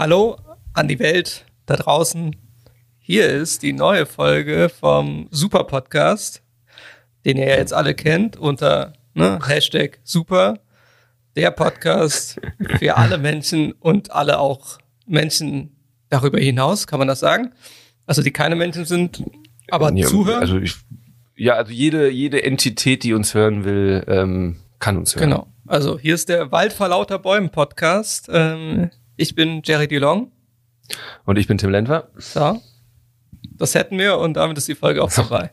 Hallo an die Welt da draußen. Hier ist die neue Folge vom Super Podcast, den ihr ja jetzt alle kennt unter ne, Hashtag Super. Der Podcast für alle Menschen und alle auch Menschen darüber hinaus, kann man das sagen? Also die keine Menschen sind, aber Ja, zuhören. Also ich, ja, also jede, jede Entität, die uns hören will, ähm, kann uns hören. Genau. Also hier ist der Wald vor lauter Bäumen Podcast. Ähm, ich bin Jerry DeLong. Und ich bin Tim Lentwer. So. Das hätten wir und damit ist die Folge auch vorbei.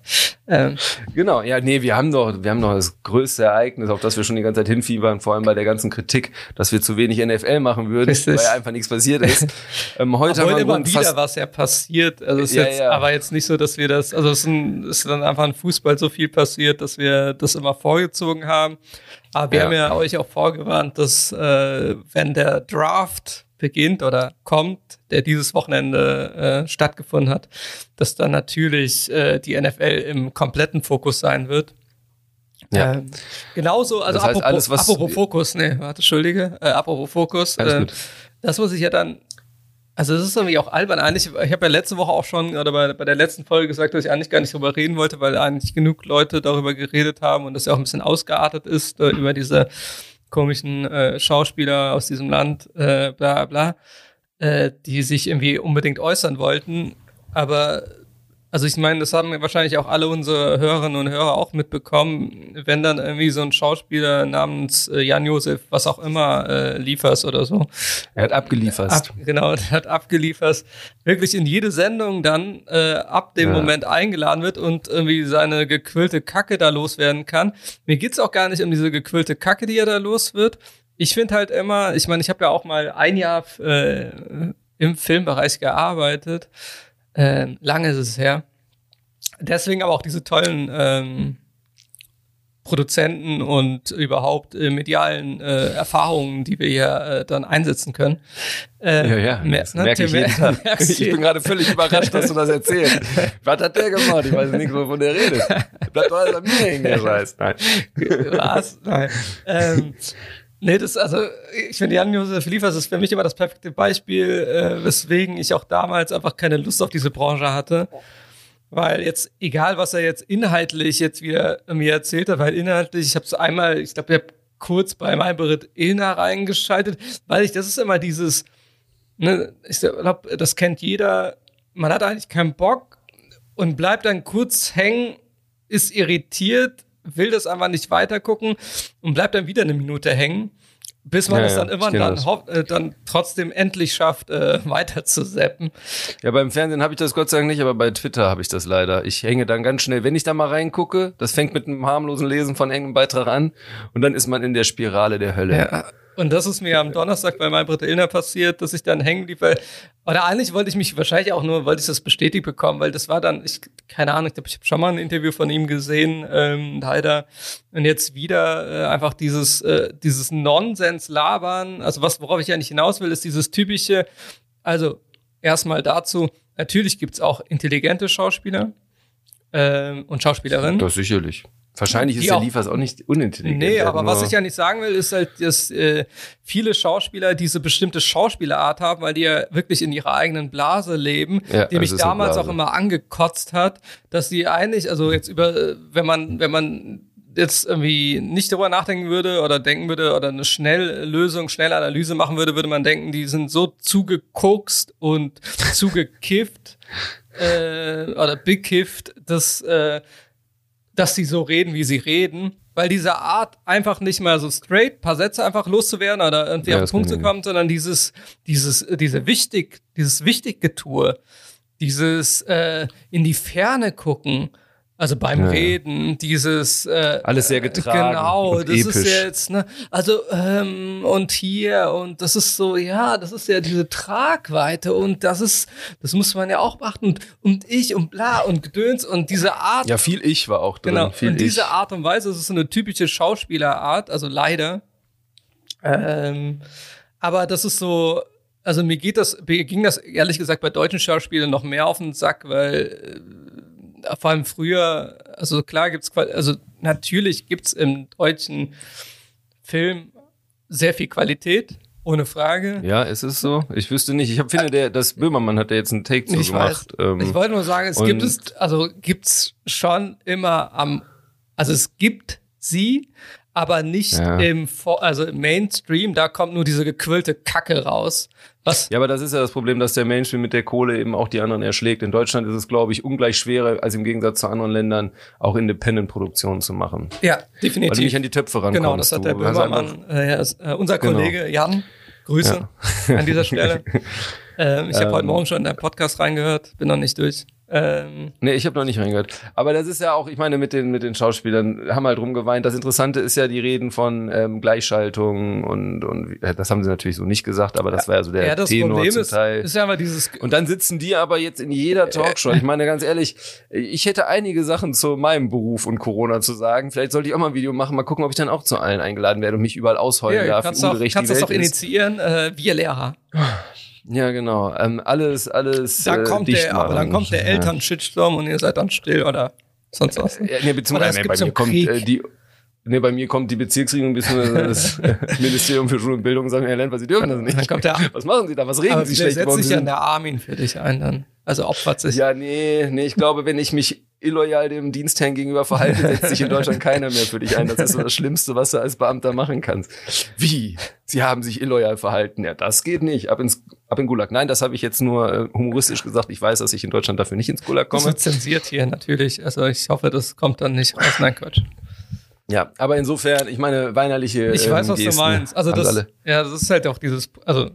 Ähm, Genau, ja, nee, wir haben doch, wir haben noch das größte Ereignis, auf das wir schon die ganze Zeit hinfiebern, vor allem bei der ganzen Kritik, dass wir zu wenig NFL machen würden, Richtig. weil einfach nichts passiert ist. ähm, heute obwohl haben wir immer wieder was ja passiert. Also ist Ja, jetzt, ja. aber jetzt nicht so, dass wir das, also es ist, ein, ist dann einfach im Fußball so viel passiert, dass wir das immer vorgezogen haben. Aber wir Ja. haben ja euch auch vorgewarnt, dass äh, wenn der Draft beginnt oder kommt, der dieses Wochenende äh, stattgefunden hat, dass dann natürlich äh, die NFL im kompletten Fokus sein wird. Ja. Ähm, genauso, also Das heißt, apropos, alles, was- apropos Fokus, nee, warte, Entschuldige, äh, apropos Fokus, äh, das muss ich ja dann, also es ist irgendwie auch albern eigentlich, ich habe ja letzte Woche auch schon, oder bei, bei der letzten Folge gesagt, dass ich eigentlich gar nicht drüber reden wollte, weil eigentlich genug Leute darüber geredet haben und das ja auch ein bisschen ausgeartet ist, äh, über diese komischen äh, Schauspieler aus diesem Land, äh, bla bla, äh, die sich irgendwie unbedingt äußern wollten, aber also ich meine, das haben wahrscheinlich auch alle unsere Hörerinnen und Hörer auch mitbekommen, wenn dann irgendwie so ein Schauspieler namens äh, Jan-Josef, was auch immer, äh, liefers oder so, er hat abgeliefert. Ab, genau, der hat abgeliefert, wirklich in jede Sendung dann äh, ab dem Ja. Moment eingeladen wird und irgendwie seine gequillte Kacke da loswerden kann. Mir geht's auch gar nicht um diese gequillte Kacke, die er da los wird. Ich finde halt immer, ich meine, ich habe ja auch mal ein Jahr äh, im Filmbereich gearbeitet. Äh, lange ist es her. Deswegen aber auch diese tollen ähm, Produzenten und überhaupt äh, medialen äh, Erfahrungen, die wir hier äh, dann einsetzen können. Äh, Ja, ja, mer- ne, merke ich Ich du- bin gerade völlig überrascht, dass du das erzählst. Was hat der gemacht? Ich weiß nicht, wovon der redet. Bleibt alles an mir hängen, der Scheiß. Nein. Was? Nein. ähm, nee, das, also, ich finde, Jan-Josef Liefers ist für mich immer das perfekte Beispiel, äh, weswegen ich auch damals einfach keine Lust auf diese Branche hatte. Weil jetzt, egal was er jetzt inhaltlich jetzt wieder mir erzählt hat, weil inhaltlich, ich habe es einmal, ich glaube, ich habe kurz bei Maybrit Illner reingeschaltet, weil ich, das ist immer dieses, ne, ich glaube, das kennt jeder, man hat eigentlich keinen Bock und bleibt dann kurz hängen, ist irritiert, will das einfach nicht weitergucken und bleibt dann wieder eine Minute hängen, bis man Ja, es ja, dann immer ich kenn dann, äh, dann trotzdem endlich schafft, äh, weiter zu zappen. Ja, beim Fernsehen habe ich das Gott sei Dank nicht, aber bei Twitter habe ich das leider. Ich hänge dann ganz schnell, wenn ich da mal reingucke, das fängt mit einem harmlosen Lesen von irgendeinem Beitrag an und dann ist man in der Spirale der Hölle. Ja. Und das ist mir am Donnerstag bei Maybrit Illner passiert, dass ich dann hängen blieb, oder eigentlich wollte ich mich wahrscheinlich auch nur, wollte ich das bestätigt bekommen, weil das war dann, ich, keine Ahnung, ich glaube, ich habe schon mal ein Interview von ihm gesehen, ähm, leider. Und jetzt wieder äh, einfach dieses, äh, dieses Nonsens-Labern, also was, worauf ich eigentlich hinaus will, ist dieses typische, also erstmal dazu, natürlich gibt's auch intelligente Schauspieler ähm, und Schauspielerinnen. Das sicherlich. Wahrscheinlich Die ist der auch- Liefers auch nicht unintelligent. Nee, aber was ich ja nicht sagen will, ist halt, dass äh, viele Schauspieler diese bestimmte Schauspielerart haben, weil die ja wirklich in ihrer eigenen Blase leben, Ja, die mich eine damals auch immer angekotzt hat, dass die eigentlich, also jetzt über, äh, wenn man, wenn man jetzt irgendwie nicht darüber nachdenken würde oder denken würde oder eine Schnelllösung, Schnellanalyse machen würde, würde man denken, die sind so zugekokst und zugekifft äh, oder bekifft, dass äh, dass sie so reden, wie sie reden. Weil diese Art einfach nicht mal so straight, paar Sätze einfach loszuwerden oder irgendwie Ja, auf den Punkt zu kommen, sondern dieses, dieses, diese wichtig, dieses Wichtiggetue, dieses äh, in die Ferne gucken, also beim Ja. Reden, dieses äh, Alles sehr äh, getragen Genau, das ist episch. jetzt, ne, also ähm, und hier und das ist so, ja, das ist ja diese Tragweite und das ist, das muss man ja auch beachten und, und ich und bla und Gedöns und diese Art Ja, viel Ich war auch drin. Genau. Viel und diese ich. Art und Weise, das ist so eine typische Schauspielerart, also leider. Ähm, aber das ist so, also mir geht das, mir ging das ehrlich gesagt bei deutschen Schauspielern noch mehr auf den Sack, weil äh, vor allem früher, also klar gibt's, also natürlich gibt's im deutschen Film sehr viel Qualität ohne Frage. Ja, ist es so? Ich wüsste nicht. Ich hab, finde, der, das Böhmermann hat ja jetzt einen Take so ich gemacht. Ähm, ich wollte nur sagen, es gibt es, also gibt's schon immer am, also es gibt sie, aber nicht Ja. im, also im Mainstream, da kommt nur diese gequillte Kacke raus. Was, Ja, aber das ist ja das Problem, dass der Mainstream mit der Kohle eben auch die anderen erschlägt. In Deutschland ist es, glaube ich, ungleich schwerer, als im Gegensatz zu anderen Ländern auch Independent-Produktionen zu machen. ja, Weil du definitiv. nicht an die Töpfe rankommst. Genau, das hat der Böhmermann, äh, ja, äh, unser Genau. Kollege Jan, Grüße an dieser Stelle. ähm, ich habe heute Morgen schon in deinen Podcast reingehört, bin noch nicht durch. Ähm, Nee, ich habe noch nicht reingehört. Aber das ist ja auch, ich meine, mit den, mit den Schauspielern haben halt rumgeweint. Das Interessante ist ja die Reden von ähm, Gleichschaltung und, und äh, das haben sie natürlich so nicht gesagt, aber das war ja so der ja, das Tenor Problem zum ist, Teil. ist ja aber dieses, und dann sitzen die aber jetzt in jeder Talkshow. Ich meine, ganz ehrlich, ich hätte einige Sachen zu meinem Beruf und Corona zu sagen. Vielleicht sollte ich auch mal ein Video machen, mal gucken, ob ich dann auch zu allen eingeladen werde und mich überall ausheulen ja, darf, kannst wie du auch, ungerecht kannst die das ist. initiieren, äh, wir Lehrer. Ja, genau. Ähm, alles, alles. Dann äh, kommt dicht der, aber dann kommt der. Eltern-Shitstorm und ihr seid dann still oder sonst was. Ja, nee, beziehungsweise nee, bei mir kommt äh, die. Nee, bei mir kommt die Bezirksregierung bzw. das äh, Ministerium für Schule und Bildung und sagen, Herr Lenz, Sie dürfen das nicht. Dann kommt der, Was machen Sie da? Was reden aber Sie schlecht setzt sich ja der Armin für dich ein dann. Also opfert sich. Ja, nee, nee, ich glaube, wenn ich mich illoyal dem Dienstherrn gegenüber verhalte, setzt sich in Deutschland keiner mehr für dich ein. Das ist so das Schlimmste, was du als Beamter machen kannst. Wie? Sie haben sich illoyal verhalten. Ja, das geht nicht. Ab ins, ab in Gulag. Nein, das habe ich jetzt nur äh, humoristisch gesagt. Ich weiß, dass ich in Deutschland dafür nicht ins Gulag Das komme. wird zensiert hier natürlich. Also ich hoffe, das kommt dann nicht raus. Nein, Quatsch. Ja, aber insofern, ich meine, weinerliche. Ich weiß, ähm, was du Gesten meinst. Also das, alle. ja, das ist halt auch dieses, also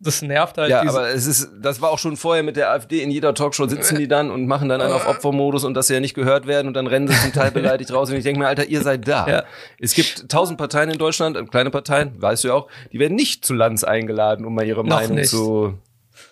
das nervt halt. Ja, aber es ist, das war auch schon vorher mit der AfD. In jeder Talkshow sitzen die dann und machen dann einen auf Opfermodus und dass sie ja nicht gehört werden und dann rennen sie zum Teil beleidigt raus. Und ich denke mir, Alter, ihr seid da. Ja. Es gibt tausend Parteien in Deutschland, äh, kleine Parteien, weißt du ja auch, die werden nicht zu Lanz eingeladen, um mal ihre Noch Meinung nicht. zu.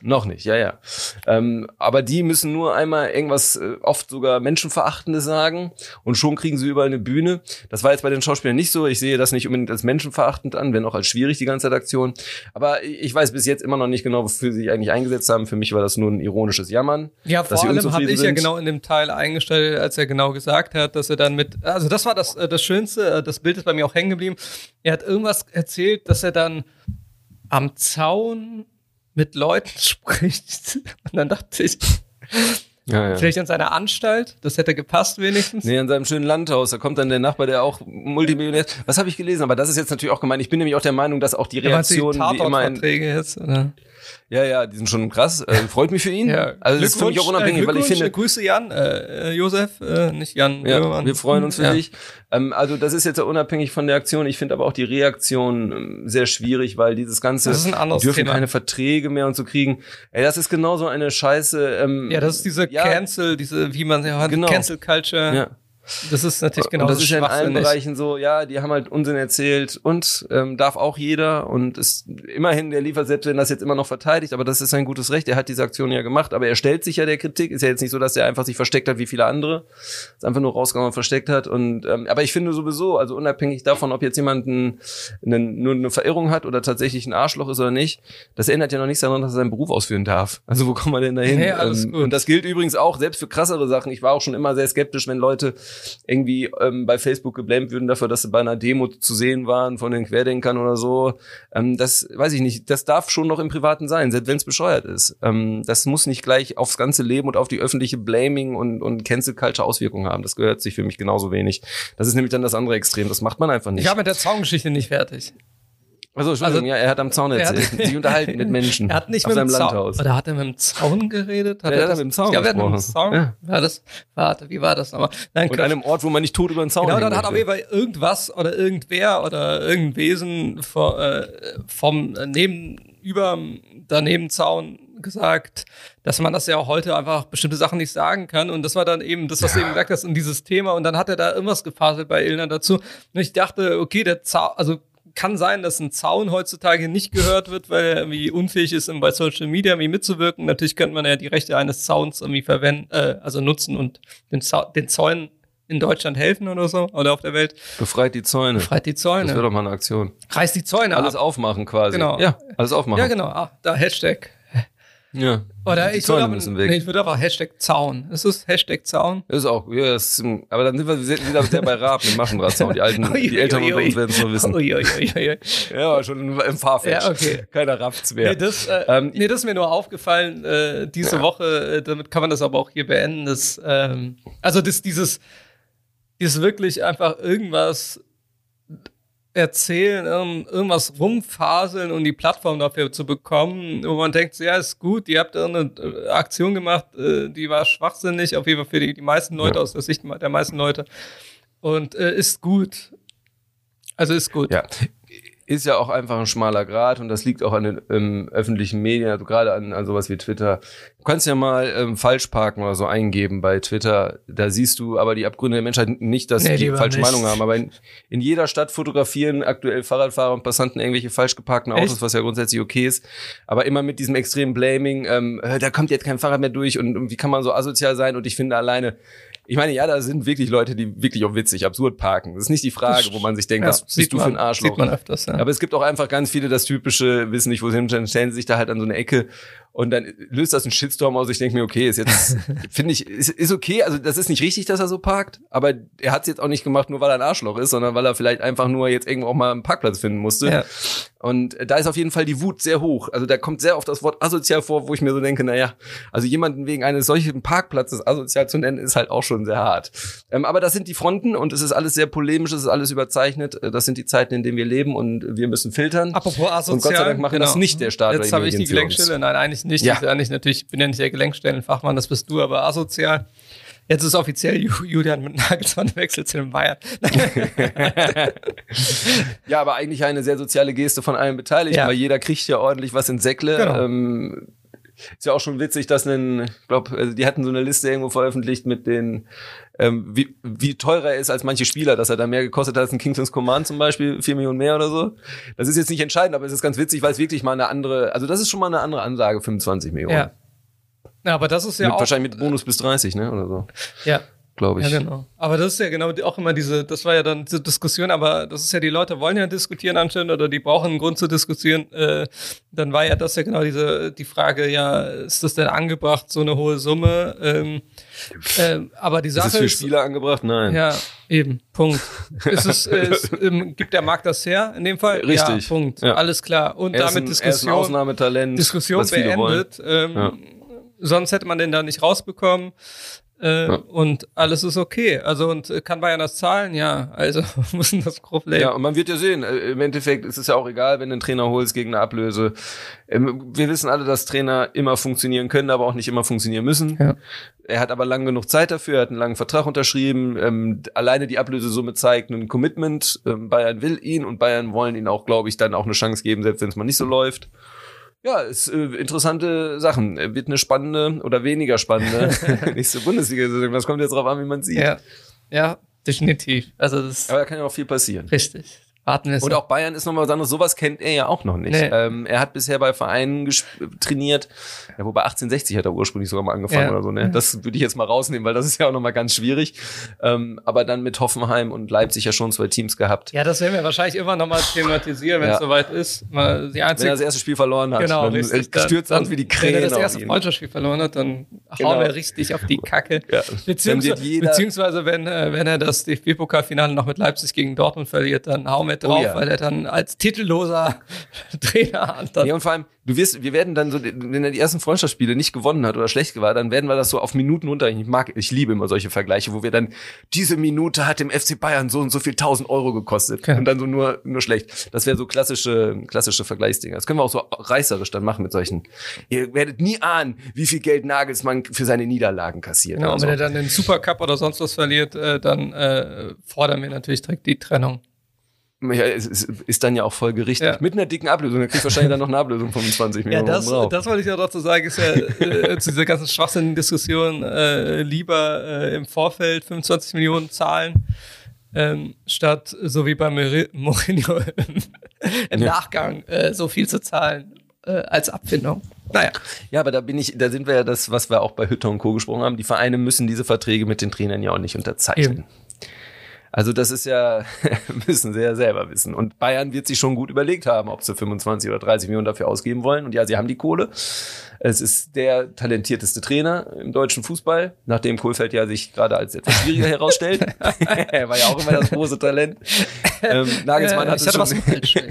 Noch nicht, ja, ja. Ähm, aber die müssen nur einmal irgendwas, äh, oft sogar Menschenverachtendes sagen und schon kriegen sie überall eine Bühne. Das war jetzt bei den Schauspielern nicht so. Ich sehe das nicht unbedingt als menschenverachtend an, wenn auch als schwierig die ganze Zeit Aktion. Aber ich weiß bis jetzt immer noch nicht genau, wofür sie sich eigentlich eingesetzt haben. Für mich war das nur ein ironisches Jammern. Ja, vor allem habe ich ja sind. genau in dem Teil eingestellt, als er genau gesagt hat, dass er dann mit, also das war das, äh, das Schönste, äh, das Bild ist bei mir auch hängen geblieben. Er hat irgendwas erzählt, dass er dann am Zaun mit Leuten spricht. Und dann dachte ich, Ja, ja. vielleicht an seiner Anstalt, das hätte gepasst wenigstens. Nee, in seinem schönen Landhaus. Da kommt dann der Nachbar, der auch Multimillionär ist. Was habe ich gelesen? Aber das ist jetzt natürlich auch gemeint. Ich bin nämlich auch der Meinung, dass auch die Ja, meinst du die immer in, jetzt, oder? Ja, ja, die sind schon krass. Äh, freut mich für ihn. also das ist für mich auch unabhängig, äh, weil ich finde, Grüße Jan, äh, äh, Josef, äh, nicht Jan. ja, wir freuen uns für Ja. dich. Ähm, also das ist jetzt ja unabhängig von der Aktion. Ich finde aber auch die Reaktion ähm, sehr schwierig, weil dieses ganze, Das ist ein anderes dürfen Thema. keine Verträge mehr und so kriegen. Ey, das ist genauso eine Scheiße. Ähm, Ja, das ist diese Ja. Cancel, diese, wie man ja hat, Genau. Cancel Culture. ja. Das ist natürlich genau und das ist ja in allen. Bereichen so, ja, die haben halt Unsinn erzählt und ähm, darf auch jeder und ist immerhin, der liefert, selbst wenn das jetzt immer noch verteidigt, aber das ist sein gutes Recht, er hat diese Aktion ja gemacht, aber er stellt sich ja der Kritik, ist ja jetzt nicht so, dass er einfach sich versteckt hat wie viele andere, ist einfach nur rausgegangen und versteckt hat und ähm, aber ich finde sowieso, also unabhängig davon, ob jetzt jemand ein, einen, nur eine Verirrung hat oder tatsächlich ein Arschloch ist oder nicht, das ändert ja noch nichts daran, dass er seinen Beruf ausführen darf. Also wo kommen wir denn dahin? Alles ähm, und das gilt übrigens auch selbst für krassere Sachen. Ich war auch schon immer sehr skeptisch, wenn Leute irgendwie ähm, bei Facebook geblämt würden dafür, dass sie bei einer Demo zu sehen waren von den Querdenkern oder so. Ähm, das weiß ich nicht. Das darf schon noch im Privaten sein, selbst wenn es bescheuert ist. Ähm, das muss nicht gleich aufs ganze Leben und auf die öffentliche Blaming und, und Cancel Culture Auswirkungen haben. Das gehört sich für mich genauso wenig. Das ist nämlich dann das andere Extrem. Das macht man einfach nicht. Ich war mit der Zaungeschichte nicht fertig. Also, Entschuldigung, also- ja, er hat am Zaun Er hat- erzählt. sich unterhalten mit Menschen. Er hat nicht auf mit dem seinem Zaun. Landhaus. Oder hat er mit dem Zaun geredet? Ja, er hat das- mit dem Zaun glaube, er hat mit dem gesprochen. Zaun. Ja. War das? Warte, wie war das nochmal? Nein, Und einem Ort, wo man nicht tot über den Zaun Genau, dann hat auf jeden Fall irgendwas oder irgendwer oder irgendein Wesen vor, äh, vom äh, neben, über, daneben Zaun gesagt, dass man das ja auch heute einfach bestimmte Sachen nicht sagen kann. Und das war dann eben das, was du eben gesagt hast, in dieses Thema. Und dann hat er da irgendwas gefaselt bei Ilna dazu. Und ich dachte, okay, der Zaun, also kann sein, dass ein Zaun heutzutage nicht gehört wird, weil er irgendwie unfähig ist, um bei Social Media irgendwie mitzuwirken. Natürlich könnte man ja die Rechte eines Zauns irgendwie verwenden, äh, also nutzen und den, Zau den Zäunen in Deutschland helfen oder so oder auf der Welt. Befreit die Zäune. Befreit die Das wäre Zäune. doch mal eine Aktion. Reißt die Zäune Alles ab. aufmachen quasi. Genau. Ja, alles aufmachen. Ja, genau. Ah, da Hashtag. Ja. Oder ich würde aber, nee, ich würde aber Hashtag Zaun. Ist es Hashtag Zaun? Ist auch, ja, ist, aber dann sind wir wieder sehr bei Raab mit Maschendrahtzaun. Die alten, die Eltern unter uns werden es nur wissen. Ui, ui, ui, ui, ui. Ja, schon im Fahrfeld. Ja, okay. Keiner rafft's mehr. Nee, das, äh, Ähm, nee, das ist mir nur aufgefallen äh, diese Woche. Äh, damit kann man das aber auch hier beenden. Das, ähm, also das, dieses, dieses wirklich einfach irgendwas erzählen, irgend- irgendwas rumfaseln und die Plattform dafür zu bekommen, wo man denkt, ja, ist gut, ihr habt irgendeine äh, Aktion gemacht, äh, die war schwachsinnig, auf jeden Fall für die, die meisten Leute, Ja. aus der Sicht der meisten Leute. Und äh, ist gut. Also ist gut. Ja, ist ja auch einfach ein schmaler Grad und das liegt auch an den ähm, öffentlichen Medien, also gerade an, an sowas wie Twitter. Du kannst ja mal ähm, Falschparken oder so eingeben bei Twitter. Da siehst du aber die Abgründe der Menschheit nicht, dass Nee, die falsche nicht. Meinung haben. Aber in, in jeder Stadt fotografieren aktuell Fahrradfahrer und Passanten irgendwelche falsch geparkten Autos, Echt? was ja grundsätzlich okay ist. Aber immer mit diesem extremen Blaming, ähm, äh, da kommt jetzt kein Fahrrad mehr durch und, und wie kann man so asozial sein? Und ich finde alleine, ich meine, ja, da sind wirklich Leute, die wirklich auch witzig, absurd parken. Das ist nicht die Frage, wo man sich denkt, Ja, was bist du man, für ein Arschloch? Sieht man öfters, ja. Aber es gibt auch einfach ganz viele, das typische, wissen nicht, wo sie hin, dann stellen sie sich da halt an so eine Ecke und dann löst das einen Shitstorm aus. Ich denke mir, okay, ist jetzt, finde ich, ist, ist okay. Also das ist nicht richtig, dass er so parkt, aber er hat es jetzt auch nicht gemacht, nur weil er ein Arschloch ist, sondern weil er vielleicht einfach nur jetzt irgendwo auch mal einen Parkplatz finden musste. Ja. Und da ist auf jeden Fall die Wut sehr hoch. Also da kommt sehr oft das Wort asozial vor, wo ich mir so denke, naja, also jemanden wegen eines solchen Parkplatzes asozial zu nennen, ist halt auch schon sehr hart. Ähm, aber das sind die Fronten und es ist alles sehr polemisch, es ist alles überzeichnet. Äh, Das sind die Zeiten, in denen wir leben und wir müssen filtern. Apropos asozial. Und Gott sei Dank machen das nicht der Staat Jetzt habe ich die. Gelenkstelle. Nein, eigentlich nicht. Ja. Ich, bin ja nicht natürlich, ich bin ja nicht der Gelenkstellenfachmann, das bist du, aber asozial. Jetzt ist offiziell Ju- Julian mit Nagelsmann wechselt zu den Bayern. Ja, aber eigentlich eine sehr soziale Geste von allen Beteiligten, Ja. weil jeder kriegt ja ordentlich was in Säckle. Genau. Ähm, ist ja auch schon witzig, dass ein, glaube, also die hatten so eine Liste irgendwo veröffentlicht mit den, ähm, wie, wie teurer er ist als manche Spieler, dass er da mehr gekostet hat als ein Kingston's Command zum Beispiel, vier Millionen mehr oder so. Das ist jetzt nicht entscheidend, aber es ist ganz witzig, weil es wirklich mal eine andere, also das ist schon mal eine andere Ansage, 25 Millionen. ja. ja, aber das ist ja mit, auch. wahrscheinlich mit Bonus bis 30, ne, oder so, Ja. Glaube ich. Ja, genau. Aber das ist ja genau auch immer diese, das war ja dann diese Diskussion, aber das ist ja, die Leute wollen ja diskutieren anscheinend oder die brauchen einen Grund zu diskutieren. Äh, dann war ja das ja genau diese, die Frage, ja, ist das denn angebracht, so eine hohe Summe? Ähm, ähm, aber die Ist Sache es für ist, Spieler angebracht? Nein. ja, eben, Punkt. ist es, äh, es, ähm, gibt der Markt das her in dem Fall? Richtig. Ja, Punkt. Ja. Alles klar. Und Er ist, damit ein, er ist ein Diskussion. Ausnahmetalent. Diskussion beendet. Ähm, Ja. Sonst hätte man den da nicht rausbekommen. Äh, Ja. Und alles ist okay. Also und äh, kann Bayern das zahlen? Ja. Also muss das Problem. Ja, und man wird ja sehen, äh, im Endeffekt ist es ja auch egal, wenn du einen Trainer holst gegen eine Ablöse. Ähm, Wir wissen alle, dass Trainer immer funktionieren können, aber auch nicht immer funktionieren müssen. Ja. Er hat aber lang genug Zeit dafür, er hat einen langen Vertrag unterschrieben. Ähm, alleine die Ablösesumme zeigt ein Commitment. Ähm, Bayern will ihn und Bayern wollen ihn auch, glaube ich, dann auch eine Chance geben, selbst wenn es mal nicht so läuft. Ja, ist äh, interessante Sachen. Äh, Wird eine spannende oder weniger spannende nächste Bundesliga-Saison. Das kommt jetzt drauf an, wie man sieht. ja. Ja, definitiv. Also das Aber da kann ja auch viel passieren. richtig. Warten wir. Und auch Bayern ist nochmal was anderes. Sowas kennt er ja auch noch nicht. Nee. Ähm, er hat bisher bei Vereinen trainiert. Ja, wobei 1860 hat er ursprünglich sogar mal angefangen Ja. oder so. Ne? Das würde ich jetzt mal rausnehmen, weil das ist ja auch nochmal ganz schwierig. Ähm, aber dann mit Hoffenheim und Leipzig ja schon zwei Teams gehabt. ja, das werden wir wahrscheinlich immer noch mal thematisieren, wenn es Ja. soweit ist. Mal die Wenn er einzige das erste Spiel verloren hat, Genau, dann richtig. stürzt dann, uns wie die Wenn Krähen er das erste. Freundschaftsspiel verloren hat, dann Genau. hauen wir richtig auf die Kacke. Ja. Beziehungsweise, beziehungsweise wenn, äh, wenn er das DFB-Pokalfinale noch mit Leipzig gegen Dortmund verliert, dann hauen wir drauf, Oh ja. weil er dann als titelloser Trainer antwortet. Ja, und vor allem, du wirst, wir werden dann so, wenn er die ersten Freundschaftsspiele nicht gewonnen hat oder schlecht war, dann werden wir das so auf Minuten runter. Ich mag, ich liebe immer solche Vergleiche, wo wir dann, diese Minute hat dem FC Bayern so und so viel tausend Euro gekostet. Ja. Und dann so nur, nur schlecht. Das wäre so klassische, klassische Vergleichsdinger. Das können wir auch so reißerisch dann machen mit solchen. Ihr werdet nie ahnen, wie viel Geld Nagelsmann für seine Niederlagen kassiert. Genau, und wenn so. er dann den Supercup oder sonst was verliert, äh, dann äh, fordern wir natürlich direkt die Trennung. Ja, es ist, dann ja auch folgerichtig. Ja. Mit einer dicken Ablösung. Dann kriegst du wahrscheinlich dann noch eine Ablösung von 20 Ja, Millionen. das, drauf. das wollte ich ja dazu sagen, ist ja äh, zu dieser ganzen schwachsinnigen Diskussion äh, lieber äh, im Vorfeld 25 Millionen zahlen, ähm, statt so wie bei Mourinho im, im Ja. Nachgang äh, so viel zu zahlen äh, als Abfindung. Naja, Ja, aber da bin ich, da sind wir ja das, was wir auch bei Hütter und Co. gesprochen haben. Die Vereine müssen diese Verträge mit den Trainern ja auch nicht unterzeichnen. Eben. Also das ist ja, müssen sie ja selber wissen. Und Bayern wird sich schon gut überlegt haben, ob sie 25 oder 30 Millionen dafür ausgeben wollen. Und ja, sie haben die Kohle. Es ist der talentierteste Trainer im deutschen Fußball, nachdem Kohlfeld ja sich gerade als etwas schwieriger herausstellt. er war ja auch immer das große Talent. Ähm, Nagelsmann Äh, hat es schon.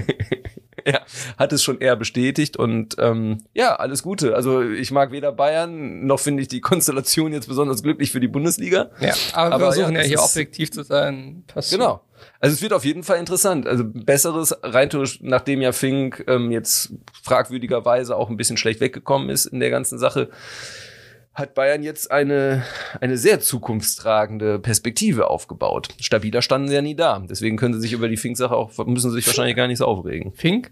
ja, hat es schon eher bestätigt und ähm, ja, alles Gute. Also ich mag weder Bayern, noch finde ich die Konstellation jetzt besonders glücklich für die Bundesliga. Ja, aber, Aber wir versuchen ja, ja, hier objektiv zu sein. Passt Genau. Also es wird auf jeden Fall interessant. Also besseres, rein nachdem ja Fink ähm, jetzt fragwürdigerweise auch ein bisschen schlecht weggekommen ist in der ganzen Sache, hat Bayern jetzt eine, eine sehr zukunftstragende Perspektive aufgebaut. Stabiler standen sie ja nie da. Deswegen können sie sich über die Fink-Sache auch, müssen sie sich wahrscheinlich gar nicht so aufregen. Fink?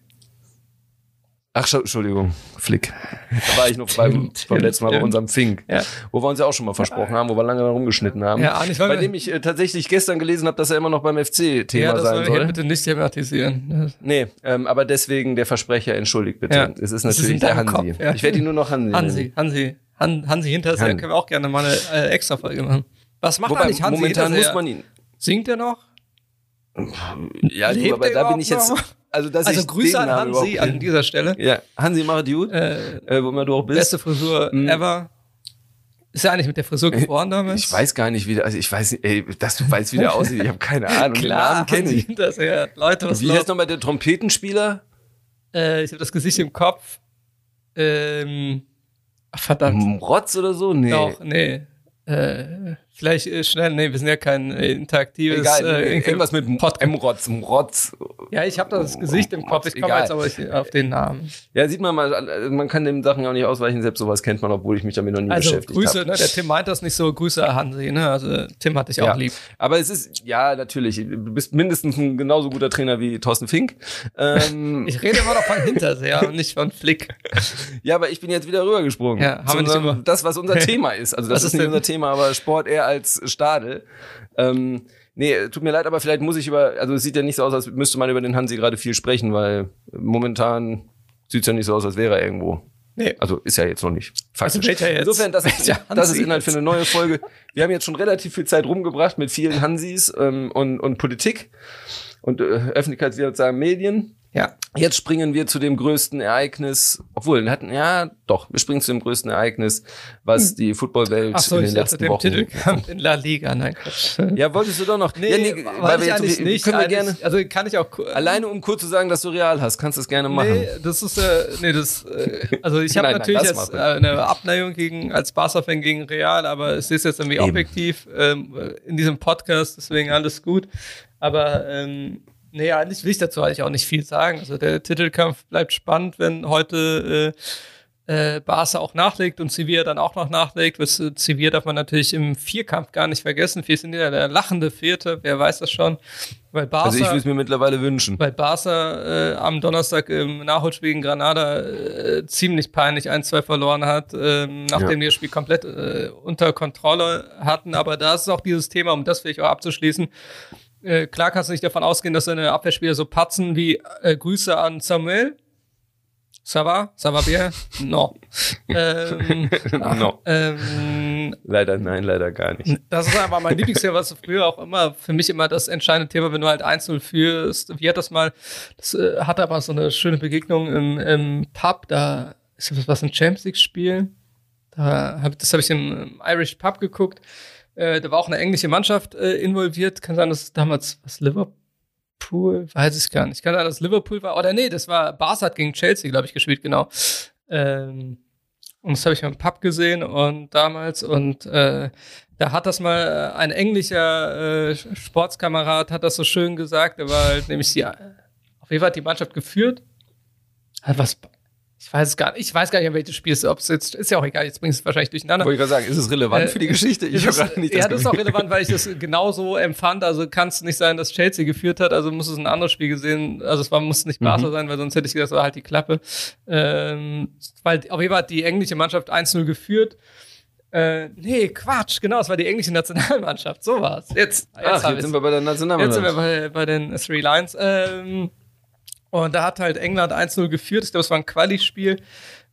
Ach, Entschuldigung, Flick. Da war ich noch beim, beim letzten Mal bei unserem Fink, Ja. wo wir uns ja auch schon mal versprochen haben, wo wir lange rumgeschnitten haben. Ja, wollen bei dem ich äh, tatsächlich gestern gelesen habe, dass er immer noch beim FC-Thema Ja, das sein soll ich soll. bitte nicht thematisieren. Nee, ähm, aber deswegen der Versprecher, entschuldigt bitte. Ja. Es ist natürlich der Hansi. Kopf, ja. Ich werde ihn nur noch Hansi. nennen. Hansi, Hansi, Han, Hansi Hinterseher Han- können wir auch gerne mal eine äh, extra Folge machen. Was macht Wobei, eigentlich Hansi momentan muss man ihn. Singt er noch? Ja, du, Lebt aber er da bin ich jetzt. noch? Also, dass Also ich Grüße an Hansi an dieser Stelle. Ja, Hansi macht gut. Äh, Äh, wo immer du auch bist. beste Frisur Mhm. ever. Ist er eigentlich mit der Frisur geboren damals? Ich weiß gar nicht, wie der, also ich weiß nicht, ey, dass du weißt, wie der aussieht. Ich habe keine Ahnung. Klar, kenne ich. Hinterseher. Leute, was Wie heißt nochmal der Trompetenspieler? Äh, ich habe das Gesicht im Kopf. Ähm, verdammt. Rotz oder so? Nee. Doch, nee. Äh, vielleicht äh, schnell, nee, wir sind ja kein äh, interaktives Egal, äh, nee, irgendwas mit Podcast. M-Rotz, M-Rotz. Ja, ich habe das Gesicht im Kopf, ich komme jetzt aber nicht auf den Namen. Ja, sieht man mal, also man kann den Sachen auch nicht ausweichen, selbst sowas kennt man, obwohl ich mich damit noch nie Also beschäftigt Grüße, habe. ne, der Tim meint das nicht so, Grüße an Hansi, ne, also Tim hat dich Ja. auch lieb. Aber es ist, ja, natürlich, du bist mindestens ein genauso guter Trainer wie Thorsten Fink. Ähm, Ich rede immer noch von Hinterseher und nicht von Flick. ja, aber ich bin jetzt wieder rübergesprungen. Ja, haben wir nicht immer- das, was unser Thema ist. Also das Was ist ist nicht unser Thema, aber Sport eher als Stadel. Ähm, nee, tut mir leid, aber vielleicht muss ich über, also es sieht ja nicht so aus, als müsste man über den Hansi gerade viel sprechen, weil momentan sieht es ja nicht so aus, als wäre er irgendwo. Nee. Also ist ja jetzt noch nicht. Also Faktisch. welcher jetzt? Insofern, das, ist- Welcher das ist Inhalt für eine neue Folge. Wir haben jetzt schon relativ viel Zeit rumgebracht mit vielen Hansis ähm, und, und Politik und äh, öffentlichkeitswirksamen Medien. Ja. Jetzt springen wir zu dem größten Ereignis, obwohl, wir hatten, ja, doch, wir springen zu dem größten Ereignis, was die Footballwelt so, in den letzten dem Wochen. Titelkampf in La Liga, nein, Quatsch. Ja, wolltest du doch noch? Nee, ja, weil ich jetzt- nicht. Können wir gerne, Also kann ich auch. alleine um kurz zu sagen, dass du Real hast, kannst du es gerne machen. Nee, das ist, äh, nee, das, äh, also ich habe Nein, nein, natürlich lass jetzt äh, eine Abneigung gegen, als Barca-Fan gegen Real, aber es ist jetzt irgendwie Eben. objektiv ähm, in diesem Podcast, deswegen alles gut. Aber, ähm, nee, eigentlich will ich dazu eigentlich auch nicht viel sagen. Also der Titelkampf bleibt spannend, wenn heute äh, äh, Barca auch nachlegt und Sevilla dann auch noch nachlegt. Was, äh, Sevilla darf man natürlich im Vierkampf gar nicht vergessen. Wir sind ja der lachende Vierte, wer weiß das schon. Weil Barca, Also ich will es mir mittlerweile wünschen. weil Barca äh, am Donnerstag im Nachholspiel gegen Granada äh, ziemlich peinlich 1-2 verloren hat, ähm, nachdem die das Spiel komplett äh, unter Kontrolle hatten. Aber da ist auch dieses Thema, um das vielleicht auch abzuschließen. Äh, klar kannst du nicht davon ausgehen, dass deine Abwehrspieler so patzen wie äh, Grüße an Samuel. Ça va? Ça va bien? No. ähm, no. ähm, Leider nein, leider gar nicht. das ist einfach mein Lieblingsthema, was früher auch immer, für mich immer das entscheidende Thema, wenn du halt 1-0 führst. Wie hat das mal, das äh, hatte aber so eine schöne Begegnung im, im Pub, da ist das was ein Champions League Spiel. Da hab, das habe ich im, im Irish Pub geguckt. Äh, da war auch eine englische Mannschaft äh, involviert. Kann sein, dass damals was Liverpool, weiß ich gar nicht. Kann sein, dass Liverpool war. Oder nee, das war Barca gegen Chelsea, glaube ich, gespielt, genau. Ähm, und das habe ich im Pub gesehen und damals und äh, da hat das mal äh, ein englischer äh, Sportskamerad hat das so schön gesagt. Er war halt nämlich die, auf jeden Fall hat die Mannschaft geführt. Hat was, ich weiß es gar nicht, ich weiß gar nicht, an welches Spiel es ist. Ob es jetzt ist ja auch egal. Jetzt bringst du es wahrscheinlich durcheinander. Wollte ich gerade sagen, ist es relevant Äh, für die Geschichte? Ich Es habe gerade nicht ja, das ist auch relevant, weil ich das genauso empfand. Also kann es nicht sein, dass Chelsea geführt hat. Also muss es ein anderes Spiel gesehen. Also es war, muss nicht Barca sein, weil sonst hätte ich gesagt, das war halt die Klappe. Ähm, weil auf jeden Fall hat die englische Mannschaft 1-0 geführt. Äh, nee, Quatsch, genau, es war die englische Nationalmannschaft. So war's. Jetzt, jetzt, Ach, jetzt sind wir bei der Jetzt sind wir Nationalmannschaft. bei, bei den Three Lions. Ähm, und da hat halt England 1-0 geführt. Ich glaube, es war ein Quali-Spiel.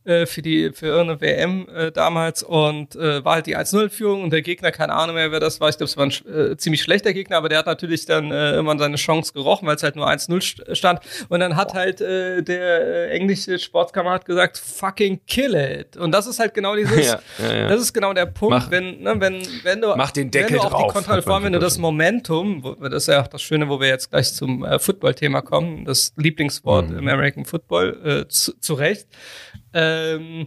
Äh, für die für irgendeine WM äh, damals und äh, war halt die 1-0-Führung und der Gegner, keine Ahnung mehr, wer das war. Ich glaube, es war ein äh, ziemlich schlechter Gegner, aber der hat natürlich dann äh, irgendwann seine Chance gerochen, weil es halt nur 1-0 stand. Und dann hat halt äh, der äh, englische Sportskamerad gesagt, fucking kill it. Und das ist halt genau dieses, ja, ja, ja. das ist genau der Punkt, Mach, wenn, ne, wenn, wenn du, Mach den Deckel wenn du auch die Kontrolle, vor wenn du das Momentum, wo, das ist ja auch das Schöne, wo wir jetzt gleich zum äh, Football-Thema kommen, das Lieblingswort mhm. im American Football, äh, zu, zu Recht. Ähm,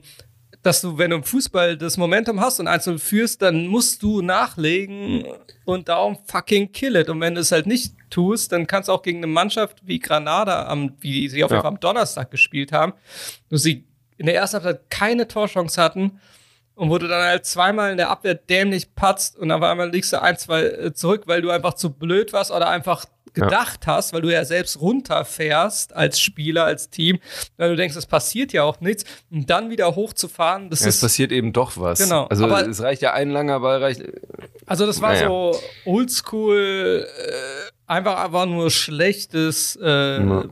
dass du, wenn du im Fußball das Momentum hast und einzeln führst, dann musst du nachlegen und darum fucking kill it. Und wenn du es halt nicht tust, dann kannst du auch gegen eine Mannschaft wie Granada, am, wie sie auf jeden Fall am Donnerstag gespielt haben, wo sie in der ersten Halbzeit keine Torchance hatten und wo du dann halt zweimal in der Abwehr dämlich patzt und auf einmal liegst du ein, zwei äh, zurück, weil du einfach zu blöd warst oder einfach gedacht ja. hast, weil du ja selbst runterfährst als Spieler, als Team, weil du denkst, es passiert ja auch nichts, und dann wieder hochzufahren, das ja, ist. Es passiert eben doch was. Genau. Also aber, es reicht ja ein langer Ball, reicht. Also das war naja. so oldschool, äh, einfach einfach nur schlechtes äh, ja.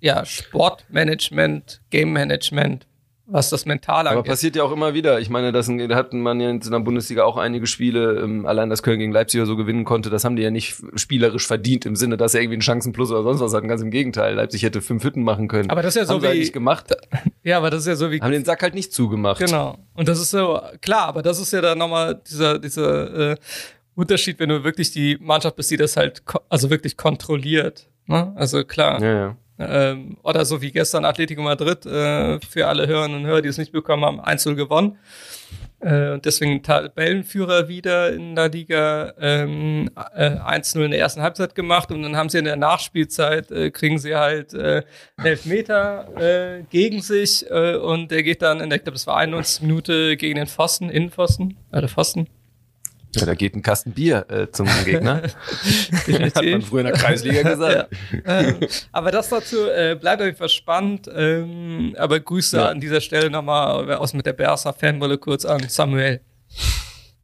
ja, Sportmanagement, Game Management, was das Mentale angeht. Aber passiert ja auch immer wieder. Ich meine, das hat man ja in der Bundesliga auch einige Spiele, ähm, allein dass Köln gegen Leipzig oder so gewinnen konnte, das haben die ja nicht spielerisch verdient im Sinne, dass er irgendwie einen Chancenplus oder sonst was hatten. Ganz im Gegenteil. Leipzig hätte fünf Hütten machen können. Aber das ist ja so haben wie. Halt nicht gemacht. Ja, aber das ist ja so wie. Haben den Sack halt nicht zugemacht. Genau. Und das ist so, klar, aber das ist ja dann nochmal dieser, dieser äh, Unterschied, wenn du wirklich die Mannschaft bist, die das halt, also wirklich kontrolliert. Ne? Also klar. Ja, ja. Ähm, oder so wie gestern Atletico Madrid, äh, für alle Hörerinnen und Hörer, die es nicht bekommen haben, 1 gewonnen. Äh, und deswegen Tabellenführer wieder in der Liga ähm, äh, 1-0 in der ersten Halbzeit gemacht und dann haben sie in der Nachspielzeit, äh, kriegen sie halt äh, einen Elfmeter äh, gegen sich äh, und der geht dann in der, ich glaube, das war 91 Minute gegen den Pfosten, Innenpfosten, äh, der Pfosten. Ja, da geht ein Kasten Bier äh, zum Gegner. Hat man früher in der Kreisliga gesagt. Ja. Ähm, aber das dazu äh, bleibt Fall spannend. Ähm, aber Grüße ja. an dieser Stelle nochmal aus mit der Berser Fanwolle kurz an Samuel.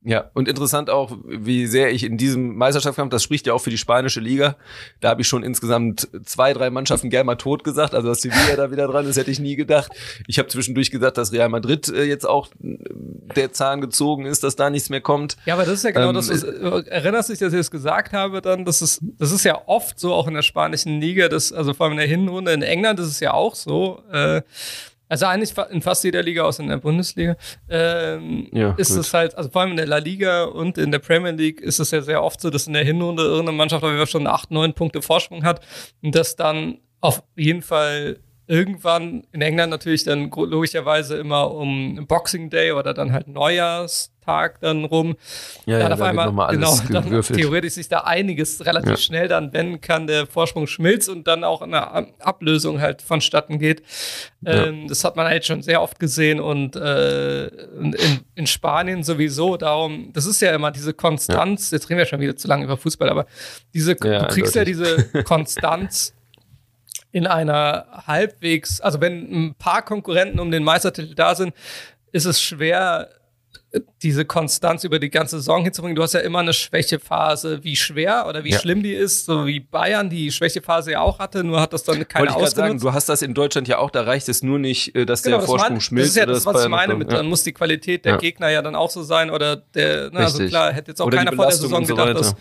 Ja, und interessant auch, wie sehr ich in diesem Meisterschaftskampf, das spricht ja auch für die spanische Liga, da habe ich schon insgesamt zwei, drei Mannschaften gerne mal tot gesagt, also dass Sevilla da wieder dran ist, hätte ich nie gedacht. Ich habe zwischendurch gesagt, dass Real Madrid äh, jetzt auch äh, der Zahn gezogen ist, dass da nichts mehr kommt. Ja, aber das ist ja genau ähm, das, was, äh, erinnerst du dich, dass ich das gesagt habe dann, das ist, das ist ja oft so auch in der spanischen Liga, das, also vor allem in der Hinrunde, in England ist es ja auch so, äh, also eigentlich in fast jeder Liga, außer in der Bundesliga, ähm, ja, ist gut. es halt, also vor allem in der La Liga und in der Premier League ist es ja sehr oft so, dass in der Hinrunde irgendeine Mannschaft aber schon acht, neun Punkte Vorsprung hat und das dann auf jeden Fall irgendwann in England natürlich dann logischerweise immer um Boxing Day oder dann halt Neujahrstag dann rum. Ja, dann ja, auf da einmal genau, dann theoretisch sich da einiges relativ ja. schnell dann, wenn kann der Vorsprung schmilzt und dann auch eine Ablösung halt vonstatten geht. Ja. Ähm, das hat man halt schon sehr oft gesehen und äh, in, in, Spanien sowieso. Darum, das ist ja immer diese Konstanz. Jetzt reden wir schon wieder zu lange über Fußball, aber diese, du kriegst ja diese Konstanz in einer halbwegs, also wenn ein paar Konkurrenten um den Meistertitel da sind, ist es schwer, diese Konstanz über die ganze Saison hinzubringen. Du hast ja immer eine Schwächephase, wie schwer oder wie ja. schlimm die ist, so wie Bayern die Schwächephase ja auch hatte, nur hat das dann keine Wollte ich sagen, du hast das in Deutschland ja auch, da reicht es nur nicht, äh, dass genau, der das Vorsprung mein, schmilzt. Das ist ja das, was ich meine, mit, ja. dann muss die Qualität der ja. Gegner ja dann auch so sein oder der, na, also klar, hätte jetzt auch oder keiner vor der Saison so gedacht, dass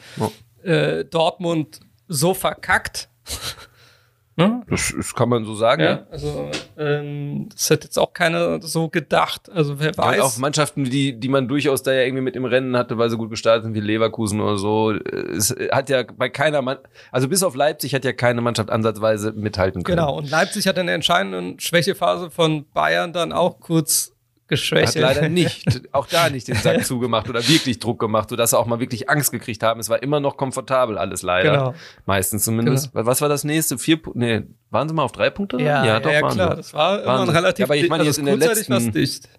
äh, Dortmund so verkackt Ne? Das, das, kann man so sagen. Ja, also ähm, das hat jetzt auch keiner so gedacht. Also wer weiß. Ja, auch Mannschaften, die, die man durchaus da ja irgendwie mit im Rennen hatte, weil sie gut gestartet sind, wie Leverkusen oder so. Es hat ja bei keiner Mann, also bis auf Leipzig hat ja keine Mannschaft ansatzweise mithalten können. Genau, und Leipzig hat in der entscheidenden Schwächephase von Bayern dann auch kurz geschwächt. Hat leider nicht, auch da nicht den Sack zugemacht oder wirklich Druck gemacht, sodass sie auch mal wirklich Angst gekriegt haben. Es war immer noch komfortabel alles leider. Genau. Meistens zumindest. Genau. Was war das nächste? Vier, nee, waren sie mal auf drei Punkte? Ja, ja, doch, ja klar. Sie. Das war immer relativ, ja, aber ich meine also jetzt in der letzten, dicht.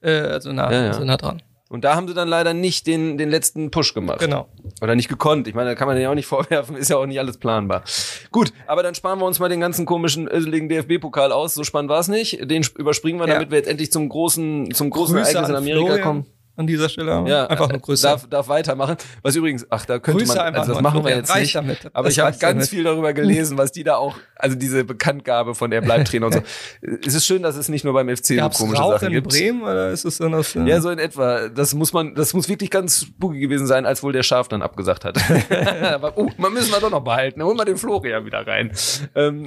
Äh, also nah, ja, ja. also nah dran. Und da haben sie dann leider nicht den, den letzten Push gemacht. Genau. Oder nicht gekonnt. Ich meine, da kann man ja auch nicht vorwerfen, ist ja auch nicht alles planbar. Gut, aber dann sparen wir uns mal den ganzen komischen, öseligen DFB-Pokal aus. So spannend war es nicht. Den überspringen wir, ja. damit wir jetzt endlich zum großen, zum großen Grüße Ereignis in Amerika Florian. kommen. An dieser Stelle. Ja, einfach nur Grüße. Darf, darf weitermachen. Was übrigens, ach, da könnte Grüße man, einfach also das machen wir jetzt nicht. damit. Aber Das ich habe ganz damit. viel darüber gelesen, was die da auch, also diese Bekanntgabe von der Bleibtrainer und so. Es ist schön, dass es nicht nur beim FC so Gab's komische Rauch Sachen in gibt. Bremen oder ist es dann das? äh, Ja, so in etwa. Das muss man, das muss wirklich ganz spooky gewesen sein, als wohl der Schaf dann abgesagt hat. aber, oh, man müssen wir doch noch behalten. Holen wir den Florian wieder rein. Ähm,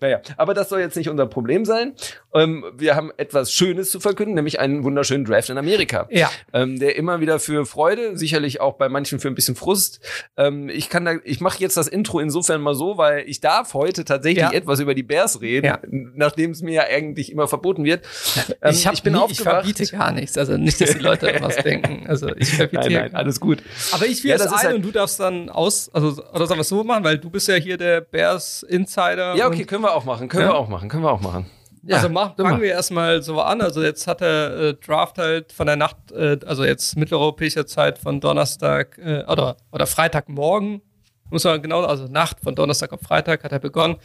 naja, aber das soll jetzt nicht unser Problem sein. Ähm, wir haben etwas Schönes zu verkünden, nämlich einen wunderschönen Draft in Amerika. Ja. Ähm, der immer wieder für Freude, sicherlich auch bei manchen für ein bisschen Frust. Ähm, ich kann da, ich mache jetzt das Intro insofern mal so, weil ich darf heute tatsächlich Ja. etwas über die Bears reden, Ja. nachdem es mir ja eigentlich immer verboten wird. Ähm, ich, hab ich bin nie, ich aufgewacht. verbiete gar nichts. Also nicht, dass die Leute was denken. Also ich verbiete Nein, nein, alles gut. Aber ich will Ja, das ein halt- und du darfst dann aus, also oder sollen wir es so machen, weil du bist ja hier der Bears Insider. Ja, okay, können wir auch machen, können Ja? wir auch machen, können wir auch machen. Ja, also mach, fangen mach. wir erstmal so an. Also jetzt hat der äh, Draft halt von der Nacht, äh, also jetzt mitteleuropäischer Zeit von Donnerstag äh, oder, oder Freitagmorgen, muss man genau, also Nacht von Donnerstag auf Freitag hat er begonnen.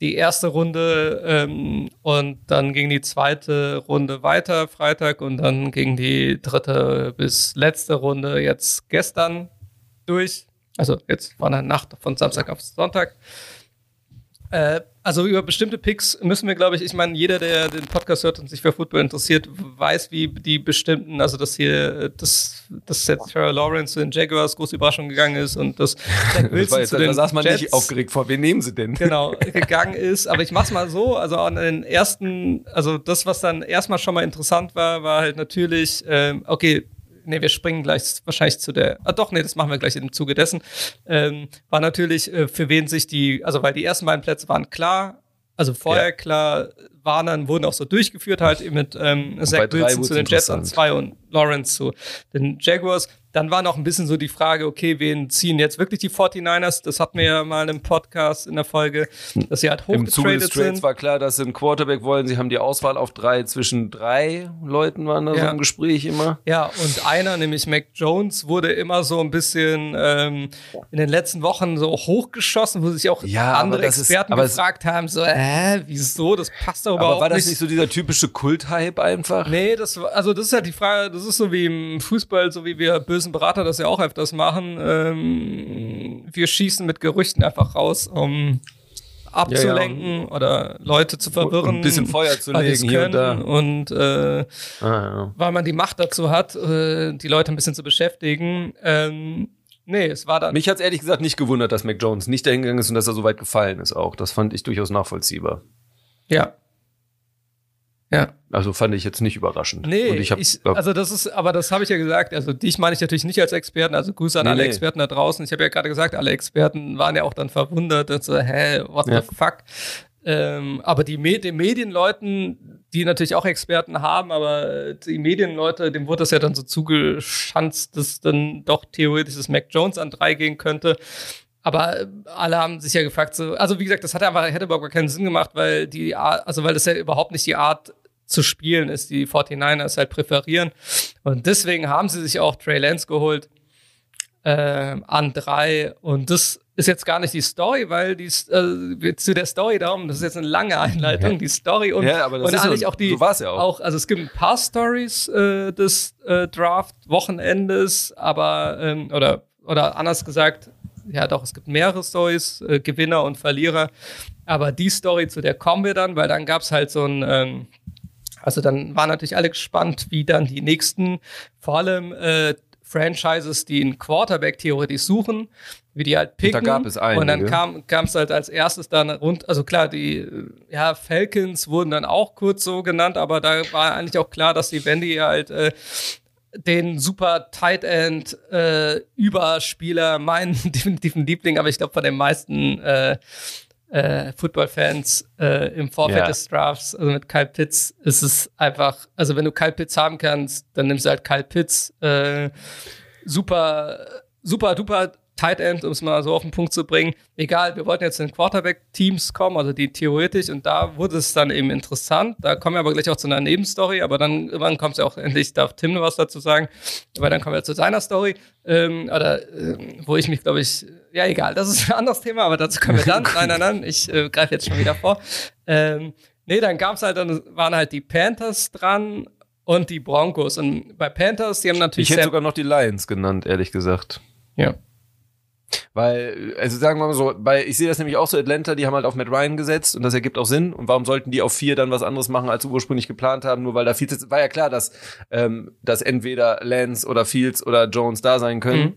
Die erste Runde ähm, und dann ging die zweite Runde weiter Freitag und dann ging die dritte bis letzte Runde jetzt gestern durch. Also jetzt von der Nacht von Samstag auf Sonntag. Äh, also über bestimmte Picks müssen wir, glaube ich, ich meine, jeder, der den Podcast hört und sich für Football interessiert, weiß, wie die bestimmten, also dass hier, äh, dass, dass jetzt Trevor Lawrence zu den Jaguars große Überraschung gegangen ist und dass Zach Wilson jetzt, zu da den saß man Jets nicht aufgeregt vor. Wen nehmen sie denn? genau, gegangen ist. Aber ich mach's mal so, also an den ersten, also das, was dann erstmal schon mal interessant war, war halt natürlich, ähm, okay, nee, wir springen gleich wahrscheinlich zu der, ah doch, nee, das machen wir gleich im Zuge dessen, ähm, war natürlich, äh, für wen sich die, also weil die ersten beiden Plätze waren klar, also vorher Ja. klar, waren dann, wurden auch so durchgeführt halt mit ähm, Zach Wilson zu den Jets an zwei und Lawrence zu den Jaguars. Dann war noch ein bisschen so die Frage, okay, wen ziehen jetzt wirklich die 49ers? Das hatten wir ja mal im Podcast in der Folge, dass sie halt Im Zuge des hochgetradet Trades sind. war klar, dass sie einen Quarterback wollen. Sie haben die Auswahl auf drei, zwischen drei Leuten waren da so Ja. im Gespräch immer. Ja, und einer, nämlich Mac Jones, wurde immer so ein bisschen ähm, in den letzten Wochen so hochgeschossen, wo sich auch Ja, andere ist- Experten es- gefragt haben, so, hä, wieso, das passt doch überhaupt Aber war das nicht. nicht so dieser typische Kult-Hype einfach? Nee, das war, also das ist halt die Frage, das ist so wie im Fußball, so wie wir bösen Berater das ja auch öfters machen. Ähm, wir schießen mit Gerüchten einfach raus, um abzulenken oder Leute zu verwirren. Und ein bisschen Feuer zu es legen hier und da. und äh, Ah, weil man die Macht dazu hat, äh, die Leute ein bisschen zu beschäftigen. Ähm, nee, es war ja. dann. Mich hat's ehrlich gesagt nicht gewundert, dass Mac Jones nicht dahin gegangen ist und dass er so weit gefallen ist auch. Das fand ich durchaus nachvollziehbar. ja. Ja. Also fand ich jetzt nicht überraschend. Nee, und ich hab, ich, also das ist, aber das habe ich ja gesagt. Also dich meine ich natürlich nicht als Experten. Also Grüße an Nee, alle nee. Experten da draußen. Ich habe ja gerade gesagt, alle Experten waren ja auch dann verwundert und so, hä, what Ja. the fuck? Ähm, aber die Me den Medienleuten, die natürlich auch Experten haben, aber die Medienleute, dem wurde das ja dann so zugeschanzt, dass dann doch theoretisch das Mac Jones an drei gehen könnte. Aber äh, alle haben sich ja gefragt, so, also wie gesagt, das hat einfach, hätte überhaupt gar keinen Sinn gemacht, weil die Art, also weil das ja überhaupt nicht die Art zu spielen ist, die 49ers halt präferieren. Und deswegen haben sie sich auch Trey Lance geholt ähm, an drei. Und das ist jetzt gar nicht die Story, weil die äh, zu der Story darum, das ist jetzt eine lange Einleitung, Ja. die Story und, Ja, aber das und ist eigentlich so- auch die so ja auch. also es gibt ein paar Stories äh, des äh, Draft-Wochenendes, aber ähm, oder oder anders gesagt, ja doch, es gibt mehrere Stories, äh, Gewinner und Verlierer. Aber die Story, zu der kommen wir dann, weil dann gab es halt so ein, ähm, also dann waren natürlich alle gespannt, wie dann die nächsten, vor allem äh, Franchises, die einen Quarterback theoretisch suchen, wie die halt picken. gab es einige. Und dann kam kam es halt als erstes dann rund, also klar, die ja, Falcons wurden dann auch kurz so genannt, aber da war eigentlich auch klar, dass die Wendy halt äh, den super Tight End äh, Überspieler meinen definitiven Liebling, aber ich glaube von den meisten äh, äh, Football-Fans äh, im Vorfeld Ja. des Drafts, also mit Kyle Pitts, ist es einfach, also wenn du Kyle Pitts haben kannst, dann nimmst du halt Kyle Pitts. Äh, super, super duper Tight End, um es mal so auf den Punkt zu bringen. Egal, wir wollten jetzt in Quarterback-Teams kommen, also die theoretisch, und da wurde es dann eben interessant. Da kommen wir aber gleich auch zu einer Nebenstory, aber dann irgendwann kommt es ja auch endlich, darf Tim noch was dazu sagen, aber dann kommen wir zu seiner Story, ähm, oder ähm, wo ich mich, glaube ich, ja egal, das ist ein anderes Thema, aber dazu kommen wir dann. nein, nein, nein, ich äh, greife jetzt schon wieder vor. Ähm, nee, dann gab es halt, dann waren halt die Panthers dran und die Broncos. Und bei Panthers, die haben natürlich. Ich hätte sogar noch die Lions genannt, ehrlich gesagt. ja. Weil, also sagen wir mal so, bei, ich sehe das nämlich auch so, Atlanta, die haben halt auf Matt Ryan gesetzt und das ergibt auch Sinn. Und warum sollten die auf vier dann was anderes machen, als sie ursprünglich geplant haben? Nur weil da Fields, war ja klar, dass, ähm, dass entweder Lance oder Fields oder Jones da sein können. Mhm.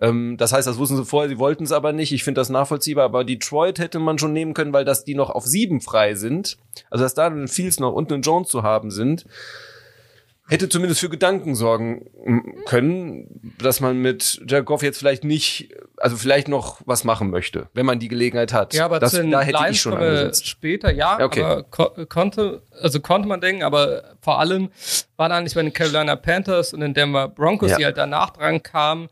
Ähm, das heißt, das wussten sie vorher, sie wollten es aber nicht. Ich finde das nachvollziehbar, aber Detroit hätte man schon nehmen können, weil dass die noch auf sieben frei sind. Also dass da ein Fields noch und ein Jones zu haben sind hätte zumindest für Gedanken sorgen können, dass man mit Jared Goff jetzt vielleicht nicht, also vielleicht noch was machen möchte, wenn man die Gelegenheit hat. Ja, aber das, zu den da hätte ich schon angesetzt. später, ja, okay. aber ko konnte, also konnte man denken, aber vor allem waren eigentlich bei den Carolina Panthers und den Denver Broncos, Ja. die halt danach dran kamen,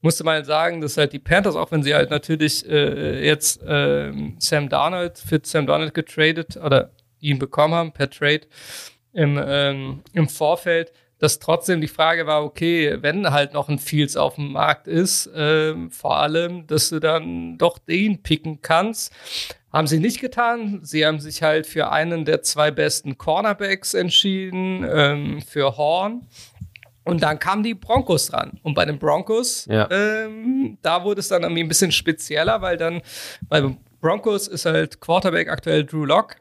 musste man halt sagen, dass halt die Panthers, auch wenn sie halt natürlich äh, jetzt ähm, Sam Darnold für Sam Darnold getradet oder ihn bekommen haben per Trade im, ähm, im Vorfeld, dass trotzdem die Frage war, okay, wenn halt noch ein Fields auf dem Markt ist, ähm, vor allem, dass du dann doch den picken kannst. Haben sie nicht getan. Sie haben sich halt für einen der zwei besten Cornerbacks entschieden, ähm, für Horn. Und dann kamen die Broncos dran. Und bei den Broncos, Ja. ähm, da wurde es dann irgendwie ein bisschen spezieller, weil dann bei den Broncos ist halt Quarterback aktuell Drew Lock.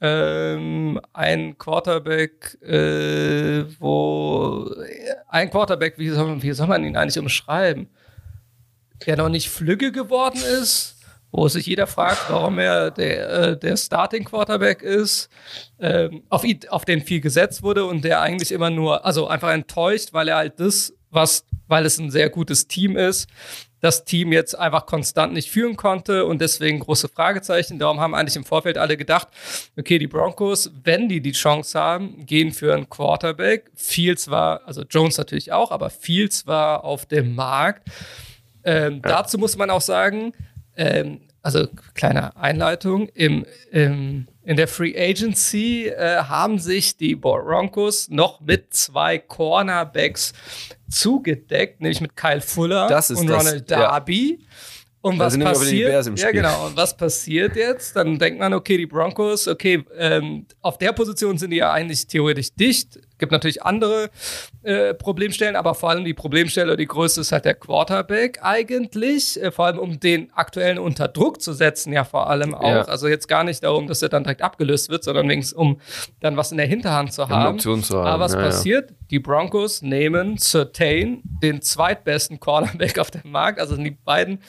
Ähm, ein Quarterback, äh, wo ein Quarterback, wie soll, man, wie soll man ihn eigentlich umschreiben? Der noch nicht flügge geworden ist, wo sich jeder fragt, warum er der, äh, der Starting Quarterback ist, ähm, auf, ihn, auf den viel gesetzt wurde und der eigentlich immer nur, also einfach enttäuscht, weil er halt das, was, weil es ein sehr gutes Team ist, das Team jetzt einfach konstant nicht führen konnte und deswegen große Fragezeichen. Darum haben eigentlich im Vorfeld alle gedacht, okay, die Broncos, wenn die die Chance haben, gehen für einen Quarterback. Fields war, also Jones natürlich auch, aber Fields war auf dem Markt. Ähm, Dazu muss man auch sagen, ähm, also kleine Einleitung, im, im, in der Free Agency äh, haben sich die Broncos noch mit zwei Cornerbacks zugedeckt, nämlich mit Kyle Fuller und das, Ronald ja. Darby. Und Da was die passiert? Ja, genau. Und was passiert jetzt? Dann denkt man, okay, die Broncos, okay, ähm, auf der Position sind die ja eigentlich theoretisch dicht. Gibt natürlich andere äh, Problemstellen, aber vor allem die Problemstelle, die größte ist halt der Quarterback eigentlich. Äh, vor allem, um den aktuellen unter Druck zu setzen, ja, vor allem auch. Ja. Also jetzt gar nicht darum, dass er dann direkt abgelöst wird, sondern wenigstens, um dann was in der Hinterhand zu haben. Option zu haben, Aber was ja, ja. passiert? Die Broncos nehmen Certain, den zweitbesten Cornerback auf dem Markt, also sind die beiden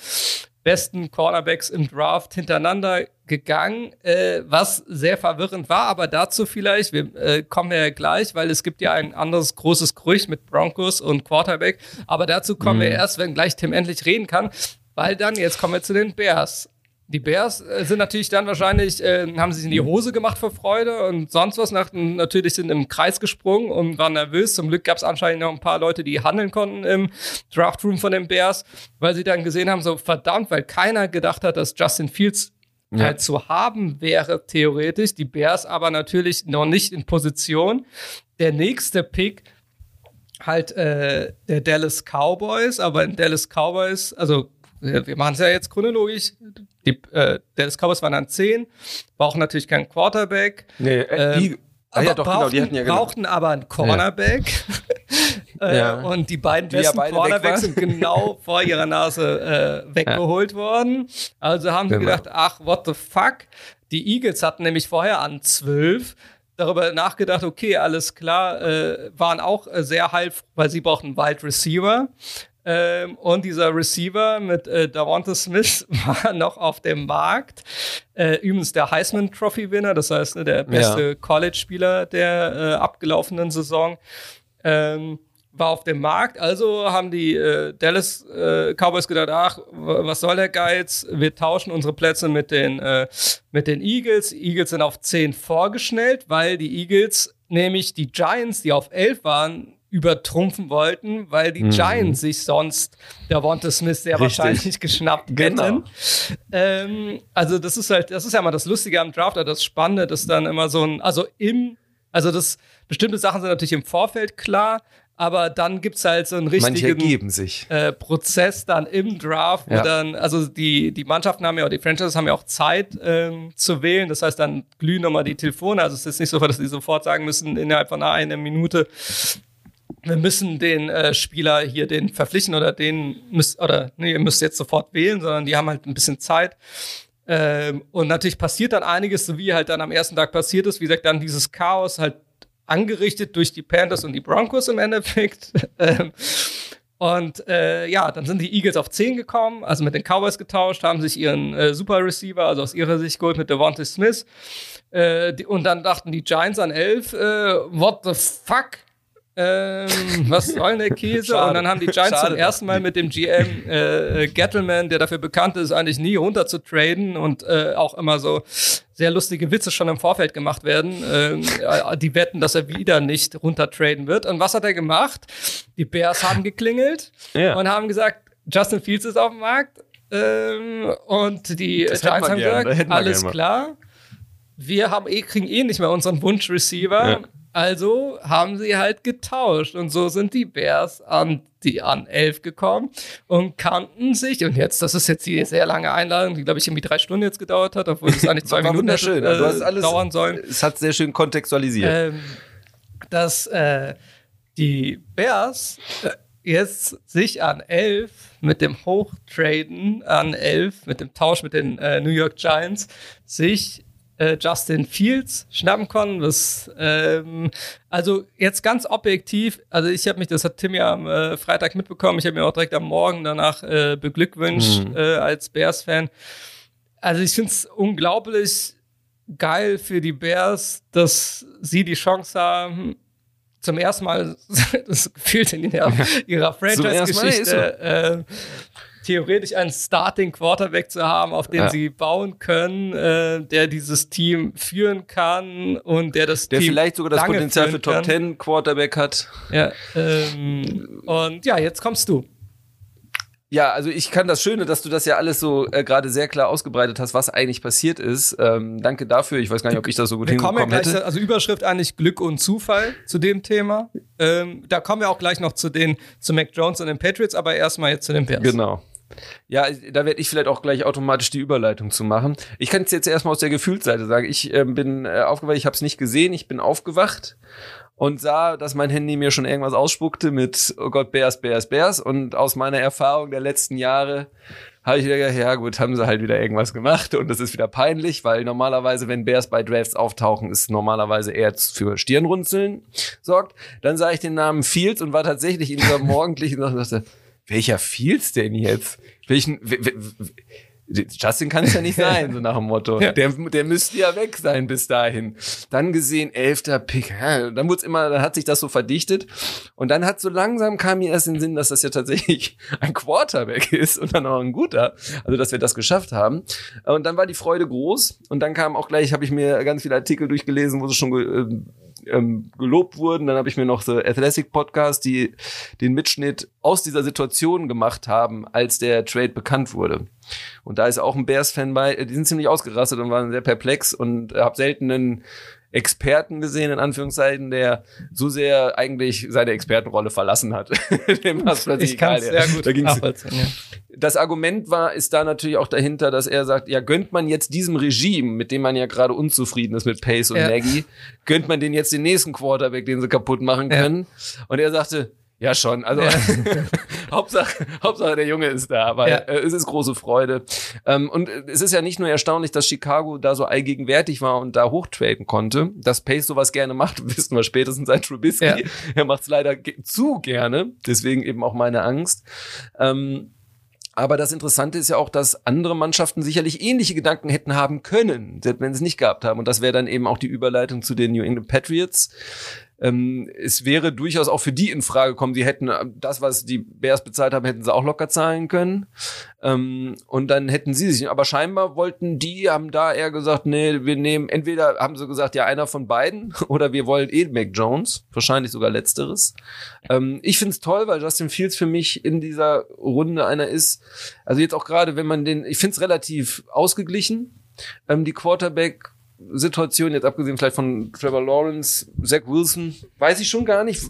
besten Cornerbacks im Draft hintereinander gegangen, äh, was sehr verwirrend war, aber dazu vielleicht, wir äh, kommen ja gleich, weil es gibt ja ein anderes großes Gerücht mit Broncos und Quarterback, aber dazu kommen wir erst, wenn gleich Tim endlich reden kann, weil dann, jetzt kommen wir zu den Bears. Die Bears äh, sind natürlich dann wahrscheinlich, äh, haben sich in die Hose gemacht vor Freude und sonst was. Nach, natürlich sind im Kreis gesprungen und waren nervös. Zum Glück gab es anscheinend noch ein paar Leute, die handeln konnten im Draftroom von den Bears, weil sie dann gesehen haben, so verdammt, weil keiner gedacht hat, dass Justin Fields Ja. halt zu haben wäre, theoretisch. Die Bears aber natürlich noch nicht in Position. Der nächste Pick halt äh, der Dallas Cowboys, aber in Dallas Cowboys, also wir machen es ja jetzt chronologisch. Die äh, Dallas Cowboys waren an 10, brauchen natürlich keinen Quarterback. Nee, äh, Ähm, die, ah, ja, doch, genau, die ja genau. brauchten aber einen Cornerback. äh, Ja. Und die beiden Die ja besten Cornerbacks sind genau vor ihrer Nase äh, weggeholt worden. Also haben sie Genau. gedacht, ach, what the fuck. Die Eagles hatten nämlich vorher an 12 darüber nachgedacht, okay, alles klar, äh, waren auch äh, sehr heil, weil sie brauchten einen Wide Receiver. Ähm, und dieser Receiver mit äh, Davante Smith war noch auf dem Markt. Äh, übrigens der Heisman Trophy Winner, das heißt ne, der beste College-Spieler der äh, abgelaufenen Saison. Ähm, war auf dem Markt, also haben die äh, Dallas äh, Cowboys gedacht, ach, was soll der Geiz? Wir tauschen unsere Plätze mit den, äh, mit den Eagles. Die Eagles sind auf 10 vorgeschnellt, weil die Eagles nämlich die Giants, die auf 11 waren, übertrumpfen wollten, weil die Giants sich sonst der Wonte Smith sehr Mhm. Richtig. wahrscheinlich geschnappt Genau. hätten. Ähm, also das ist halt, das ist ja mal das Lustige am Draft, oder das Spannende, dass dann immer so ein, also im, also das, bestimmte Sachen sind natürlich im Vorfeld klar, Aber dann gibt's halt so einen richtigen äh, Prozess dann im Draft, wo ja. dann, also die, die Mannschaften haben ja, die Franchises haben ja auch Zeit ähm, zu wählen. Das heißt, dann glühen nochmal die Telefone. Also es ist nicht so, dass die sofort sagen müssen, innerhalb von einer Minute, wir müssen den äh, Spieler hier den verpflichten oder den müsst, oder nee, ihr müsst jetzt sofort wählen, sondern die haben halt ein bisschen Zeit. Ähm, und natürlich passiert dann einiges, so wie halt dann am ersten Tag passiert ist. Wie gesagt, dann dieses Chaos halt angerichtet durch die Panthers und die Broncos im Endeffekt. Ähm, und äh, ja, dann sind die Eagles auf 10 gekommen, also mit den Cowboys getauscht, haben sich ihren äh, Super Receiver, also aus ihrer Sicht geholt mit Devontae Smith. Äh, die, und dann dachten die Giants an 11, äh, what the fuck? Ähm, was soll der Käse? und dann haben die Giants Schade. zum ersten Mal mit dem GM äh, Gettleman, der dafür bekannt ist, eigentlich nie runter zu traden und äh, auch immer so sehr lustige Witze schon im Vorfeld gemacht werden. Äh, die wetten, dass er wieder nicht runter traden wird. Und was hat er gemacht? Die Bears haben geklingelt ja. und haben gesagt, Justin Fields ist auf dem Markt. Ähm, und die Giants haben gesagt, alles klar. Wir haben eh, kriegen eh nicht mehr unseren Wunsch-Receiver. Ja also haben sie halt getauscht und so sind die Bears an die an elf gekommen und kannten sich. Und jetzt, das ist jetzt die sehr lange Einladung, die glaube ich irgendwie drei Stunden jetzt gedauert hat, obwohl es eigentlich zwei Minuten hätte, äh, du hast alles, dauern sollen. Es hat sehr schön kontextualisiert. Ähm, dass äh, die Bears äh, jetzt sich an elf mit dem Hochtraden an elf, mit dem Tausch mit den äh, New York Giants, sich äh, Justin Fields schnappen konnten. Was, ähm, also jetzt ganz objektiv, also ich habe mich, das hat Tim ja am äh, Freitag mitbekommen, ich habe mir auch direkt am Morgen danach äh, beglückwünscht mhm. äh, als Bears-Fan. Also ich finde es unglaublich geil für die Bears, dass sie die Chance haben, zum ersten Mal das gefühlt in ihrer, ihrer Franchise-Geschichte theoretisch einen Starting Quarterback zu haben, auf den ja. sie bauen können, äh, der dieses Team führen kann und der das der Team vielleicht sogar das Potenzial für Top Ten Quarterback hat. Ja. Ähm, und ja, jetzt kommst du. Ja, also ich kann das Schöne, dass du das ja alles so äh, gerade sehr klar ausgebreitet hast, was eigentlich passiert ist. Ähm, danke dafür. Ich weiß gar nicht, ob ich das so gut Wir hinbekommen kommen hätte. also Überschrift eigentlich Glück und Zufall zu dem Thema. Ähm, da kommen wir auch gleich noch zu den zu Mac Jones und den Patriots, aber erstmal jetzt zu den Bears. Genau. Ja, da werde ich vielleicht auch gleich automatisch die Überleitung zu machen. Ich kann es jetzt erstmal aus der Gefühlsseite sagen. Ich äh, bin äh, aufgewacht, ich habe es nicht gesehen, ich bin aufgewacht und sah, dass mein Handy mir schon irgendwas ausspuckte mit, oh Gott, Bears, Bears, Bears. Und aus meiner Erfahrung der letzten Jahre habe ich wieder gedacht, ja gut, haben sie halt wieder irgendwas gemacht und das ist wieder peinlich, weil normalerweise, wenn Bears bei Drafts auftauchen, ist normalerweise eher für Stirnrunzeln sorgt. Dann sah ich den Namen Fields und war tatsächlich in dieser morgendlichen und dachte, welcher Fields denn jetzt? Welchen, Justin kann es ja nicht sein, so nach dem Motto. Ja. Der, der müsste ja weg sein bis dahin. Dann gesehen, elfter Pick. Dann wurde immer, dann hat sich das so verdichtet. Und dann hat so langsam kam mir erst in den Sinn, dass das ja tatsächlich ein Quarterback ist und dann auch ein guter. Also, dass wir das geschafft haben. Und dann war die Freude groß. Und dann kam auch gleich, habe ich mir ganz viele Artikel durchgelesen, wo sie schon äh, ähm, gelobt wurden. Dann habe ich mir noch The Athletic Podcast, die den Mitschnitt aus dieser Situation gemacht haben, als der Trade bekannt wurde. Und da ist auch ein Bears-Fan bei, die sind ziemlich ausgerastet und waren sehr perplex und äh, habe selten einen Experten gesehen, in Anführungszeichen, der so sehr eigentlich seine Expertenrolle verlassen hat. Dem war es plötzlich ich egal. Sehr gut da ging's, ja. Das Argument war, ist da natürlich auch dahinter, dass er sagt, ja, gönnt man jetzt diesem Regime, mit dem man ja gerade unzufrieden ist mit Pace und ja. Nagy, gönnt man den jetzt den nächsten Quarterback, den sie kaputt machen können? Ja. Und er sagte, ja, schon. Also ja. Hauptsache, Hauptsache der Junge ist da, weil ja. äh, es ist große Freude. Ähm, und es ist ja nicht nur erstaunlich, dass Chicago da so allgegenwärtig war und da hochtraden konnte. Dass Pace sowas gerne macht, wissen wir spätestens seit Trubisky. Ja. Er macht es leider zu gerne, deswegen eben auch meine Angst. Ähm, aber das Interessante ist ja auch, dass andere Mannschaften sicherlich ähnliche Gedanken hätten haben können, wenn sie es nicht gehabt haben. Und das wäre dann eben auch die Überleitung zu den New England Patriots ähm, es wäre durchaus auch für die in Frage gekommen. Sie hätten äh, das, was die Bears bezahlt haben, hätten sie auch locker zahlen können. Ähm, und dann hätten sie sich, aber scheinbar wollten die, haben da eher gesagt, nee, wir nehmen, entweder haben sie gesagt, ja, einer von beiden, oder wir wollen eh Mac Jones, wahrscheinlich sogar letzteres. Ähm, ich find's toll, weil Justin Fields für mich in dieser Runde einer ist, also jetzt auch gerade, wenn man den, ich find's relativ ausgeglichen. Ähm, die Quarterback Situation, jetzt abgesehen vielleicht von Trevor Lawrence, Zach Wilson, weiß ich schon gar nicht.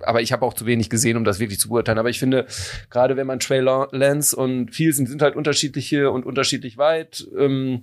aber ich habe auch zu wenig gesehen, um das wirklich zu beurteilen. Aber ich finde, gerade wenn man Trey Lance und Fields sind, sind halt unterschiedliche und unterschiedlich weit. Ähm,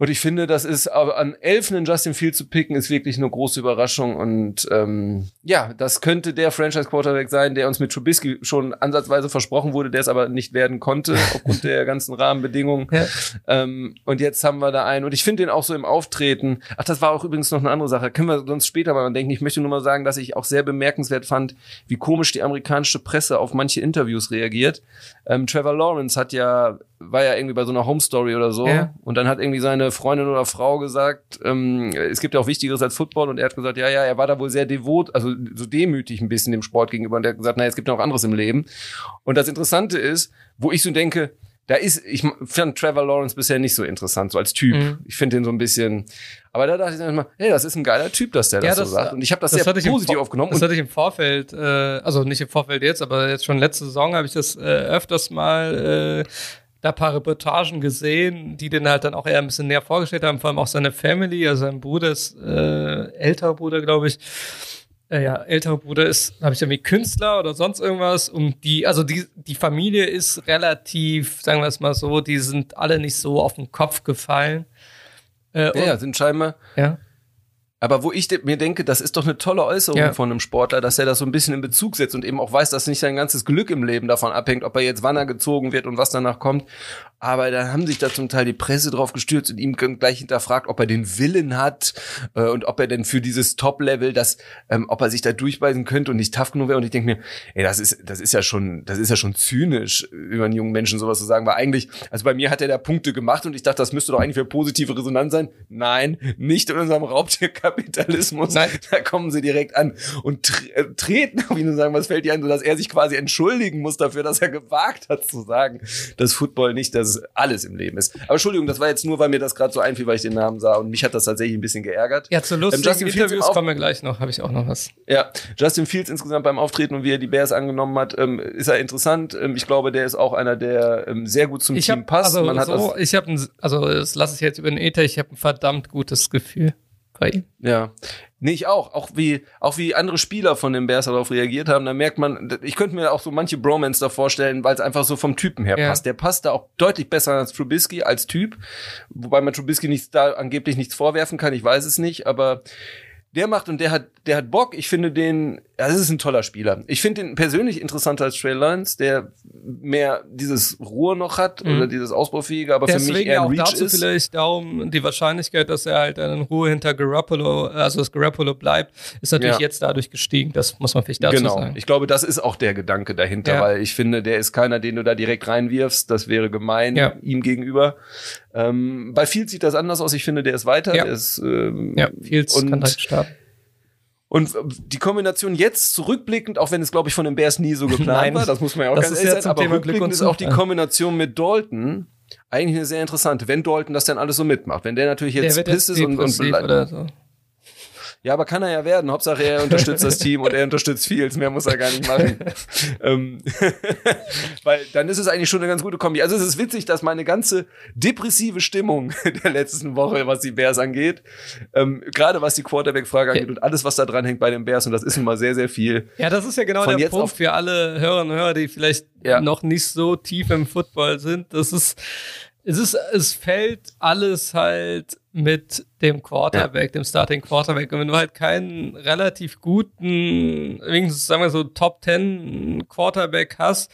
und ich finde, das ist aber an elf einen Justin Field zu picken, ist wirklich eine große Überraschung. Und ähm, ja, das könnte der Franchise-Quarterback sein, der uns mit Trubisky schon ansatzweise versprochen wurde, der es aber nicht werden konnte, aufgrund der ganzen Rahmenbedingungen. Ja. Ähm, und jetzt haben wir da einen. Und ich finde den auch so im Auftreten. Ach, das war auch übrigens noch eine andere Sache. Können wir sonst später mal denken. Ich möchte nur mal sagen, dass ich auch sehr bemerkenswert fand, wie komisch die amerikanische Presse auf manche Interviews reagiert. Ähm, Trevor Lawrence hat ja war ja irgendwie bei so einer Home Story oder so. Ja. Und dann hat irgendwie seine Freundin oder Frau gesagt, ähm, es gibt ja auch Wichtigeres als Football. Und er hat gesagt, ja, ja, er war da wohl sehr devot, also so demütig ein bisschen dem Sport gegenüber. Und er hat gesagt, naja, es gibt noch anderes im Leben. Und das Interessante ist, wo ich so denke, da ist, ich fand Trevor Lawrence bisher nicht so interessant, so als Typ. Mhm. Ich finde den so ein bisschen, aber da dachte ich dann immer, hey, das ist ein geiler Typ, dass der ja, das, das, so sagt. Und ich habe das, das sehr positiv aufgenommen. Das hatte ich im Vorfeld, äh, also nicht im Vorfeld jetzt, aber jetzt schon letzte Saison habe ich das äh, öfters mal äh, da paar Reportagen gesehen, die den halt dann auch eher ein bisschen näher vorgestellt haben, vor allem auch seine Family, also sein Bruder ist äh, älterer Bruder, glaube ich. Äh, ja, älterer Bruder ist, habe ich irgendwie Künstler oder sonst irgendwas. Und die, also die, die Familie ist relativ, sagen wir es mal so, die sind alle nicht so auf den Kopf gefallen. Äh, ja, sind scheinbar. Ja aber wo ich de mir denke, das ist doch eine tolle Äußerung ja. von einem Sportler, dass er das so ein bisschen in Bezug setzt und eben auch weiß, dass nicht sein ganzes Glück im Leben davon abhängt, ob er jetzt wann er gezogen wird und was danach kommt. Aber da haben sich da zum Teil die Presse drauf gestürzt und ihm gleich hinterfragt, ob er den Willen hat äh, und ob er denn für dieses Top-Level, das, ähm, ob er sich da durchbeißen könnte und nicht tough genug wäre. Und ich denke mir, ey, das ist, das ist ja schon, das ist ja schon zynisch, über einen jungen Menschen sowas zu sagen. Weil eigentlich, also bei mir hat er da Punkte gemacht und ich dachte, das müsste doch eigentlich für positive Resonanz sein. Nein, nicht in unserem Raubtier Kapitalismus. Nein. Da kommen sie direkt an und tre äh, treten auf ihn und sagen, was fällt dir ein, so dass er sich quasi entschuldigen muss dafür, dass er gewagt hat zu sagen, dass Football nicht das alles im Leben ist. Aber Entschuldigung, das war jetzt nur, weil mir das gerade so einfiel, weil ich den Namen sah und mich hat das tatsächlich ein bisschen geärgert. Ja, zu lustigen ähm, Justin Interviews kommen wir gleich noch, habe ich auch noch was. Ja, Justin Fields insgesamt beim Auftreten und wie er die Bears angenommen hat, ähm, ist er interessant. Ähm, ich glaube, der ist auch einer, der ähm, sehr gut zum ich Team hab, passt. Also Man so, ich habe also das lasse ich jetzt über den Ether, ich habe ein verdammt gutes Gefühl bei ihm. Ja. Nee, ich auch. Auch wie, auch wie andere Spieler von den Bears darauf reagiert haben, da merkt man, ich könnte mir auch so manche Bromance da vorstellen, weil es einfach so vom Typen her ja. passt. Der passt da auch deutlich besser als Trubisky als Typ. Wobei man Trubisky nichts da angeblich nichts vorwerfen kann, ich weiß es nicht, aber der macht und der hat, der hat Bock. Ich finde den, das ist ein toller Spieler. Ich finde den persönlich interessanter als Trey Lance, der mehr dieses Ruhe noch hat mhm. oder dieses Ausbaufähige, aber Deswegen für mich eher ein Reach auch dazu ist. vielleicht darum die Wahrscheinlichkeit, dass er halt in Ruhe hinter Garoppolo, also dass Garoppolo bleibt, ist natürlich ja. jetzt dadurch gestiegen. Das muss man vielleicht dazu genau. sagen. Ich glaube, das ist auch der Gedanke dahinter, ja. weil ich finde, der ist keiner, den du da direkt reinwirfst. Das wäre gemein ja. ihm gegenüber. Ähm, bei Fields sieht das anders aus. Ich finde, der ist weiter. Ja, der ist, ähm, ja Fields kann halt starten. Und die Kombination jetzt zurückblickend, auch wenn es, glaube ich, von den Bears nie so geplant Nein, war, das muss man ja auch ganz ehrlich sagen, aber Thema rückblickend ist auch die Kombination mit Dalton eigentlich eine sehr interessante, wenn Dalton das dann alles so mitmacht. Wenn der natürlich jetzt piss ist und, und oder so. Ja, aber kann er ja werden. Hauptsache er unterstützt das Team und er unterstützt Fields. Mehr muss er gar nicht machen. ähm, weil dann ist es eigentlich schon eine ganz gute Kombi. Also es ist witzig, dass meine ganze depressive Stimmung der letzten Woche, was die Bears angeht, ähm, gerade was die Quarterback-Frage angeht und alles, was da dran hängt bei den Bears, und das ist nun mal sehr, sehr viel. Ja, das ist ja genau der Punkt für alle Hörerinnen und Hörer, die vielleicht ja. noch nicht so tief im Football sind. Das ist, es ist, es fällt alles halt mit dem Quarterback, ja. dem Starting Quarterback. Und wenn du halt keinen relativ guten, wenigstens sagen wir so Top 10 Quarterback hast,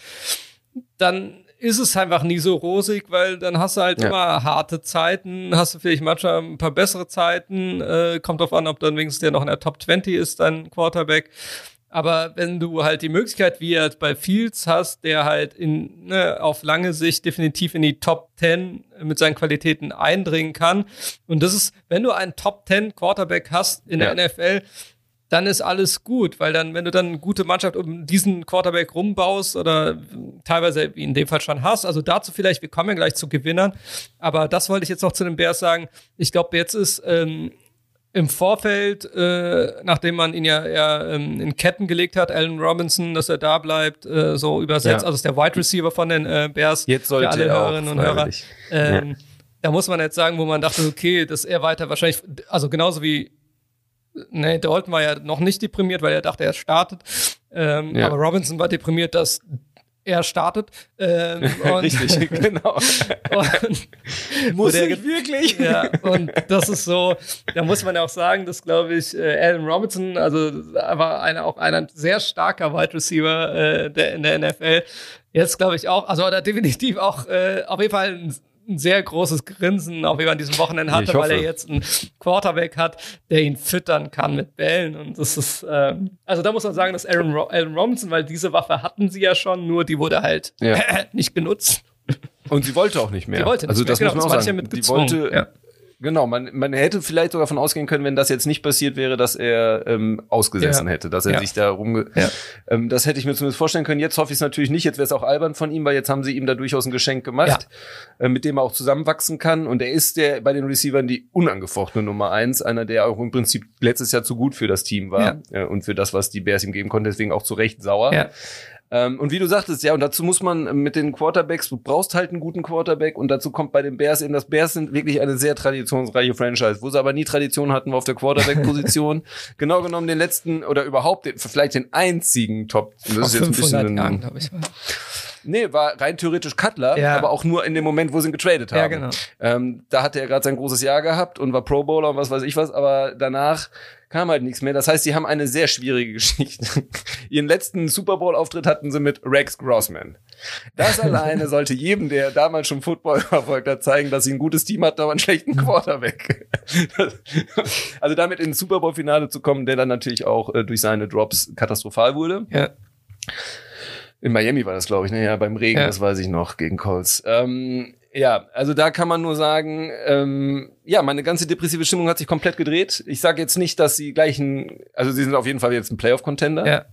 dann ist es einfach nie so rosig, weil dann hast du halt ja. immer harte Zeiten, hast du vielleicht manchmal ein paar bessere Zeiten, äh, kommt drauf an, ob dann wenigstens der noch in der Top 20 ist, dein Quarterback. Aber wenn du halt die Möglichkeit, wie jetzt bei Fields hast, der halt in, ne, auf lange Sicht definitiv in die Top 10 mit seinen Qualitäten eindringen kann. Und das ist, wenn du einen Top 10 Quarterback hast in ja. der NFL, dann ist alles gut, weil dann, wenn du dann eine gute Mannschaft um diesen Quarterback rumbaust oder teilweise wie in dem Fall schon hast, also dazu vielleicht, wir kommen ja gleich zu Gewinnern, aber das wollte ich jetzt noch zu den Bears sagen. Ich glaube, jetzt ist ähm, im Vorfeld, äh, nachdem man ihn ja, ja ähm, in Ketten gelegt hat, Allen Robinson, dass er da bleibt, äh, so übersetzt, ja. also ist der Wide Receiver von den äh, Bears jetzt sollte für alle Hörerinnen und Hörer. Ähm, ja. Da muss man jetzt sagen, wo man dachte, okay, dass er weiter wahrscheinlich, also genauso wie nee, Dalton war ja noch nicht deprimiert, weil er dachte, er startet. Ähm, Ja. Aber Robinson war deprimiert, dass er startet. Ähm, und, Richtig, genau. Und, Muss ich wirklich? ja, und das ist so, da muss man ja auch sagen, dass, glaube ich, äh, Allen Robinson, also war einer, auch ein sehr starker Wide Receiver äh, der, in der NFL. Jetzt glaube ich auch, also oder definitiv auch äh, auf jeden Fall ein, ein sehr großes Grinsen auf jeden Fall an diesem Wochenende hatte, weil er jetzt einen Quarterback hat, der ihn füttern kann mit Bällen. Und das ist, ähm, also da muss man sagen, dass Aaron, Ro Allen Robinson, weil diese Waffe hatten sie ja schon, nur die wurde halt Ja. nicht genutzt. Und sie wollte auch nicht mehr. Die wollte nicht also mehr, das genau, muss man auch sagen. die wollte, ja. Genau, man, man hätte vielleicht sogar davon ausgehen können, wenn das jetzt nicht passiert wäre, dass er ähm, ausgesessen Ja. hätte, dass er Ja. sich da rumge... Ja. Ähm, das hätte ich mir zumindest vorstellen können. Jetzt hoffe ich es natürlich nicht. Jetzt wäre es auch albern von ihm, weil jetzt haben sie ihm da durchaus ein Geschenk gemacht, äh, mit dem er auch zusammenwachsen kann. Und er ist der bei den Receivern die unangefochtene Nummer eins, einer, der auch im Prinzip letztes Jahr zu gut für das Team war äh, und für das, was die Bears ihm geben konnten. Deswegen auch zu Recht sauer. Ähm, und wie du sagtest, ja, und dazu muss man mit den Quarterbacks, du brauchst halt einen guten Quarterback und dazu kommt bei den Bears eben, das Bears sind wirklich eine sehr traditionsreiche Franchise, wo sie aber nie Tradition hatten auf der Quarterback-Position. genau genommen den letzten oder überhaupt den, vielleicht den einzigen Top. Das ist jetzt ein 500 bisschen Jahren, ich. Nee, war rein theoretisch Cutler, Ja. aber auch nur in dem Moment, wo sie ihn getradet haben. Ja, genau. Ähm, da hatte er gerade sein großes Jahr gehabt und war Pro Bowler und was weiß ich was, aber danach kam halt nichts mehr. Das heißt, sie haben eine sehr schwierige Geschichte. Ihren letzten Super Bowl-Auftritt hatten sie mit Rex Grossman. Das alleine sollte jedem, der damals schon Football verfolgt hat, zeigen, dass sie ein gutes Team hatten, aber einen schlechten Quarterback. also damit ins Super Bowl-Finale zu kommen, der dann natürlich auch äh, durch seine Drops katastrophal wurde. Ja. In Miami war das, glaube ich, ne? Ja, beim Regen, Ja. das weiß ich noch, gegen Colts. Ähm, ja, also da kann man nur sagen, ähm, ja, meine ganze depressive Stimmung hat sich komplett gedreht. Ich sage jetzt nicht, dass sie gleichen, also sie sind auf jeden Fall jetzt ein Playoff-Contender. Ja.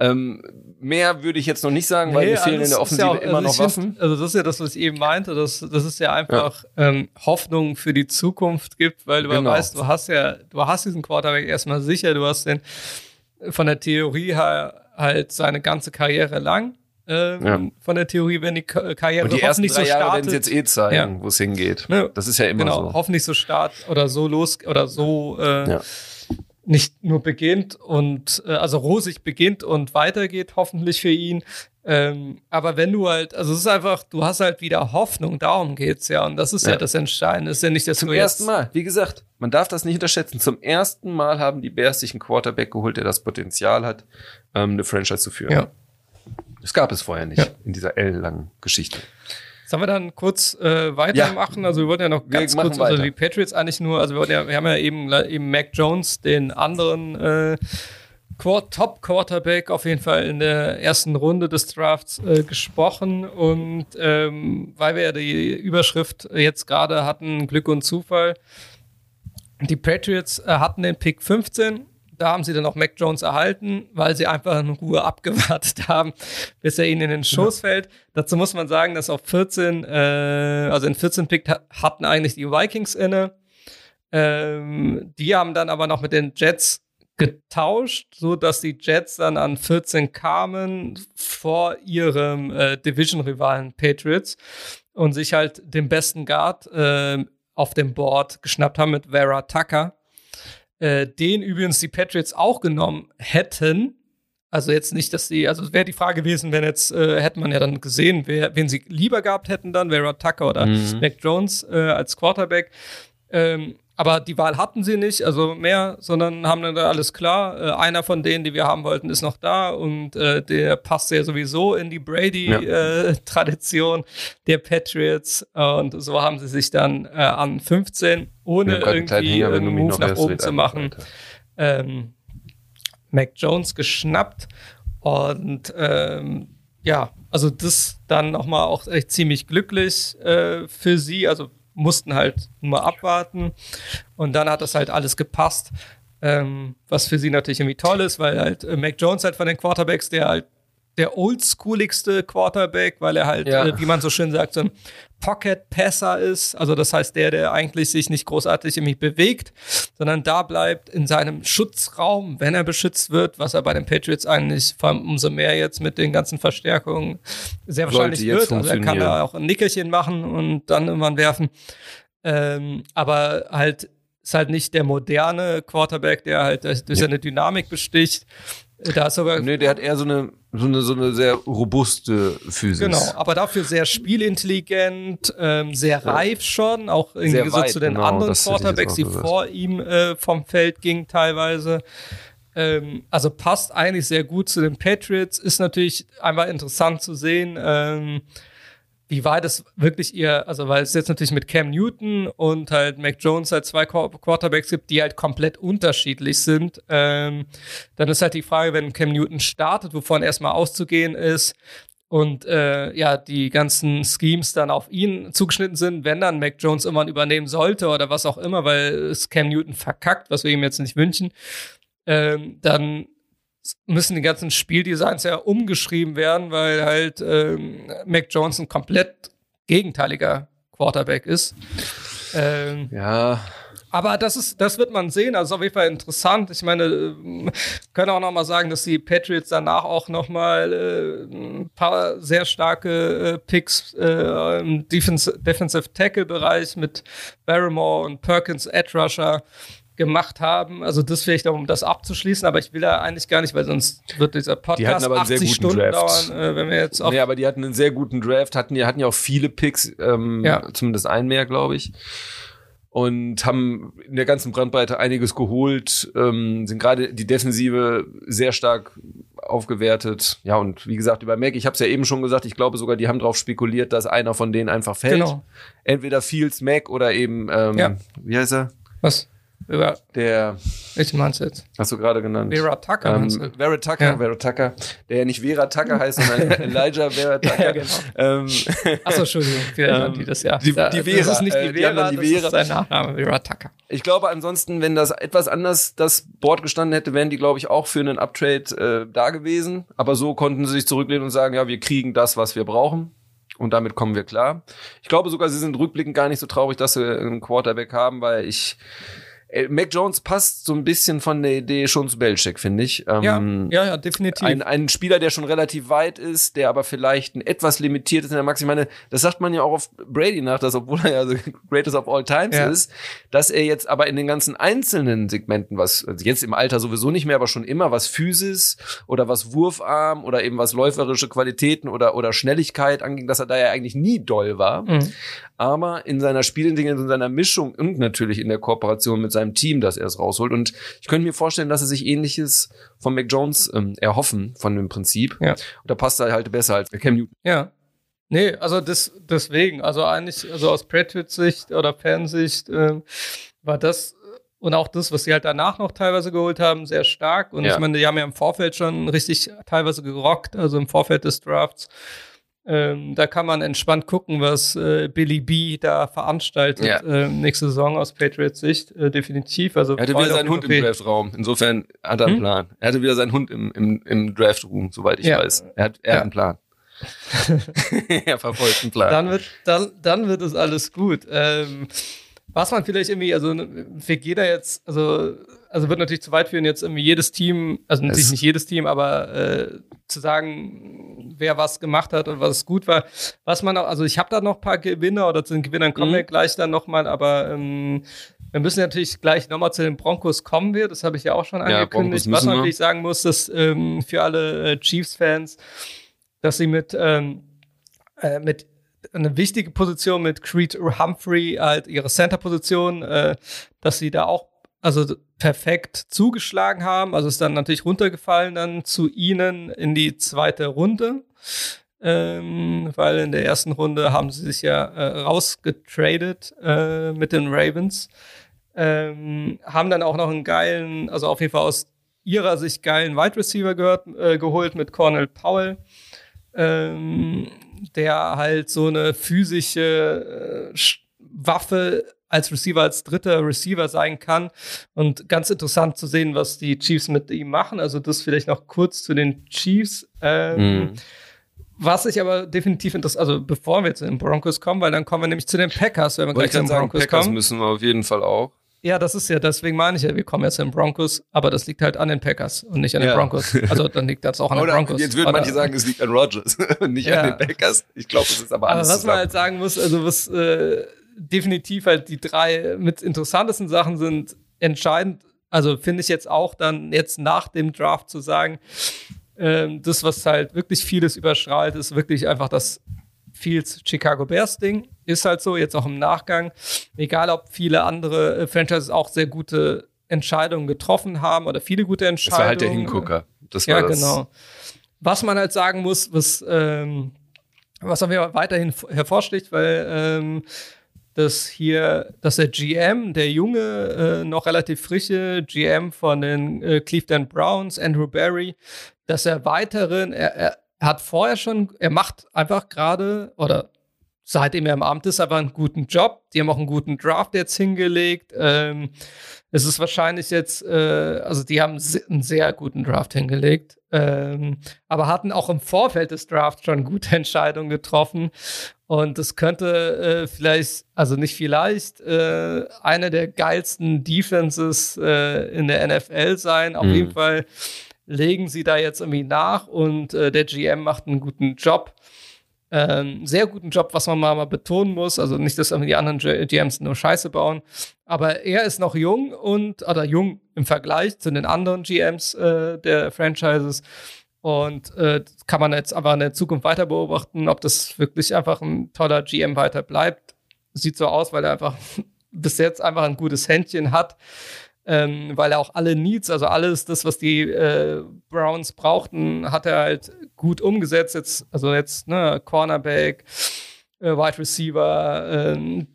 Ähm, mehr würde ich jetzt noch nicht sagen, weil Nee, mir fehlen in der ist ja Offensive auch- immer also noch Waffen. Find, also das ist ja das, was ich eben meinte. Das, das ist ja einfach ähm, Hoffnung für die Zukunft gibt, weil du Genau. weißt, du hast ja, du hast diesen Quarterback erstmal sicher, du hast den von der Theorie her halt seine ganze Karriere lang. Ähm, Ja. Von der Theorie, wenn die Ka- Karriere Und die ersten hoffentlich drei so Jahre werden sie jetzt eh zeigen, Ja. wo es hingeht. Ja. Das ist ja immer genau, so. hoffentlich so start oder so los oder so äh, Ja. nicht nur beginnt und äh, also rosig beginnt und weitergeht, hoffentlich für ihn. Ähm, aber wenn du halt, also es ist einfach, du hast halt wieder Hoffnung, darum geht's ja. Und das ist ja, Ja. das Entscheidende. Es ist ja nicht, dass Zum ersten Mal, wie gesagt, man darf das nicht unterschätzen. Zum ersten Mal haben die Bears sich einen Quarterback geholt, der das Potenzial hat, ähm, eine Franchise zu führen. Ja. Das gab es vorher nicht Ja. in dieser L-langen Geschichte. Sollen wir dann kurz äh, weitermachen? Also wir wollten ja noch ganz kurz, also weiter. die Patriots eigentlich nur, also wir, ja, wir haben ja eben, eben Mac Jones, den anderen äh, Top-Quarterback auf jeden Fall in der ersten Runde des Drafts äh, gesprochen. Und ähm, weil wir ja die Überschrift jetzt gerade hatten, Glück und Zufall, die Patriots äh, hatten den Pick 15. Da haben sie dann auch Mac Jones erhalten, weil sie einfach in Ruhe abgewartet haben, bis er ihnen in den Schoß fällt. Dazu muss man sagen, dass auf 14, äh, also in 14 Pick ha- hatten eigentlich die Vikings inne. Ähm, die haben dann aber noch mit den Jets getauscht, so dass die Jets dann an 14 kamen vor ihrem äh, Division-Rivalen Patriots und sich halt den besten Guard äh, auf dem Board geschnappt haben mit Vera Tucker, äh, den übrigens die Patriots auch genommen hätten. Also jetzt nicht, dass sie, also wäre die Frage gewesen, wenn jetzt, äh, hätte man ja dann gesehen, wer, wen sie lieber gehabt hätten dann, Vera Tucker oder Mhm. Mac Jones äh, als Quarterback. Ähm, aber die Wahl hatten sie nicht, also mehr, sondern haben dann da alles klar. Äh, einer von denen, die wir haben wollten, ist noch da und äh, der passt ja sowieso in die Brady-Tradition der Patriots. Und so haben sie sich dann äh, an 15 ohne irgendwie du einen Move nach oben zu machen, ähm, Mac Jones geschnappt. Und ähm, ja, also das dann nochmal auch echt ziemlich glücklich äh, für sie. Also mussten halt nur abwarten. Und dann hat das halt alles gepasst. Ähm, was für sie natürlich irgendwie toll ist, weil halt äh, Mac Jones halt von den Quarterbacks, der halt der oldschooligste Quarterback, weil er halt, Ja. äh, wie man so schön sagt, so ein Pocket-Passer ist. Also das heißt, der, der eigentlich sich nicht großartig irgendwie bewegt, sondern da bleibt in seinem Schutzraum, wenn er beschützt wird, was er bei den Patriots eigentlich vor allem umso mehr jetzt mit den ganzen Verstärkungen sehr wahrscheinlich wird. Also er kann da auch ein Nickerchen machen und dann irgendwann werfen. Ähm, aber halt ist halt nicht der moderne Quarterback, der halt durch seine Dynamik besticht. Da ist sogar Nee, der hat eher so eine, so eine, so eine sehr robuste Physis. Genau, aber dafür sehr spielintelligent, ähm, sehr reif schon, auch Gegensatz weit, zu den genau, anderen Quarterbacks, die vor ihm äh, vom Feld gingen teilweise. Ähm, also passt eigentlich sehr gut zu den Patriots. Ist natürlich einmal interessant zu sehen, ähm, wie weit es wirklich ihr, also weil es jetzt natürlich mit Cam Newton und halt Mac Jones halt zwei Qu- Quarterbacks gibt, die halt komplett unterschiedlich sind. Ähm, dann ist halt die Frage, wenn Cam Newton startet, wovon erstmal auszugehen ist und äh, ja, die ganzen Schemes dann auf ihn zugeschnitten sind, wenn dann Mac Jones irgendwann übernehmen sollte oder was auch immer, weil es Cam Newton verkackt, was wir ihm jetzt nicht wünschen, ähm, dann müssen die ganzen Spieldesigns ja umgeschrieben werden, weil halt ähm, Mac Jones ein komplett gegenteiliger Quarterback ist. Ähm, Ja, aber das ist, das wird man sehen. Also auf jeden Fall interessant. Ich meine, ähm, können auch noch mal sagen, dass die Patriots danach auch noch mal äh, ein paar sehr starke äh, Picks äh, im Defense, Defensive Tackle Bereich mit Barrymore und Perkins Edge Rusher gemacht haben. Also das vielleicht auch, um das abzuschließen, aber ich will da eigentlich gar nicht, weil sonst wird dieser Podcast aber einen sehr 80 guten Stunden Draft. dauern, äh, wenn wir jetzt auf nee, aber die hatten einen sehr guten Draft, hatten, hatten ja auch viele Picks, ähm, Ja. zumindest einen mehr, glaube ich. Und haben in der ganzen Brandbreite einiges geholt, ähm, sind gerade die Defensive sehr stark aufgewertet. Ja, und wie gesagt, über Mac, ich habe es ja eben schon gesagt, ich glaube sogar, die haben darauf spekuliert, dass einer von denen einfach fällt. Genau. Entweder Fields, Mac oder eben, ähm, Ja. wie heißt er? was? Über, Der, welchen meinst du jetzt? hast du gerade genannt? Vera Tucker Ähm? Vera Tucker, Ja. Vera Tucker, der ja nicht Vera Tucker heißt, sondern Elijah Vera Tucker. Ja, genau. ähm, Achso, Entschuldigung, vielleicht Ähm, die das ja. die- Da- die Das Vera, ist nicht äh, die die Vera, die das Vera. ist sein Nachname, Vera Tucker. Ich glaube ansonsten, wenn das etwas anders das Board gestanden hätte, wären die, glaube ich, auch für einen Uptrade äh, da gewesen. Aber so konnten sie sich zurücklehnen und sagen, ja, wir kriegen das, was wir brauchen. Und damit kommen wir klar. Ich glaube sogar, sie sind rückblickend gar nicht so traurig, dass sie einen Quarterback haben, weil ich äh, Mac Jones passt so ein bisschen von der Idee schon zu Belichick, finde ich. Ja, Ähm, ja, ja, definitiv. ein, ein Spieler, der schon relativ weit ist, der aber vielleicht ein etwas limitiert ist in der Max. Ich meine, das sagt man ja auch auf Brady nach, dass obwohl er ja the greatest of all times Ja. ist, dass er jetzt aber in den ganzen einzelnen Segmenten, was also jetzt im Alter sowieso nicht mehr, aber schon immer was Physis oder was Wurfarm oder eben was läuferische Qualitäten oder, oder Schnelligkeit anging, dass er da ja eigentlich nie doll war Mhm. Aber in seiner Spielintelligenz und seiner Mischung und natürlich in der Kooperation mit seinem Team, dass er es rausholt. Und ich könnte mir vorstellen, dass er sich ähnliches von Mac Jones ähm, erhoffen, von dem Prinzip. Ja. Und da passt er halt besser als Cam Newton. Ja. Nee, also das, deswegen, also eigentlich, also aus Patriots-Sicht oder Fansicht ähm, war das und auch das, was sie halt danach noch teilweise geholt haben, sehr stark. Und Ja. ich meine, die haben ja im Vorfeld schon richtig teilweise gerockt, also im Vorfeld des Drafts. Ähm, da kann man entspannt gucken, was äh, Billy B da veranstaltet Ja. ähm, nächste Saison aus Patriots Sicht, äh, definitiv. Also Er hatte wieder seinen Hund im. Draftraum. Insofern hat er einen Hm? Plan. Er hatte wieder seinen Hund im, im, im Draftroom, soweit ich Ja. weiß. Er hat, er Ja. hat einen Plan. er verfolgt einen Plan. dann wird, dann, dann wird es alles gut. Ähm, was man vielleicht irgendwie, also ne, für jeder jetzt, also, also wird natürlich zu weit führen, jetzt irgendwie jedes Team, also natürlich Es- nicht jedes Team, aber äh, zu sagen, wer was gemacht hat und was gut war. Was man auch, also ich habe da noch ein paar Gewinner oder zu den Gewinnern kommen Mhm. wir gleich dann nochmal, aber ähm, wir müssen natürlich gleich nochmal zu den Broncos kommen wir, das habe ich ja auch schon Ja, angekündigt. was müssen man natürlich sagen muss, dass ähm, für alle äh, Chiefs-Fans, dass sie mit, ähm, äh, mit eine wichtige Position mit Creed Humphrey, halt ihre Center-Position, äh, dass sie da auch also perfekt zugeschlagen haben. Also ist dann natürlich runtergefallen dann zu ihnen in die zweite Runde. Ähm, weil in der ersten Runde haben sie sich ja äh, rausgetradet äh, mit den Ravens. Ähm, haben dann auch noch einen geilen, also auf jeden Fall aus ihrer Sicht geilen Wide Receiver gehört, äh, geholt mit Cornell Powell ähm, der halt so eine physische äh, Waffe als Receiver, als dritter Receiver sein kann. Und ganz interessant zu sehen, was die Chiefs mit ihm machen. Also das vielleicht noch kurz zu den Chiefs. Ähm, Mhm. Was ich aber definitiv interessiert, also bevor wir zu den Broncos kommen, weil dann kommen wir nämlich zu den Packers, wenn wir Wollte gleich ich zu den sagen, Broncos Packers kommen. müssen wir auf jeden Fall auch. Ja, das ist ja, deswegen meine ich ja, wir kommen jetzt zu den Broncos, aber das liegt halt an den Packers und nicht an den Ja. Broncos. Also dann liegt das auch an den Broncos. jetzt würden manche sagen, es liegt an Rogers, nicht Ja. an den Packers. Ich glaube, es ist aber Aber alles was man zusammen. halt sagen muss, also was, äh, definitiv halt die drei mit interessantesten Sachen sind entscheidend. Also finde ich jetzt auch dann jetzt nach dem Draft zu sagen, ähm, das, was halt wirklich vieles überstrahlt, ist wirklich einfach das Fields Chicago Bears Ding. Ist halt so, jetzt auch im Nachgang. Egal, ob viele andere äh, Franchises auch sehr gute Entscheidungen getroffen haben oder viele gute Entscheidungen. Das war halt der Hingucker. Das war ja, das. genau. Was man halt sagen muss, was, ähm, was jeden Fall weiterhin hervorsticht, weil ähm, dass hier, dass der GM, der junge, äh, noch relativ frische GM von den äh, Cleveland Browns, Andrew Barry, dass er weiteren, er, er hat vorher schon, er macht einfach gerade oder seitdem er im Amt ist, aber einen guten Job. Die haben auch einen guten Draft jetzt hingelegt. Ähm, es ist wahrscheinlich jetzt, äh, also die haben einen sehr guten Draft hingelegt, ähm, aber hatten auch im Vorfeld des Drafts schon gute Entscheidungen getroffen. Und es könnte äh, vielleicht, also nicht vielleicht, äh, eine der geilsten Defenses äh, in der NFL sein. Auf mhm. jeden Fall legen sie da jetzt irgendwie nach und äh, der GM macht einen guten Job. Ähm, sehr guten Job, was man mal, mal betonen muss. Also nicht, dass die anderen GMs nur Scheiße bauen. Aber er ist noch jung und, oder jung im Vergleich zu den anderen GMs äh, der Franchises. Und äh, kann man jetzt aber in der Zukunft weiter beobachten, ob das wirklich einfach ein toller GM weiter bleibt. Sieht so aus, weil er einfach bis jetzt einfach ein gutes Händchen hat ähm, weil er auch alle Needs, also alles das, was die äh, Browns brauchten, hat er halt gut umgesetzt. Jetzt, also jetzt ne, Cornerback, äh, Wide Receiver, äh,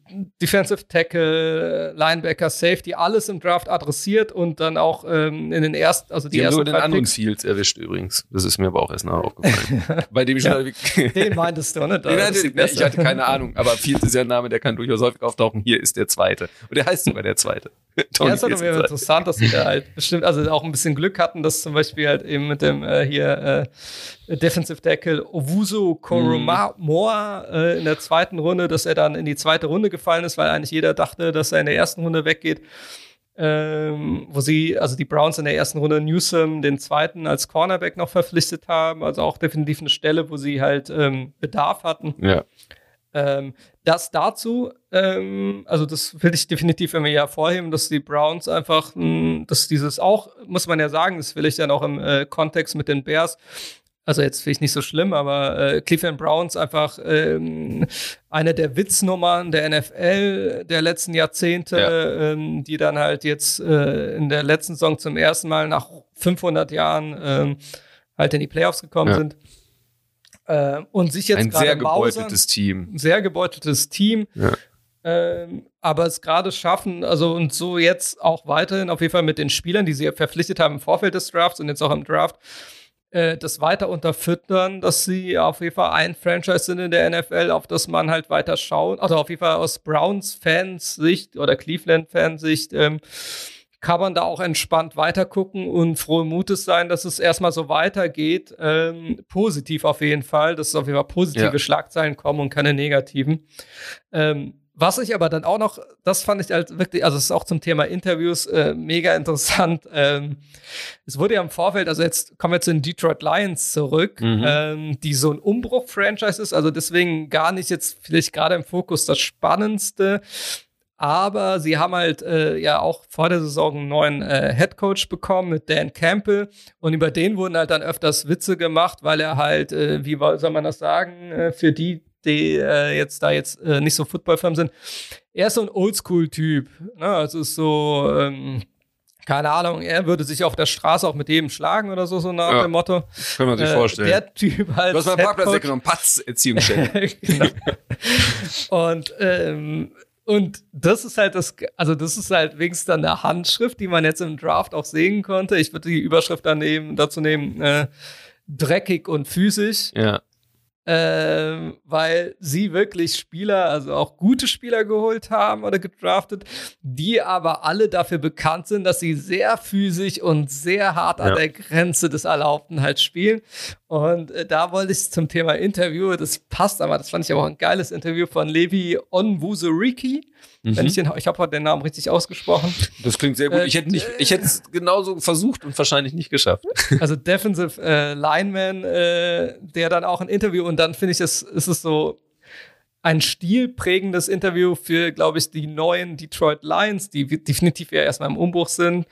Defensive Tackle, Linebacker, Safety, alles im Draft adressiert und dann auch ähm, in den ersten, also die, die ersten haben nur den anderen Fields erwischt übrigens. Das ist mir aber auch erst nachher aufgefallen. Bei dem ich ja, schon den meintest du, ne? Den hatte, ich hatte keine Ahnung, aber Fields ist ja ein Name, der kann durchaus häufig auftauchen. Hier ist der zweite. Und der heißt sogar der zweite. Tony ja, ist halt interessant, dass sie da halt bestimmt, also auch ein bisschen Glück hatten, dass zum Beispiel halt eben mit dem äh, hier äh, Defensive Tackle Owusu Koromoa äh, in der zweiten Runde, dass er dann in die zweite Runde gefallen ist, weil eigentlich jeder dachte, dass er in der ersten Runde weggeht. Ähm, wo sie, also die Browns in der ersten Runde Newsom den zweiten als Cornerback noch verpflichtet haben, also auch definitiv eine Stelle, wo sie halt ähm, Bedarf hatten. Ja. Ähm, das dazu, ähm, also das will ich definitiv immer hervorheben, dass die Browns einfach, mh, hm, dass dieses auch, muss man ja sagen, das will ich dann auch im äh, Kontext mit den Bears, also jetzt finde ich nicht so schlimm, aber äh, Cleveland Browns einfach ähm, eine der Witznummern der NFL der letzten Jahrzehnte, ja. ähm, die dann halt jetzt äh, in der letzten Saison zum ersten Mal nach 500 Jahren ähm, halt in die Playoffs gekommen ja. sind. Äh, und sich jetzt ein sehr gebeuteltes Team. Sehr gebeuteltes Team. Ja. Ähm, aber es gerade schaffen, also und so jetzt auch weiterhin auf jeden Fall mit den Spielern, die sie verpflichtet haben im Vorfeld des Drafts und jetzt auch im Draft, äh, das weiter unterfüttern, dass sie auf jeden Fall ein Franchise sind in der NFL, auf das man halt weiter schaut. Also auf jeden Fall aus Browns Fans Sicht oder Cleveland Fans Sicht ähm, kann man da auch entspannt weitergucken und frohen Mutes sein, dass es erstmal so weitergeht. Ähm, positiv auf jeden Fall, dass es auf jeden Fall positive ja. Schlagzeilen kommen und keine negativen. Ähm, was ich aber dann auch noch, das fand ich halt wirklich, also es ist auch zum Thema Interviews äh, mega interessant. Ähm, es wurde ja im Vorfeld, also jetzt kommen wir zu den Detroit Lions zurück, mhm. ähm, die so ein Umbruch-Franchise ist, also deswegen gar nicht jetzt vielleicht gerade im Fokus das Spannendste. Aber sie haben halt äh, ja auch vor der Saison einen neuen äh, Head Coach bekommen mit Dan Campbell. Und über den wurden halt dann öfters Witze gemacht, weil er halt, äh, wie soll man das sagen, äh, für die, die äh, jetzt da jetzt äh, nicht so Footballfirmen sind, er ist so ein Oldschool-Typ. Ne? Also ist so, ähm, keine Ahnung, er würde sich auf der Straße auch mit jedem schlagen oder so, so nach ja, dem Motto. Kann man sich äh, vorstellen. Der Typ halt. Du hast meinen Parkplatz weggenommen, Patz, Erziehungsstelle. genau. Und ähm, und das ist halt das, also das ist halt wenigstens dann eine Handschrift, die man jetzt im Draft auch sehen konnte. Ich würde die Überschrift daneben, dazu nehmen, äh, dreckig und physisch. Ja ähm, weil sie wirklich Spieler, also auch gute Spieler geholt haben oder gedraftet, die aber alle dafür bekannt sind, dass sie sehr physisch und sehr hart ja. an der Grenze des Erlaubten halt spielen. Und äh, da wollte ich zum Thema Interview, das passt aber, das fand ich aber auch ein geiles Interview von Levi Onwuzuriki. Mhm. Wenn ich den, ich habe den Namen richtig ausgesprochen. Das klingt sehr gut. Äh, ich hätte nicht, ich hätte es genauso versucht und wahrscheinlich nicht geschafft. Also Defensive äh, Lineman, äh, der dann auch ein Interview und dann finde ich es, ist es so, ein stilprägendes Interview für, glaube ich, die neuen Detroit Lions, die definitiv ja erstmal im Umbruch sind,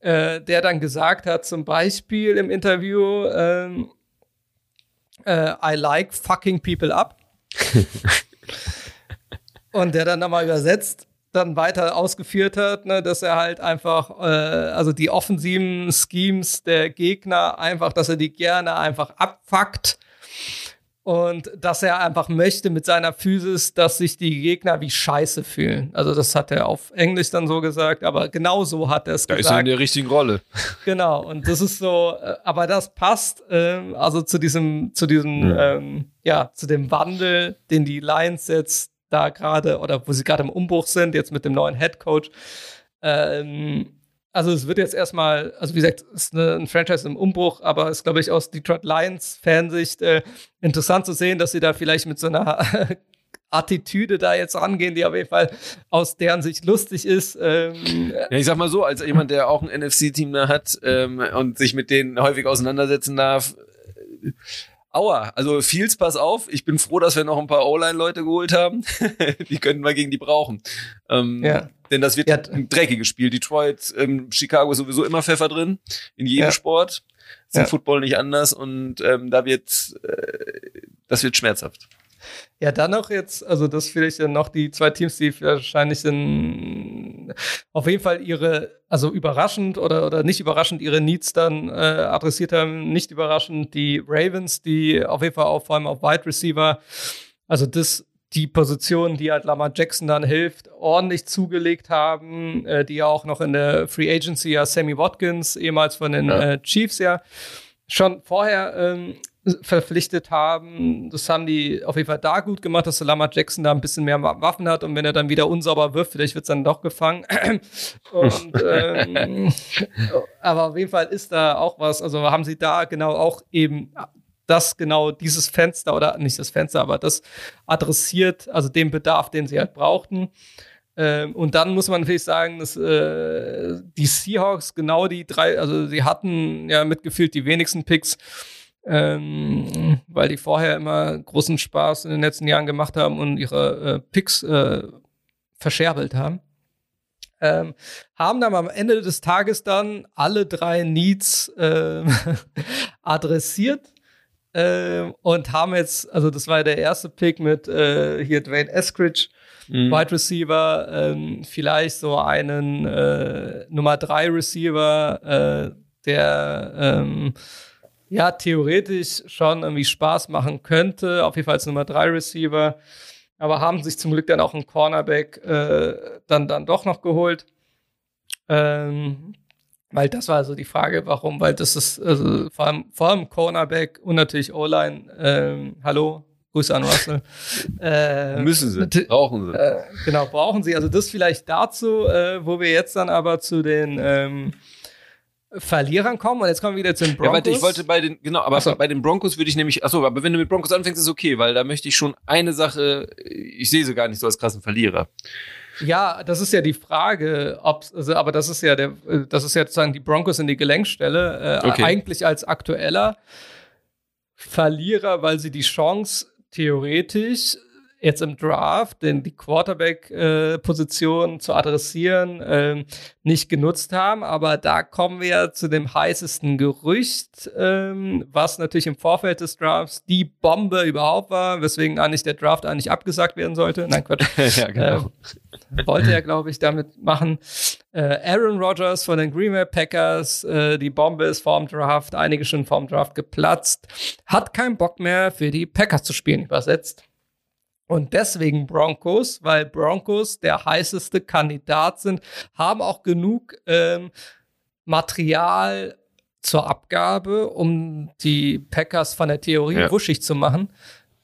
äh, der dann gesagt hat, zum Beispiel im Interview, ähm, äh, I like fucking people up. Und der dann nochmal übersetzt, dann weiter ausgeführt hat, ne, dass er halt einfach, äh, also die offensiven Schemes der Gegner einfach, dass er die gerne einfach abfuckt und dass er einfach möchte mit seiner Physis, dass sich die Gegner wie Scheiße fühlen. Also das hat er auf Englisch dann so gesagt, aber genau so hat er es gesagt. Da ist er in der richtigen Rolle. Genau, und das ist so, äh, aber das passt ähm, also zu diesem, zu diesem, ja. Ähm, ja, zu dem Wandel, den die Lions jetzt da gerade oder wo sie gerade im Umbruch sind, jetzt mit dem neuen Head Coach. Ähm, also es wird jetzt erstmal, also wie gesagt, es ist eine, ein Franchise im Umbruch, aber es ist, glaube ich, aus Detroit Lions Fansicht äh, interessant zu sehen, dass sie da vielleicht mit so einer Attitüde da jetzt rangehen, die auf jeden Fall aus deren Sicht lustig ist. Ähm, ja, ich sag mal so, als jemand, der auch ein NFC-Team da hat ähm, und sich mit denen häufig auseinandersetzen darf, äh, Aua, also Fields, pass auf. Ich bin froh, dass wir noch ein paar O-Line-Leute geholt haben. die könnten wir gegen die brauchen. Ähm, ja. Denn das wird ja. ein dreckiges Spiel. Detroit, ähm, Chicago ist sowieso immer Pfeffer drin. In jedem ja. Sport. Ist im Football nicht anders. Und ähm, da wird, äh, das wird schmerzhaft. Ja, dann noch jetzt, also das vielleicht dann noch die zwei Teams, die wahrscheinlich sind, auf jeden Fall ihre, also überraschend oder, oder nicht überraschend ihre Needs dann äh, adressiert haben, nicht überraschend die Ravens, die auf jeden Fall auch vor allem auf Wide Receiver, also das die Position, die halt Lamar Jackson dann hilft, ordentlich zugelegt haben, äh, die ja auch noch in der Free Agency ja Sammy Watkins, ehemals von den ja. äh, Chiefs ja schon vorher ähm, verpflichtet haben. Das haben die auf jeden Fall da gut gemacht, dass Lama Jackson da ein bisschen mehr Waffen hat und wenn er dann wieder unsauber wirft, vielleicht wird es dann doch gefangen. und, ähm, aber auf jeden Fall ist da auch was, also haben sie da genau auch eben das genau dieses Fenster oder nicht das Fenster, aber das adressiert, also den Bedarf, den sie halt brauchten. Ähm, und dann muss man natürlich sagen, dass äh, die Seahawks genau die drei, also sie hatten ja mitgefühlt die wenigsten Picks ähm, weil die vorher immer großen Spaß in den letzten Jahren gemacht haben und ihre äh, Picks äh, verscherbelt haben. Ähm, haben dann am Ende des Tages dann alle drei Needs äh, adressiert äh, und haben jetzt, also das war der erste Pick mit äh, hier Dwayne Eskridge, mhm. Wide Receiver, ähm, vielleicht so einen äh, Nummer drei Receiver, äh, der ähm, ja theoretisch schon irgendwie Spaß machen könnte. Auf jeden Fall als Nummer 3 Receiver. Aber haben sich zum Glück dann auch einen Cornerback äh, dann, dann doch noch geholt. Ähm, weil das war also die Frage, warum, weil das ist also vor allem, vor allem Cornerback und natürlich O-Line. Ähm, hallo, Grüße an Russell. Äh, Müssen sie, brauchen sie. Äh, genau, brauchen sie. Also das vielleicht dazu, äh, wo wir jetzt dann aber zu den ähm, Verlierern kommen und jetzt kommen wir wieder zu den Broncos. Ja, warte, ich wollte bei den, genau, aber so. bei den Broncos würde ich nämlich, achso, aber wenn du mit Broncos anfängst, ist okay, weil da möchte ich schon eine Sache, ich sehe sie gar nicht so als krassen Verlierer. Ja, das ist ja die Frage, ob, also, aber das ist ja der, das ist ja sozusagen die Broncos in die Gelenkstelle, äh, okay. eigentlich als aktueller Verlierer, weil sie die Chance theoretisch jetzt im Draft, denn die Quarterback-Position äh, zu adressieren, äh, nicht genutzt haben. Aber da kommen wir zu dem heißesten Gerücht, ähm, was natürlich im Vorfeld des Drafts die Bombe überhaupt war, weswegen eigentlich der Draft eigentlich abgesagt werden sollte. Nein, Quatsch. ja, genau. Äh, wollte er, glaube ich, damit machen. Äh, Aaron Rodgers von den Green Bay Packers, äh, die Bombe ist vorm Draft, einige schon vorm Draft geplatzt, hat keinen Bock mehr für die Packers zu spielen, übersetzt. Und deswegen Broncos, weil Broncos der heißeste Kandidat sind, haben auch genug ähm, Material zur Abgabe, um die Packers von der Theorie ja. wuschig zu machen,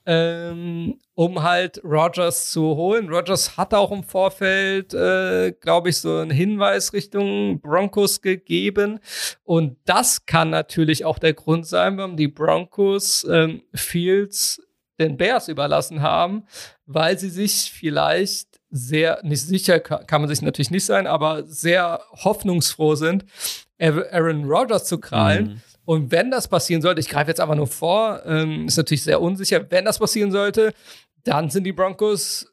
ähm, um halt Rogers zu holen. Rogers hat auch im Vorfeld, äh, glaube ich, so einen Hinweis Richtung Broncos gegeben. Und das kann natürlich auch der Grund sein, warum die Broncos ähm, Fields den Bears überlassen haben, weil sie sich vielleicht sehr, nicht sicher kann man sich natürlich nicht sein, aber sehr hoffnungsfroh sind, Aaron Rodgers zu krallen. Mhm. Und wenn das passieren sollte, ich greife jetzt einfach nur vor, ähm, ist natürlich sehr unsicher, wenn das passieren sollte, dann sind die Broncos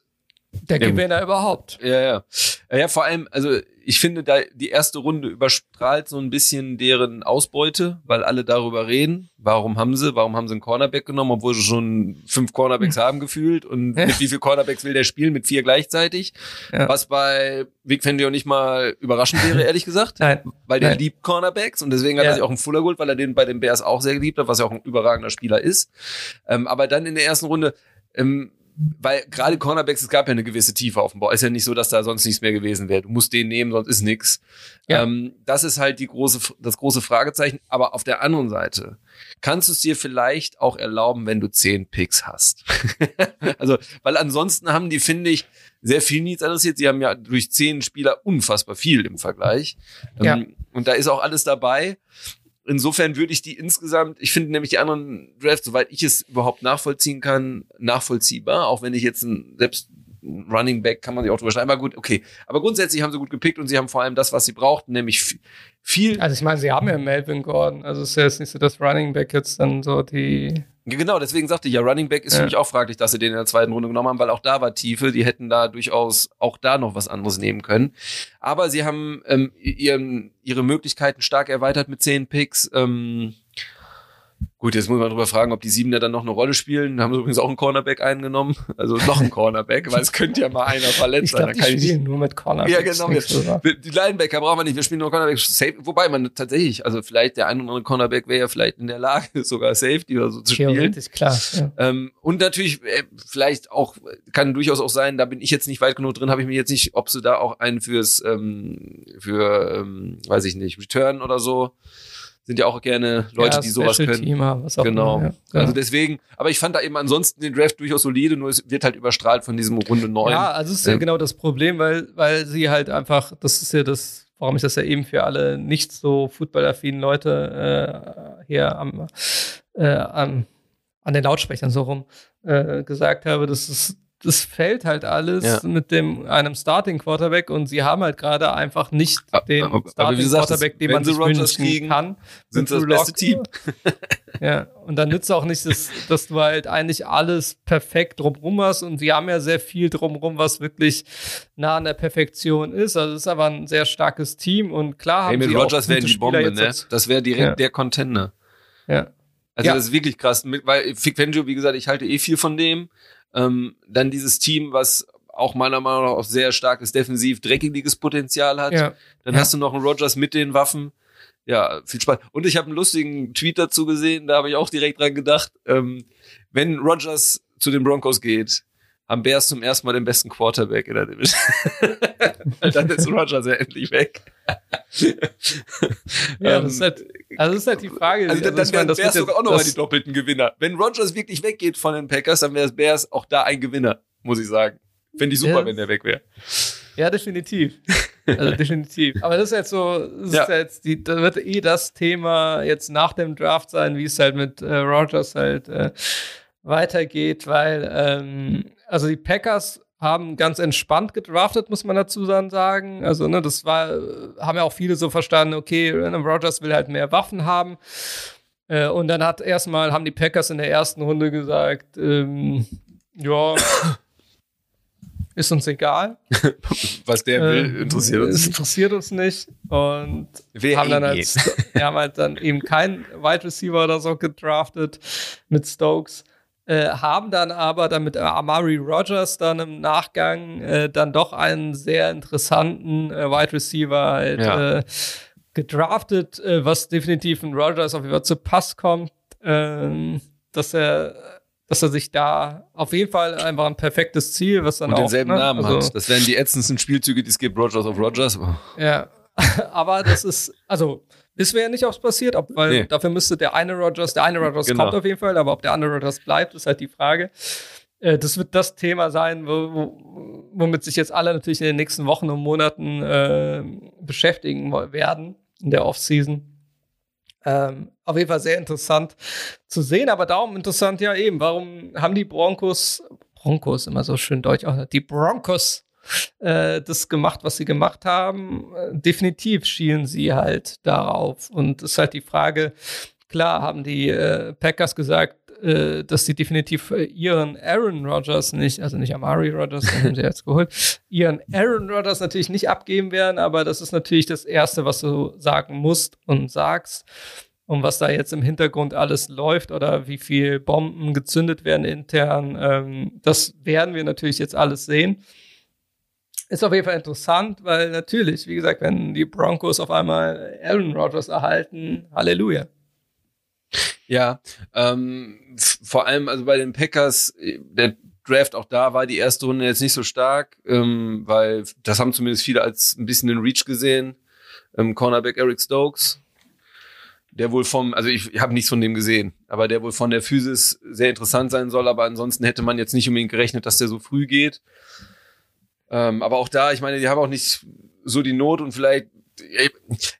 der Ja, Gewinner überhaupt. Ja, ja. Ja, vor allem, also ich finde, da die erste Runde überstrahlt so ein bisschen deren Ausbeute, weil alle darüber reden. Warum haben sie, warum haben sie einen Cornerback genommen, obwohl sie schon fünf Cornerbacks haben gefühlt und Ja. mit wie viel Cornerbacks will der spielen? Mit vier gleichzeitig. Ja. Was bei Vic Fangio nicht mal überraschend wäre, ehrlich gesagt. Nein. Weil der Nein. liebt Cornerbacks und deswegen hat Ja. er sich auch einen Fuller geholt, weil er den bei den Bears auch sehr geliebt hat, was ja auch ein überragender Spieler ist. Ähm, aber dann in der ersten Runde, ähm, weil gerade Cornerbacks, es gab ja eine gewisse Tiefe auf dem Ball. Ist ja nicht so, dass da sonst nichts mehr gewesen wäre. Du musst den nehmen, sonst ist nix. Ja. Ähm, das ist halt die große, das große Fragezeichen. Aber auf der anderen Seite kannst du es dir vielleicht auch erlauben, wenn du zehn Picks hast. also, weil ansonsten haben die, finde ich, sehr viel Needs adressiert. Sie haben ja durch zehn Spieler unfassbar viel im Vergleich. Ja. Ähm, und da ist auch alles dabei. Insofern würde ich die insgesamt, ich finde nämlich die anderen Drafts, soweit ich es überhaupt nachvollziehen kann, nachvollziehbar, auch wenn ich jetzt ein, selbst Running Back kann man sich auch drüber schreiben, aber gut, okay. Aber grundsätzlich haben sie gut gepickt und sie haben vor allem das, was sie brauchten, nämlich viel, Also ich meine, sie haben ja Melvin Gordon. Also es ist ja jetzt nicht so, dass Running Back jetzt dann so die. genau, deswegen sagte ich ja, Running Back ist für Ja. mich auch fraglich, dass sie den in der zweiten Runde genommen haben, weil auch da war Tiefe, die hätten da durchaus auch da noch was anderes nehmen können. Aber sie haben ähm, ihren, ihre Möglichkeiten stark erweitert mit zehn Picks. Ähm, Gut, jetzt muss man drüber fragen, ob die Siebener dann noch eine Rolle spielen. Da haben sie übrigens auch einen Cornerback eingenommen. Also noch einen Cornerback, weil es könnte ja mal einer verletzt Ich sein. glaube, Dann die kann ich spielen nur mit Corner. Ja, genau. Wir, die Linebacker brauchen wir nicht. Wir spielen nur Cornerback. Safe, wobei man tatsächlich, also vielleicht der ein oder andere Cornerback wäre ja vielleicht in der Lage, sogar Safety oder so zu spielen. Theoretisch, klar. Ja. Ähm, und natürlich äh, vielleicht auch, kann durchaus auch sein, da bin ich jetzt nicht weit genug drin, habe ich mir jetzt nicht, ob sie da auch einen fürs, ähm, für, ähm, weiß ich nicht, Return oder so, sind ja auch gerne Leute, ja, die sowas können. Teamer, was auch Genau. Immer, ja. Also deswegen, aber ich fand da eben ansonsten den Draft durchaus solide, nur es wird halt überstrahlt von diesem Runde 9. Ja, also es ist ja Ähm, genau das Problem, weil, weil sie halt einfach, das ist ja das, warum ich das ja eben für alle nicht so footballaffinen Leute äh, hier am, äh, am, an den Lautsprechern so rum äh, gesagt habe, das ist das fällt halt alles Ja. mit dem einem Starting Quarterback und sie haben halt gerade einfach nicht den aber- Starting sagtest, Quarterback, den man sich Rodgers wünschen kriegen, kann. sind das beste Lock. Ja, und dann nützt auch nicht, dass, dass du halt eigentlich alles perfekt drumrum hast. Und sie haben ja sehr viel drumrum, was wirklich nah an der Perfektion ist. Also es ist aber ein sehr starkes Team und klar haben Ey, mit sie Rogers gute die Bombe, ne? Das wäre direkt Ja. der Contender. Ja. Also Ja. das ist wirklich krass, weil Fick Fangio, wie gesagt, ich halte eh viel von dem. Ähm, dann dieses Team, was auch meiner Meinung nach auch sehr starkes defensiv dreckiges Potenzial hat. Ja. Dann Ja. hast du noch einen Rogers mit den Waffen. Ja, viel Spaß. Und ich habe einen lustigen Tweet dazu gesehen, da habe ich auch direkt dran gedacht. Ähm, wenn Rogers zu den Broncos geht, haben Bears zum ersten Mal den besten Quarterback in der Division. Dann ist Rogers ja endlich weg. Ja, Ähm, das ist halt, also das ist halt die Frage. Also, dann, meine, wären das Bears sogar auch nochmal das- die doppelten Gewinner. Wenn Rogers wirklich weggeht von den Packers, dann wäre es Bears auch da ein Gewinner, muss ich sagen. Fände ich super, Ja. wenn der weg wäre. Ja, definitiv. Also definitiv. Aber das ist jetzt so, das Ja. ist jetzt die, da wird eh das Thema jetzt nach dem Draft sein, wie es halt mit äh, Rogers halt äh, weitergeht, weil ähm, also die Packers haben ganz entspannt gedraftet, muss man dazu dann sagen. Also, ne, das war, haben ja auch viele so verstanden, okay, Aaron Rodgers will halt mehr Waffen haben. Äh, und dann hat erstmal, haben die Packers in der ersten Runde gesagt, ähm, ja, ist uns egal. Was der Ähm, will, interessiert uns. Es interessiert uns nicht. Und Wer haben dann wir haben halt dann eben keinen Wide Receiver oder so gedraftet mit Stokes. Äh, haben dann aber dann mit Amari Rogers dann im Nachgang äh, dann doch einen sehr interessanten äh, Wide Receiver halt, Ja. äh, gedraftet, äh, was definitiv ein Rogers auf jeden Fall zu Pass kommt, ähm, dass er dass er sich da auf jeden Fall einfach ein perfektes Ziel, was dann Und auch denselben ne, Namen also- hat. Das wären die ätzendsten Spielzüge, die es gibt, Rogers auf Rogers. Ja, aber das ist, also, wissen wir ja nicht, ob es passiert, ob, weil Nee. dafür müsste der eine Rogers, der eine Rogers Genau. kommt auf jeden Fall, aber ob der andere Rogers bleibt, ist halt die Frage. Äh, Das wird das Thema sein, wo, wo, womit sich jetzt alle natürlich in den nächsten Wochen und Monaten äh, beschäftigen werden in der Offseason. Ähm, auf jeden Fall sehr interessant zu sehen, aber darum interessant ja eben, warum haben die Broncos, Broncos immer so schön deutsch, auch die Broncos äh, das gemacht, was sie gemacht haben. Äh, definitiv schielen sie halt darauf. Und es ist halt die Frage, klar haben die äh, Packers gesagt, äh, dass sie definitiv ihren Aaron Rodgers nicht, also nicht Amari Rodgers, den haben sie jetzt geholt, ihren Aaron Rodgers natürlich nicht abgeben werden, aber das ist natürlich das Erste, was du sagen musst und sagst. Und was da jetzt im Hintergrund alles läuft oder wie viel Bomben gezündet werden intern, ähm, das werden wir natürlich jetzt alles sehen. Ist auf jeden Fall interessant, weil natürlich, wie gesagt, wenn die Broncos auf einmal Aaron Rodgers erhalten, Halleluja. Ja, ähm, vor allem also bei den Packers, der Draft auch da war die erste Runde jetzt nicht so stark, ähm, weil das haben zumindest viele als ein bisschen den Reach gesehen. Ähm, Cornerback Eric Stokes, der wohl vom, also ich, ich habe nichts von dem gesehen, aber der wohl von der Physis sehr interessant sein soll, aber ansonsten hätte man jetzt nicht unbedingt gerechnet, dass der so früh geht. Ähm, aber auch da, ich meine, die haben auch nicht so die Not und vielleicht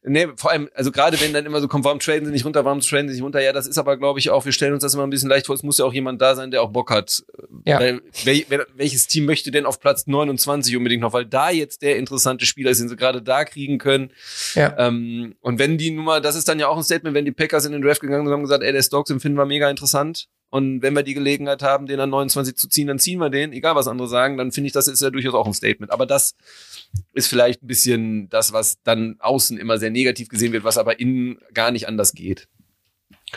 Nee, vor allem, also gerade wenn dann immer so kommt, warum traden sie nicht runter, warum traden sie nicht runter? Ja, das ist aber, glaube ich, auch, wir stellen uns das immer ein bisschen leicht vor, es muss ja auch jemand da sein, der auch Bock hat. Ja. Weil, wel, welches Team möchte denn auf Platz 29 unbedingt noch? Weil da jetzt der interessante Spieler ist, den sie gerade da kriegen können. Ja. Ähm, und wenn die nun mal, das ist dann ja auch ein Statement, wenn die Packers in den Draft gegangen sind und haben gesagt, ey, der Stokes, den finden wir mega interessant. Und wenn wir die Gelegenheit haben, den an 29 zu ziehen, dann ziehen wir den, egal was andere sagen, dann finde ich, das ist ja durchaus auch ein Statement. Aber das ist vielleicht ein bisschen das, was dann außen immer sehr negativ gesehen wird, was aber innen gar nicht anders geht.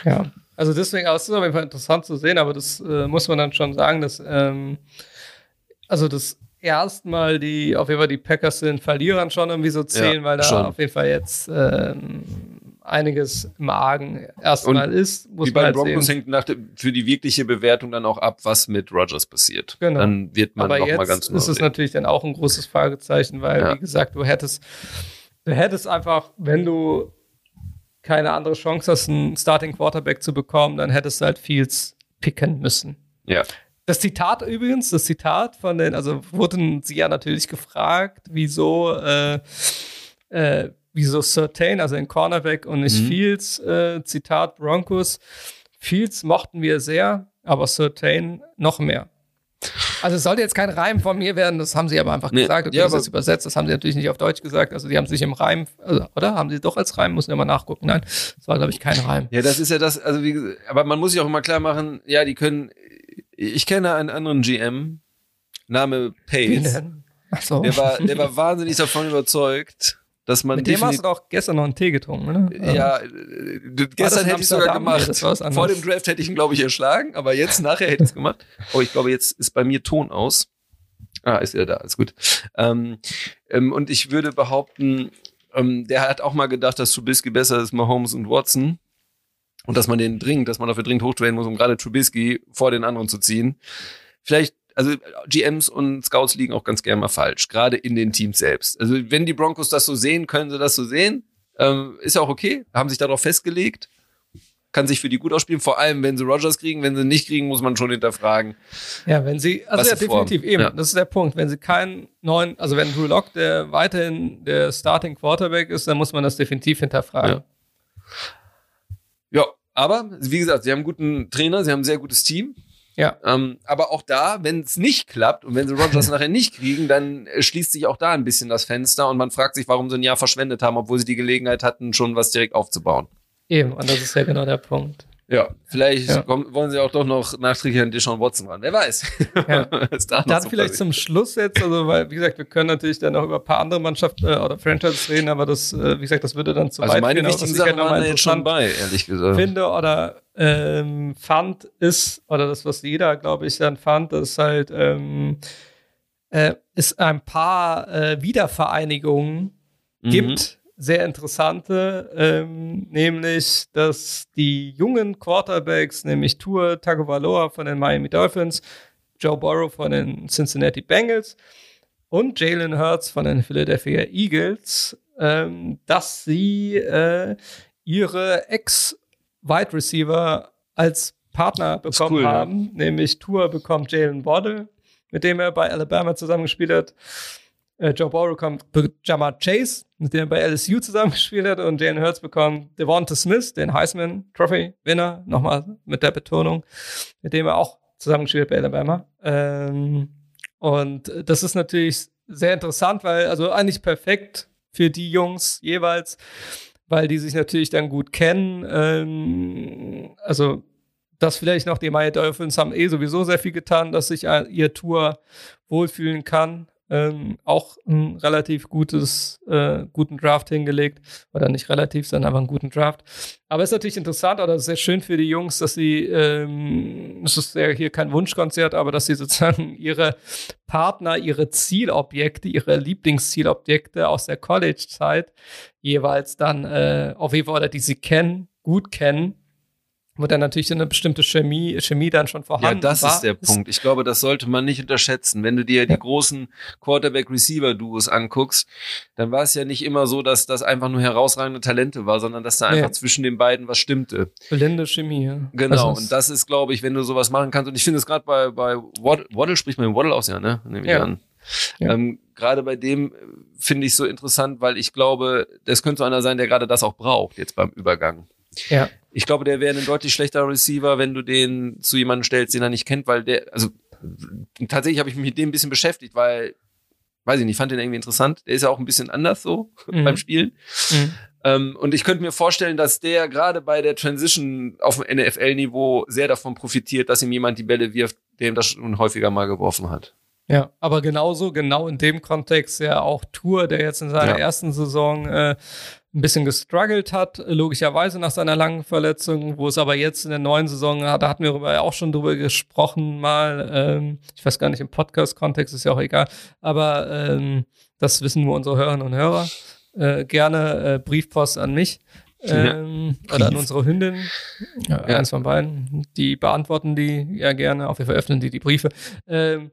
Ja, also deswegen, aber es ist auf jeden Fall interessant zu sehen, aber das äh, muss man dann schon sagen, dass ähm, also das erstmal die auf jeden Fall die Packers sind Verlierern schon irgendwie so zählen, ja, weil da schon. auf jeden Fall jetzt ähm, einiges im Argen erstmal ist. Muss wie bei den halt Broncos hängt nach für die wirkliche Bewertung dann auch ab, was mit Rogers passiert. Genau. Dann wird man Aber noch mal ganz ist es sehen. natürlich dann auch ein großes Fragezeichen, weil, ja. wie gesagt, du hättest, du hättest einfach, wenn du keine andere Chance hast, einen Starting Quarterback zu bekommen, dann hättest du halt Fields picken müssen. Ja. Das Zitat übrigens, das Zitat von den, also wurden sie ja natürlich gefragt, wieso äh, äh, wieso Certain, also ein Cornerback und nicht mhm. Fields, äh, Zitat Broncos. Fields mochten wir sehr, aber Certain noch mehr. Also es sollte jetzt kein Reim von mir werden, das haben sie aber einfach nee, gesagt. Okay, ja, das ist übersetzt, das haben sie natürlich nicht auf Deutsch gesagt. Also die haben sich im Reim, also, oder? Haben sie doch als Reim, muss ich mal nachgucken. Nein, das war, glaube ich, kein Reim. Ja, das ist ja das, also wie aber man muss sich auch immer klar machen, ja, die können, ich kenne einen anderen GM, Name Pace. Ach so. Der war, der war wahnsinnig davon überzeugt, dass man. Mit dem hast du doch gestern noch einen Tee getrunken, ne? Ja, äh, gestern hätte ich sogar gemacht. Vor dem Draft hätte ich ihn, glaube ich, erschlagen, aber jetzt nachher hätte ich es gemacht. Oh, ich glaube, jetzt ist bei mir Ton aus. Ah, ist er da, alles gut. Ähm, ähm, und ich würde behaupten, ähm, der hat auch mal gedacht, dass Trubisky besser ist, Mahomes und Watson. Und dass man den dringend, dass man dafür dringend hochtrainen muss, um gerade Trubisky vor den anderen zu ziehen. Vielleicht also GMs und Scouts liegen auch ganz gerne mal falsch, gerade in den Teams selbst. Also wenn die Broncos das so sehen, können sie das so sehen. Ähm, ist ja auch okay, haben sich darauf festgelegt. Kann sich für die gut ausspielen, vor allem wenn sie Rogers kriegen. Wenn sie nicht kriegen, muss man schon hinterfragen. Ja, wenn sie, also ja, definitiv eben, ja. das ist der Punkt. Wenn sie keinen neuen, also wenn Drew Lock der weiterhin der Starting Quarterback ist, dann muss man das definitiv hinterfragen. Ja. ja, aber wie gesagt, sie haben einen guten Trainer, sie haben ein sehr gutes Team. Ja. Ähm, aber auch da, wenn es nicht klappt und wenn sie Rogers nachher nicht kriegen, dann äh, schließt sich auch da ein bisschen das Fenster und man fragt sich, warum sie ein Jahr verschwendet haben, obwohl sie die Gelegenheit hatten, schon was direkt aufzubauen. Eben, und das ist ja genau der Punkt. Ja, vielleicht ja. Kommen, wollen sie auch doch noch nachträglich an Deshaun Watson ran. Wer weiß. Ja. da dann so vielleicht zum Schluss jetzt, also weil, wie gesagt, wir können natürlich dann noch über ein paar andere Mannschaften äh, oder Franchises reden, aber das, äh, wie gesagt, das würde dann zu also weit meine gehen. Wichtigen Sachen waren jetzt schon bei, ehrlich gesagt. Finde oder ähm, fand ist, oder das, was jeder, glaube ich, dann fand, ist halt, ähm, äh, es ein paar äh, Wiedervereinigungen mhm. gibt sehr interessante, ähm, nämlich, dass die jungen Quarterbacks, nämlich Tour Tagovailoa von den Miami Dolphins, Joe Burrow von den Cincinnati Bengals und Jalen Hurts von den Philadelphia Eagles, ähm, dass sie äh, ihre Ex-Wide Receiver als Partner bekommen cool, haben, ja. nämlich Tour bekommt Jalen Waddle, mit dem er bei Alabama zusammengespielt hat. Äh, Joe Burrow bekommt Jamar Chase, mit dem er bei LSU zusammengespielt hat, und Jalen Hurts bekommt Devonta Smith, den Heisman Trophy Winner, nochmal mit der Betonung, mit dem er auch zusammengespielt hat bei Alabama. Ähm, und das ist natürlich sehr interessant, weil, also eigentlich perfekt für die Jungs jeweils, weil die sich natürlich dann gut kennen. Ähm, also das vielleicht noch, die Miami Dolphins haben eh sowieso sehr viel getan, dass sich ihr Tour wohlfühlen kann ähm, auch ein relativ gutes, äh, guten Draft hingelegt. Oder nicht relativ, sondern einfach einen guten Draft. Aber es ist natürlich interessant oder sehr schön für die Jungs, dass sie, ähm, es ist ja hier kein Wunschkonzert, aber dass sie sozusagen ihre Partner, ihre Zielobjekte, ihre Lieblingszielobjekte aus der College-Zeit jeweils dann äh, auf jeden Fall, oder die sie kennen, gut kennen, wo dann natürlich eine bestimmte Chemie, Chemie dann schon vorhanden Ja, das war. ist der Punkt. Ich glaube, das sollte man nicht unterschätzen. Wenn du dir die großen Quarterback-Receiver-Duos anguckst, dann war es ja nicht immer so, dass das einfach nur herausragende Talente war, sondern dass da einfach Nee. zwischen den beiden was stimmte. Blinde Chemie, ja. Genau. Also und das ist, glaube ich, wenn du sowas machen kannst. Und ich finde es gerade bei, bei Waddle, Waddle spricht man Waddle aus, ja, ne? Nehme ich Ja. an. Ja. Ähm, gerade bei dem äh, finde ich so interessant, weil ich glaube, das könnte so einer sein, der gerade das auch braucht, jetzt beim Übergang. Ja. Ich glaube, der wäre ein deutlich schlechterer Receiver, wenn du den zu jemandem stellst, den er nicht kennt, weil der, also tatsächlich habe ich mich mit dem ein bisschen beschäftigt, weil, weiß ich nicht, fand den irgendwie interessant. Der ist ja auch ein bisschen anders so Mhm. beim Spielen. Mhm. Ähm, und ich könnte mir vorstellen, dass der gerade bei der Transition auf dem NFL-Niveau sehr davon profitiert, dass ihm jemand die Bälle wirft, der ihm das schon häufiger mal geworfen hat. Ja, aber genauso, genau in dem Kontext ja auch Tour, der jetzt in seiner Ja. ersten Saison äh, ein bisschen gestruggelt hat, logischerweise nach seiner langen Verletzung, wo es aber jetzt in der neuen Saison, ja, da hatten wir darüber ja auch schon drüber gesprochen mal, ähm, ich weiß gar nicht, im Podcast-Kontext ist ja auch egal, aber ähm, das wissen nur unsere Hörerinnen und Hörer. Äh, gerne äh, Briefpost an mich. Ähm, oder an unsere Hündin, ja, Ja. eins von beiden, die beantworten die ja gerne, jeden Fall öffnen die die Briefe. Ähm,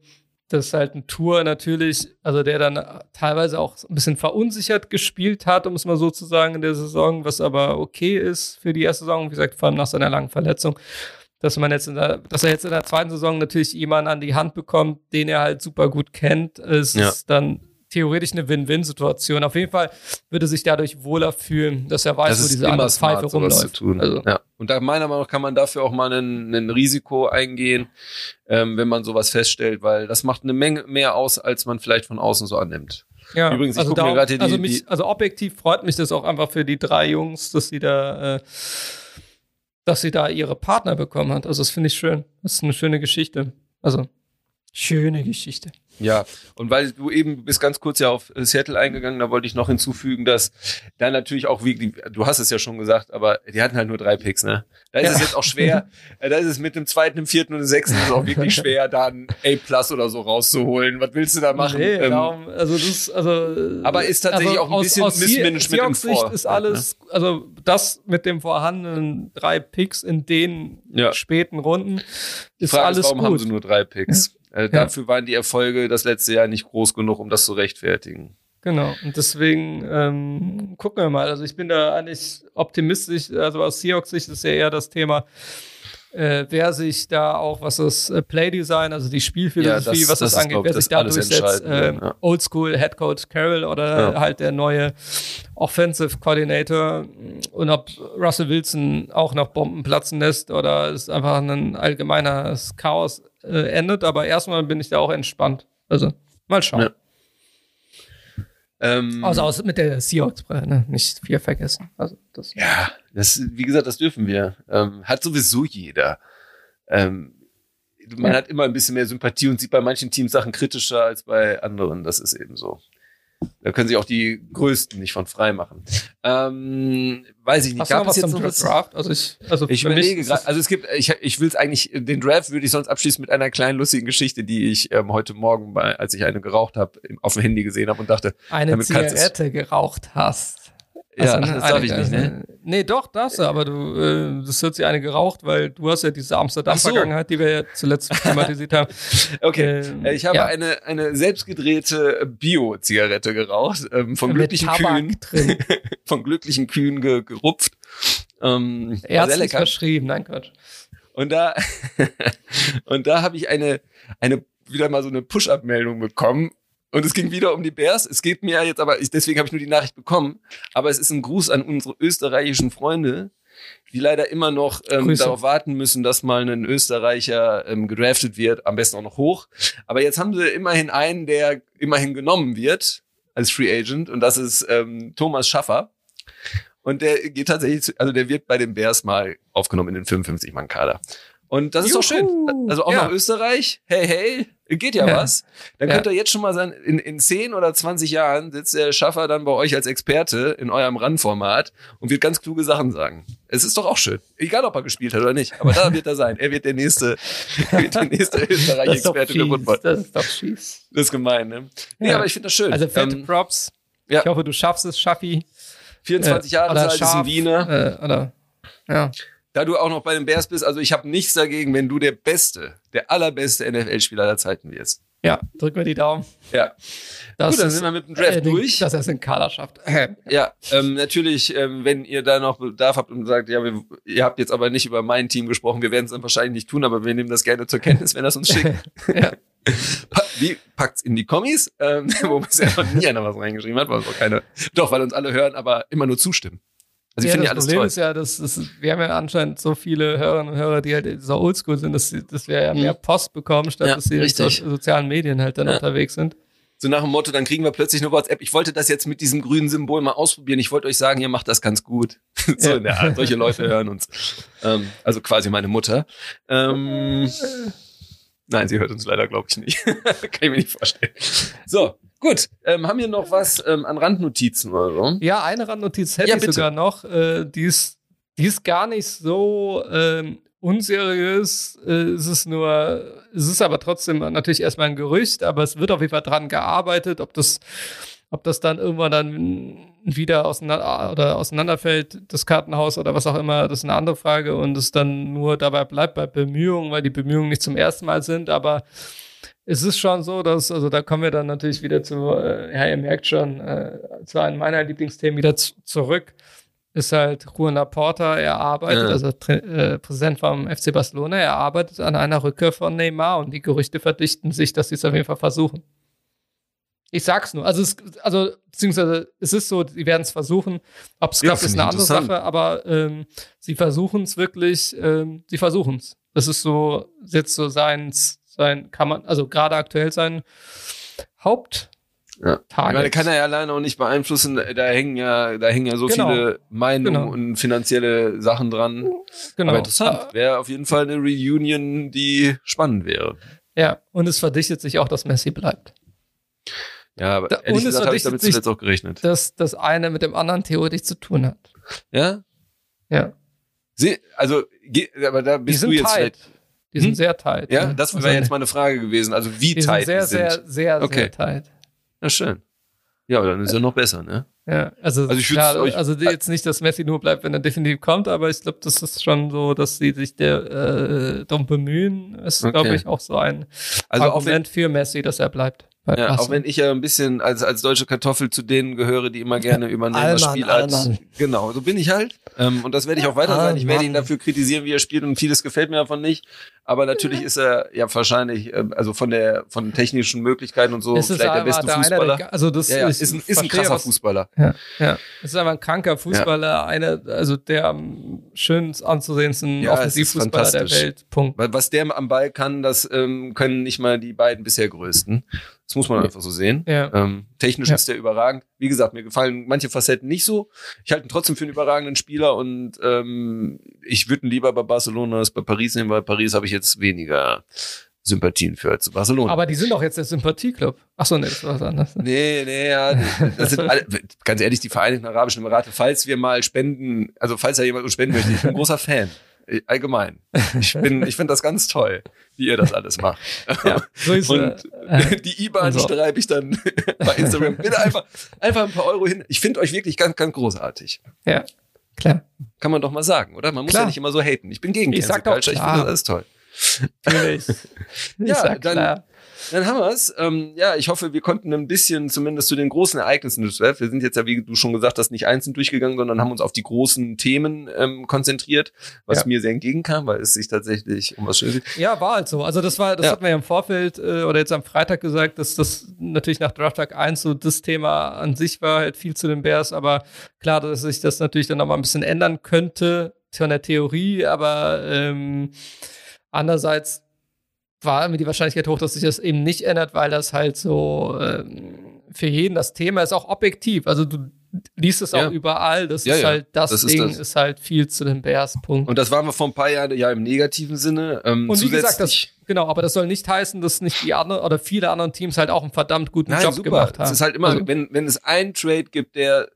das ist halt ein Tour natürlich, also der dann teilweise auch ein bisschen verunsichert gespielt hat, um es mal so zu sagen, in der Saison, was aber okay ist für die erste Saison, wie gesagt, vor allem nach seiner langen Verletzung. Dass man jetzt in der, dass er jetzt in der zweiten Saison natürlich jemanden an die Hand bekommt, den er halt super gut kennt, ist Ja. dann theoretisch eine Win-Win-Situation. Auf jeden Fall würde sich dadurch wohler fühlen, dass er weiß, Das wo diese andere smart, Pfeife rumläuft. tun. Also, ja. Und da meiner Meinung nach kann man dafür auch mal ein, Risiko eingehen, ähm, wenn man sowas feststellt, weil das macht eine Menge mehr aus, als man vielleicht von außen so annimmt. Ja, Übrigens, ich also, die- also, die- mich, also objektiv freut mich das auch einfach für die drei Jungs, dass sie da, äh, dass sie da ihre Partner bekommen hat. Also das finde ich schön. Das ist eine schöne Geschichte. Also schöne Geschichte. Ja, und weil du eben bist ganz kurz ja auf äh, Seattle eingegangen, da wollte ich noch hinzufügen, dass da natürlich auch wirklich, du hast es ja schon gesagt, aber die hatten halt nur drei Picks, ne? Da ist Ja. es jetzt auch schwer, äh, da ist es mit dem zweiten, dem vierten und dem sechsten ist es auch wirklich schwer, da ein A-Plus oder so rauszuholen. Was willst du da machen? Nee, Ähm, darum, also das ist, also Aber ist tatsächlich auch ein bisschen Missmanagement im Seahawks Sicht Vor- ist alles, also das mit dem vorhandenen drei Picks in den Ja. späten Runden ist Frage alles ist, warum gut. haben sie nur drei Picks? Äh, Dafür waren die Erfolge das letzte Jahr nicht groß genug, um das zu rechtfertigen. Genau, und deswegen ähm, gucken wir mal. Also ich bin da eigentlich optimistisch. Also aus Seahawks Sicht ist ja eher das Thema, äh, wer sich da auch, was das äh, Playdesign, also die Spielphilosophie, Ja, was das, das ist, angeht, wer sich da durchsetzt. Entscheidende, Äh, ja. Oldschool Head Coach Carroll oder Ja. halt der neue Offensive Coordinator und ob Russell Wilson auch noch Bomben platzen lässt oder es einfach ein allgemeines Chaos äh, endet. Aber erstmal bin ich da auch entspannt. Also mal schauen. Ja. Ähm, Also aus, mit der Seahawks-Brille, ne? Nicht viel vergessen. Also das. Ja, das, wie gesagt, das dürfen wir. Ähm, hat sowieso jeder. Ähm, man Ja. hat immer ein bisschen mehr Sympathie und sieht bei manchen Teams Sachen kritischer als bei anderen. Das ist eben so. Da können sich auch die Größten nicht von frei machen. Ähm, weiß ich nicht. Hast du noch Gab was es jetzt zum noch was? Draft? Also ich, also Ich überlege gerade, es- also es gibt, ich, ich will es eigentlich, den Draft würde ich sonst abschließen mit einer kleinen lustigen Geschichte, die ich ähm, heute Morgen, bei, als ich eine geraucht habe, auf dem Handy gesehen habe und dachte, eine Zigarette geraucht hast. Ja, Also, ne, das darf eine- ich nicht, ne? Nee, doch, darfst du, aber du, äh, das wird sich eine geraucht, weil du hast ja diese Ach so. Amsterdam-Vergangenheit, die wir ja zuletzt thematisiert haben. Okay, Ähm, Äh, ich habe ja. eine, eine selbstgedrehte Bio-Zigarette geraucht, ähm, von Mit glücklichen Tabak Kühen, drin. von glücklichen Kühen ge, gerupft. Ähm, Ärztlich verschrieben, nein, Quatsch. Und da, und da habe ich eine, eine, wieder mal so eine Push-Up-Meldung bekommen. Und es ging wieder um die Bears. Es geht mir jetzt aber, ich, deswegen habe ich nur die Nachricht bekommen. Aber es ist ein Gruß an unsere österreichischen Freunde, die leider immer noch ähm, darauf warten müssen, dass mal ein Österreicher ähm, gedraftet wird, am besten auch noch hoch. Aber jetzt haben sie immerhin einen, der immerhin genommen wird als Free Agent und das ist ähm, Thomas Schaffer. Und der geht tatsächlich, zu, also der wird bei den Bears mal aufgenommen in den 55-Mann-Kader. Und das ist doch schön. Also auch Ja. nach Österreich. Hey, hey, geht ja, Ja. was. Dann Ja. könnt ihr jetzt schon mal sein, in, in 10 oder 20 Jahren sitzt der Schaffer dann bei euch als Experte in eurem Randformat und wird ganz kluge Sachen sagen. Es ist doch auch schön. Egal, ob er gespielt hat oder nicht. Aber da wird er sein. Er wird der nächste, wird der nächste Das ist doch Österreich-Experte für. Football. Das ist doch fies. Das ist gemein, ne? Nee, Ja. aber ich finde das schön. Also fette Ähm, Props. ja. Ich hoffe, du schaffst es, Schaffi. 24 Äh, Jahre alt, ist ein Wiener. Äh, oder, ja. Da du auch noch bei den Bears bist, also ich habe nichts dagegen, wenn du der beste, der allerbeste NFL-Spieler aller Zeiten wirst. ja, drück mir die Daumen. Ja. Das Gut, dann sind wir mit dem Draft äh, durch. Dass er es in den Kader schafft. Ja, ähm, natürlich, ähm, wenn ihr da noch Bedarf habt und sagt, ja, wir, ihr habt jetzt aber nicht über mein Team gesprochen, wir werden es dann wahrscheinlich nicht tun, aber wir nehmen das gerne zur Kenntnis, wenn das uns schickt. Ja. Pa wie packt's in die Kommis, ähm, wo bisher noch nie einer was reingeschrieben hat, weil uns auch keine, doch, weil uns alle hören, aber immer nur zustimmen. Also ich ja, finde das alles Problem toll. ist ja, dass, dass wir haben ja anscheinend so viele Hörerinnen und Hörer, die halt so oldschool sind, dass, sie- dass wir ja mehr Post bekommen, statt Mhm. Ja, dass sie in so, richtig. sozialen Medien halt dann Ja. unterwegs sind. So nach dem Motto, dann kriegen wir plötzlich eine WhatsApp. Ich wollte das jetzt mit diesem grünen Symbol mal ausprobieren. Ich wollte euch sagen, ihr macht das ganz gut. so in der Art. Solche Leute hören uns. Ähm, also quasi meine Mutter. Ähm, nein, sie hört uns leider, glaube ich, nicht. Kann ich mir nicht vorstellen. So, gut. Ähm, haben wir noch was ähm, an Randnotizen oder so? Ja, eine Randnotiz hätte Ja, ich sogar noch. Äh, die, ist, die ist gar nicht so ähm, unseriös. Äh, es ist nur, es ist aber trotzdem natürlich erstmal ein Gerücht, aber es wird auf jeden Fall dran gearbeitet, ob das, ob das dann irgendwann dann wieder auseinander, oder auseinanderfällt, das Kartenhaus oder was auch immer, das ist eine andere Frage und es dann nur dabei bleibt bei Bemühungen, weil die Bemühungen nicht zum ersten Mal sind, aber es ist schon so, dass, also da kommen wir dann natürlich wieder zu, äh, ja, ihr merkt schon, äh, zu einem meiner Lieblingsthemen wieder zu, zurück, ist halt Juan Laporta, er arbeitet, Ja. also äh, Präsident vom FC Barcelona, er arbeitet an einer Rückkehr von Neymar und die Gerüchte verdichten sich, dass sie es auf jeden Fall versuchen. Ich sag's nur, also, es, also beziehungsweise es ist so, sie werden es versuchen. Ob es Ja, klappt, ist finde eine andere. Sache, aber ähm, sie versuchen es wirklich, ähm, sie versuchen es. Das ist so, jetzt so sein, sein, kann man, also gerade aktuell sein Haupttag. Ja. Ich meine, kann er ja alleine auch nicht beeinflussen. Da hängen ja, da hängen ja so Genau. viele Meinungen Genau. und finanzielle Sachen dran. genau. Aber interessant. Wäre auf jeden Fall eine Reunion, die spannend wäre. Ja, und es verdichtet sich auch, dass Messi bleibt. Ja, aber Da- ehrlich und es gesagt habe ich damit sich- zuletzt auch gerechnet. Dass das eine mit dem anderen theoretisch zu tun hat. Ja? Ja. Sie, also, aber da bist du jetzt tight. vielleicht. Die sind Hm? sehr tight. Ja, das Also, wäre jetzt meine Frage gewesen. Also, wie sind tight sehr, die sind. sehr, sehr, Okay. sehr tight. Na schön. Ja, aber dann ist ja noch besser, ne? Ja, also, Also ich klar, euch- also jetzt nicht, dass Messi nur bleibt, wenn er definitiv kommt, aber ich glaube, das ist schon so, dass sie sich der äh, darum bemühen. Ist, Okay. glaube ich, auch so ein Also auch wenn, Argument für Messi, dass er bleibt. Ja, auch wenn ich ja ein bisschen als, als deutsche Kartoffel zu denen gehöre, die immer gerne über Neymar Allmann, Spielart. Allmann. Genau, so bin ich halt. Ähm, und das werde ich auch weiter sein. Ich werde ihn dafür kritisieren, wie er spielt und vieles gefällt mir davon nicht. Aber natürlich ist er ja wahrscheinlich, ähm, also von der, von den technischen Möglichkeiten und so, Es vielleicht der beste der Fußballer. der- also das ja, ja, ist ein, ist ein krasser was- Fußballer. Ja, ja. Es ist einfach ein kranker Fußballer, einer, also der am schönst anzusehendsten Ja, Offensivfußballer der. Welt. Punkt. Was der am Ball kann, das ähm, können nicht mal die beiden bisher größten. Das muss man einfach so sehen. Ja. Ähm, technisch Ja. ist der überragend. Wie gesagt, mir gefallen manche Facetten nicht so. Ich halte ihn trotzdem für einen überragenden Spieler und ähm, ich würde ihn lieber bei Barcelona als bei Paris nehmen, weil Paris habe ich jetzt weniger Sympathien für als Barcelona. Aber die sind doch jetzt der Sympathieclub. Achso, nee, das war was anderes. Nee, nee, ja, das sind alle, ganz ehrlich, die Vereinigten Arabischen Emirate, falls wir mal spenden, also falls da jemand uns spenden möchte, ich bin ein großer Fan. Äh, Allgemein. Ich bin, ich finde das ganz toll, wie ihr das alles macht. Ja, so ist Und äh, die IBAN so. schreibe ich dann bei Instagram. Bitte einfach, einfach ein paar Euro hin. Ich finde euch wirklich ganz, ganz großartig. Ja, klar. Kann man doch mal sagen, oder? Man muss Klar. ja nicht immer so haten. Ich bin gegen Ich Cancel Culture. Ich finde das alles toll. Natürlich. Ich Ja, dann- klar. Dann haben wir's. Ähm, ja, ich hoffe, wir konnten ein bisschen zumindest zu den großen Ereignissen des Web. Wir sind jetzt ja, wie du schon gesagt hast, nicht einzeln durchgegangen, sondern haben uns auf die großen Themen ähm, konzentriert, was Ja. mir sehr entgegenkam, weil es sich tatsächlich um was Schönes geht. Ja, war halt so. Also das war, das Ja. hatten wir ja im Vorfeld äh, oder jetzt am Freitag gesagt, dass das natürlich nach Draft Tag 1 so das Thema an sich war, halt viel zu den Bears, aber klar, dass sich das natürlich dann nochmal ein bisschen ändern könnte von der Theorie, aber ähm, andererseits war mir die Wahrscheinlichkeit hoch, dass sich das eben nicht ändert, weil das halt so ähm, für jeden das Thema ist auch objektiv. Also du liest es Ja. auch überall. Das Ja, ist ja. halt, das, Das ist Ding das. ist halt viel zu den Bears. Punkt. Und das waren wir vor ein paar Jahren ja im negativen Sinne. Ähm, Und wie gesagt, das, genau, aber das soll nicht heißen, dass nicht die anderen oder viele anderen Teams halt auch einen verdammt guten Nein, Job super. gemacht haben. Es ist halt immer, Also- wenn, wenn es einen Trade gibt, der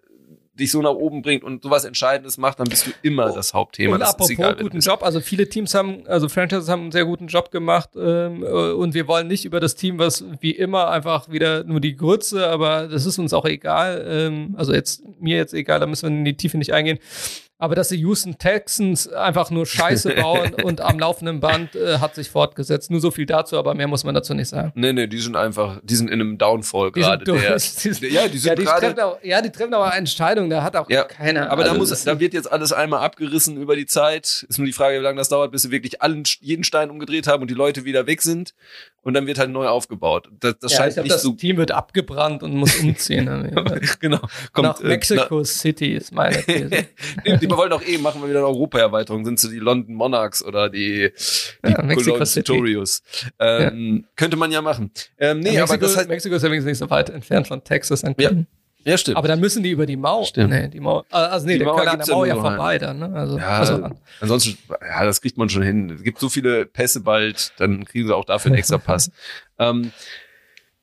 dich so nach oben bringt und sowas Entscheidendes macht, dann bist du immer das Hauptthema. Und Das ist apropos egal, guten. Job, also viele Teams haben, also Franchises haben einen sehr guten Job gemacht ähm, äh, und wir wollen nicht über das Team, was wie immer einfach wieder nur die Grütze, aber das ist uns auch egal. Ähm, also jetzt mir jetzt egal, da müssen wir in die Tiefe nicht eingehen. Aber dass die Houston Texans einfach nur Scheiße bauen und am laufenden Band äh, hat sich fortgesetzt. Nur so viel dazu, aber mehr muss man dazu nicht sagen. Nee, nee, die sind einfach, die sind in einem Downfall gerade. Ja, die sind ja, gerade. ja, die treffen aber Entscheidungen, da hat auch Ja, keiner. Aber da also muss, das- da wird jetzt alles einmal abgerissen über die Zeit. Ist nur die Frage, wie lange das dauert, bis sie wirklich allen, jeden Stein umgedreht haben und die Leute wieder weg sind. Und dann wird halt neu aufgebaut. Das, das ja, scheint glaub, nicht das so. Team wird abgebrannt und muss umziehen. genau. Nach äh, Mexico City ist meine These. Nee, die wollten auch eh, machen wir wieder eine Europa-Erweiterung. Sind sie die London Monarchs oder die, die Ja, Mexico. Centurions? Ähm, Könnte man ja machen. Ähm, nee, Ja, aber Mexiko, das heißt, Mexiko ist übrigens nicht so weit entfernt von Texas. Ja, ja, stimmt. Aber dann müssen die über die Mauer. Stimmt. Nee, die Mauer. äh, Also nee, Die der Mauer können an der ja Mauer ja vorbei dann. Ne? Also, ja, also, ansonsten, ja, das kriegt man schon hin. Es gibt so viele Pässe bald, dann kriegen sie auch dafür einen extra Pass. ähm,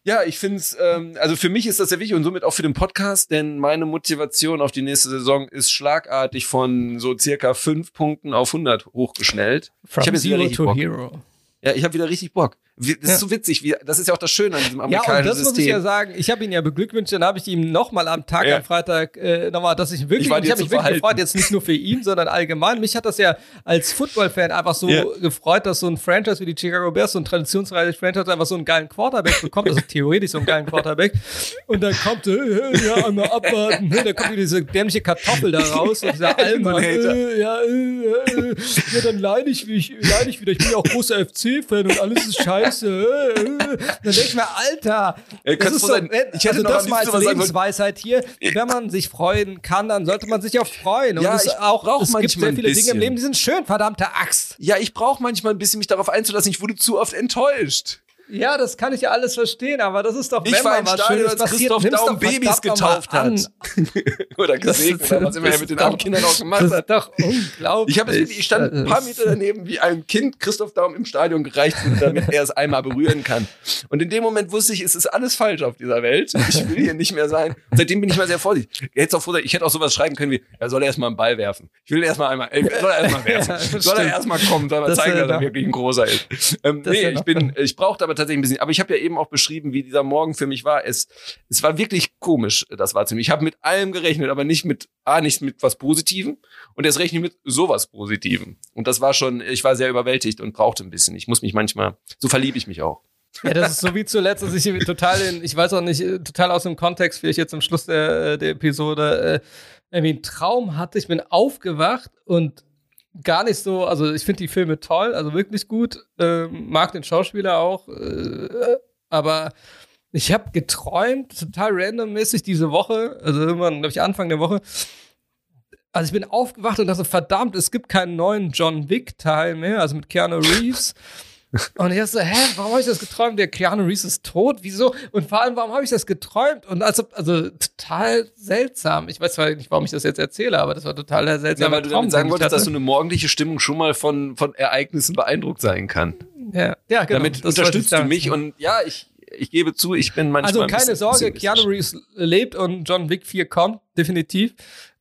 ja, ich finde es, ähm, also für mich ist das sehr wichtig und somit auch für den Podcast, denn meine Motivation auf die nächste Saison ist schlagartig von so circa fünf Punkten auf 100 hochgeschnellt. from ich habe jetzt wieder richtig Bock. Hero. Ja, ich habe wieder richtig Bock. Wie- Das Ja. ist so witzig. Wie, das ist ja auch das Schöne an diesem Ja, amerikanischen und das muss ich System. ja sagen. Ich habe ihn ja beglückwünscht, dann habe ich ihm nochmal am Tag Ja. am Freitag äh, nochmal, dass ich wirklich, Ich ich, habe mich wirklich gefreut, jetzt nicht nur für ihn, sondern allgemein. Mich hat das ja als Football-Fan einfach so Ja. gefreut, dass so ein Franchise wie die Chicago Bears, so ein traditionsreiches Franchise, einfach so einen geilen Quarterback bekommt, also theoretisch so einen geilen Quarterback. Und dann kommt, äh, ja, einmal abwarten, ne, dann kommt wieder diese dämliche Kartoffel da raus und dieser Hater. äh, ja, äh, äh, ja, dann leide ich, ich, leide ich wieder. Ich bin ja auch großer FC-Fan und alles ist scheiße. Äh, äh. Dann denke ich mir, Alter, Äh, das ist so, sein- äh, ich hätte also das mal als. Lebensweisheit hier. Wenn man sich freuen kann, dann sollte man sich auch freuen. Und Ja, es, ich auch, brauch es gibt manchmal sehr viele Dinge im. Leben, die sind schön, verdammte Axt. ja, ich brauche manchmal ein bisschen mich darauf einzulassen. Ich wurde zu oft enttäuscht. Ja, das kann ich ja alles verstehen, aber das ist doch, Ich wenn war im was Stadion, Schönes als Christoph Daum Babys getauft hat. Oder gesegnet, was immer er mit den armen Kindern auch gemacht Das hat. doch unglaublich. Ich wirklich, ich stand ein paar Meter daneben, wie ein Kind Christoph Daum im Stadion gereicht wurde, damit er es einmal berühren kann. Und in dem Moment wusste ich, es ist alles falsch auf dieser Welt. Ich will hier nicht mehr sein. Seitdem bin ich mal sehr vorsichtig. Auch. Ich hätte auch sowas schreiben können wie, er soll erst mal einen Ball werfen. Ich will erst mal einmal, ey, soll er erst mal werfen. Soll er stimmt. erst mal kommen, soll er Das zeigen, dass er wirklich ein großer ist. Ähm, nee, ich bin, ich brauchte aber tatsächlich ein bisschen, aber ich habe ja eben auch beschrieben, wie dieser Morgen für mich war. Es, es war wirklich komisch, das war ziemlich. Ich habe mit allem gerechnet, aber nicht mit, ah, nicht mit was Positivem und erst recht nicht mit sowas Positivem. Und das war schon, ich war sehr überwältigt und brauchte ein bisschen. Ich muss mich manchmal, so verliebe ich mich auch. Ja, das ist so wie zuletzt, dass ich total in, ich weiß auch nicht, äh, total aus dem Kontext, vielleicht jetzt am Schluss der, der Episode, äh, irgendwie einen Traum hatte. Ich bin aufgewacht und gar nicht so, also ich finde die Filme toll, also wirklich gut, ähm, mag den Schauspieler auch, äh, aber ich habe geträumt, total randommäßig diese Woche, also irgendwann, glaube ich, Anfang der Woche. Also ich bin aufgewacht und dachte, verdammt, es gibt keinen neuen John Wick-Teil mehr, also mit Keanu Reeves. Und ich so, hä, warum habe ich das geträumt? Der Keanu Reeves ist tot? Wieso? Und vor allem, warum habe ich das geträumt? Und also, also total seltsam. Ich weiß zwar nicht, warum ich das jetzt erzähle, aber das war total der Ja, weil du damit sagen wolltest, dass so eine morgendliche Stimmung schon mal von, von Ereignissen beeindruckt sein kann. ja, ja, genau. damit das unterstützt du mich und ja, ich, ich gebe zu, ich bin manchmal Also ein keine bisschen Sorge. Keanu Reeves lebt und John Wick 4 kommt, definitiv.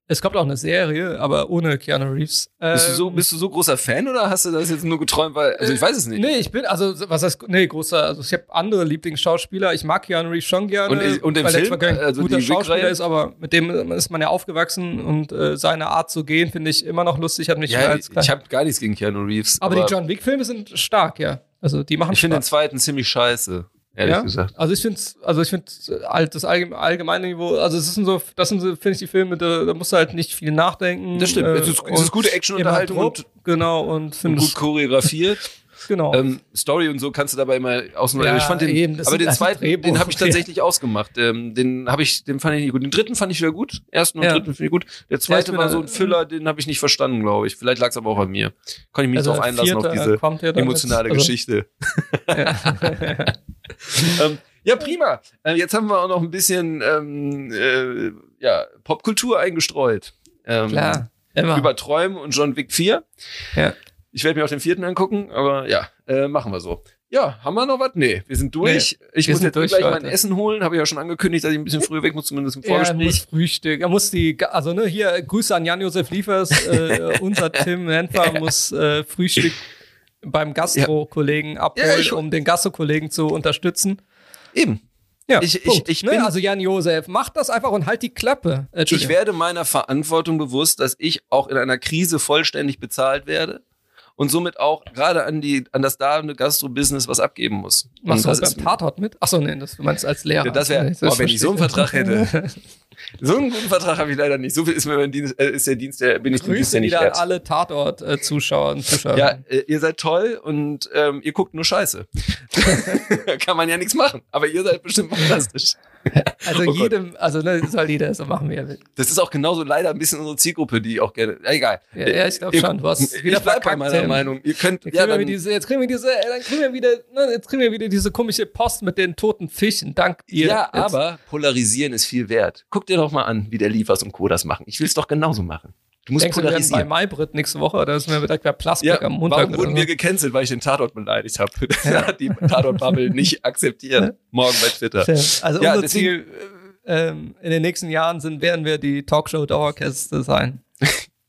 Es kommt auch eine Serie, aber ohne Keanu Reeves. Bist du, so, Ähm, bist du so großer Fan oder hast du das jetzt nur geträumt, weil, also ich weiß es nicht. Nee, ich bin, also, was heißt, nee, großer, also ich habe andere Lieblingsschauspieler. Ich mag Keanu Reeves schon gerne. Und- und im weil er Film? zwar kein Also guter Schauspieler ist, aber mit dem ist man ja aufgewachsen und äh, seine Art zu gehen finde ich immer noch lustig, hat mich ja, als ich, ich habe gar nichts gegen Keanu Reeves. aber, die John Wick-Filme sind stark, ja. Also die machen ich finde den zweiten ziemlich scheiße, ehrlich ja? gesagt. Also ich finde, also ich finde halt das allgeme- allgemeine Niveau, also es sind so, das sind so, finde ich die Filme, da, da musst du halt nicht viel nachdenken. Das stimmt. äh, es, ist, es ist gute Actionunterhaltung immer und, grob, genau und und gut choreografiert. genau. ähm, Story und so kannst du dabei immer außen. Ja, ich fand den, eben, aber den zweiten, Drehbuch- den habe ich tatsächlich ausgemacht. Ähm, den habe ich, den fand ich nicht gut. Den dritten fand ich wieder gut. Ersten und Ja. dritten finde ich gut. Der zweite war so ein Füller, den habe ich nicht verstanden, glaube ich. Vielleicht lag es aber auch an mir. Konnte ich mich nicht Also drauf einlassen auf Vierter diese ja emotionale also- Geschichte. ja. ähm, Ja, prima. Äh, jetzt haben wir auch noch ein bisschen ähm, äh, ja, Popkultur eingestreut. Ähm, Klar, immer. Über Träume und John Wick 4. Ja. Ich werde mir auch den vierten angucken, aber ja, äh, machen wir so. Ja, haben wir noch was? Nee, wir sind durch. ich wir muss jetzt durch gleich für mein. Essen holen. Habe ich ja schon angekündigt, dass ich ein bisschen früher weg muss, zumindest im Er muss Vorgespräch. Frühstück. Er muss die, also ne, hier Grüße an Jan-Josef Liefers. Äh, unser Tim Henfer muss äh, Frühstück beim Gastro-Kollegen abholen, Ja, ich- um den Gastro-Kollegen zu unterstützen. Eben. Ja, Ich- ich- Punkt. ich ne? bin- Also Jan-Josef, mach das einfach und halt die Klappe. Äh, Ich werde meiner Verantwortung bewusst, dass ich auch in einer Krise vollständig bezahlt werde und somit auch gerade an die an das darbe Gastro-Business was abgeben muss. Machst du und das das beim Tatort mit? Achso, nee, das, du meinst als Lehrer. Das wär- Nee, boah, wenn ich so einen. Vertrag hätte. so einen guten Vertrag habe ich leider nicht. So viel ist mir mein Dienst, äh, ist der Dienst, der bin ich dem Dienst Grüße ja nicht wieder an wert. alle Tatort-Zuschauer und Zuschauer. Ja, äh, ihr seid toll und ähm, ihr guckt nur Scheiße. Kann man ja nichts machen. Aber ihr seid bestimmt fantastisch. Also Oh Gott. jedem, also ne, soll jeder so machen, wie er will. Das ist auch genauso leider ein bisschen unsere Zielgruppe, die auch gerne. Egal. Ja, ja, ich glaube schon. Du hast ich bleib bei verkackt, meiner. Meinung. Ihr könnt. Jetzt, Ja, kriegen wir dann, diese, jetzt kriegen wir diese, äh, dann kriegen wir wieder, ne, jetzt kriegen wir wieder diese komische Post mit den toten Fischen. Dank dir. ja Jetzt- aber polarisieren ist viel wert. Guck dir doch mal an, wie der Liefers und Co. das machen. Ich will es doch genauso machen. Du musst Denkst du, wir werden bei polarisieren. Maybrit nächste Woche oder ist mir direkt bei Plastik Ja, am Montag? warum wurden so? wir gecancelt, weil ich den Tatort beleidigt habe? Ja. die Tatort-Bubble nicht akzeptiert. Morgen bei Twitter. Also Ja, unser deswegen- Ziel äh, ähm, in den nächsten Jahren sind, werden wir die Talkshow-Dauergäste sein.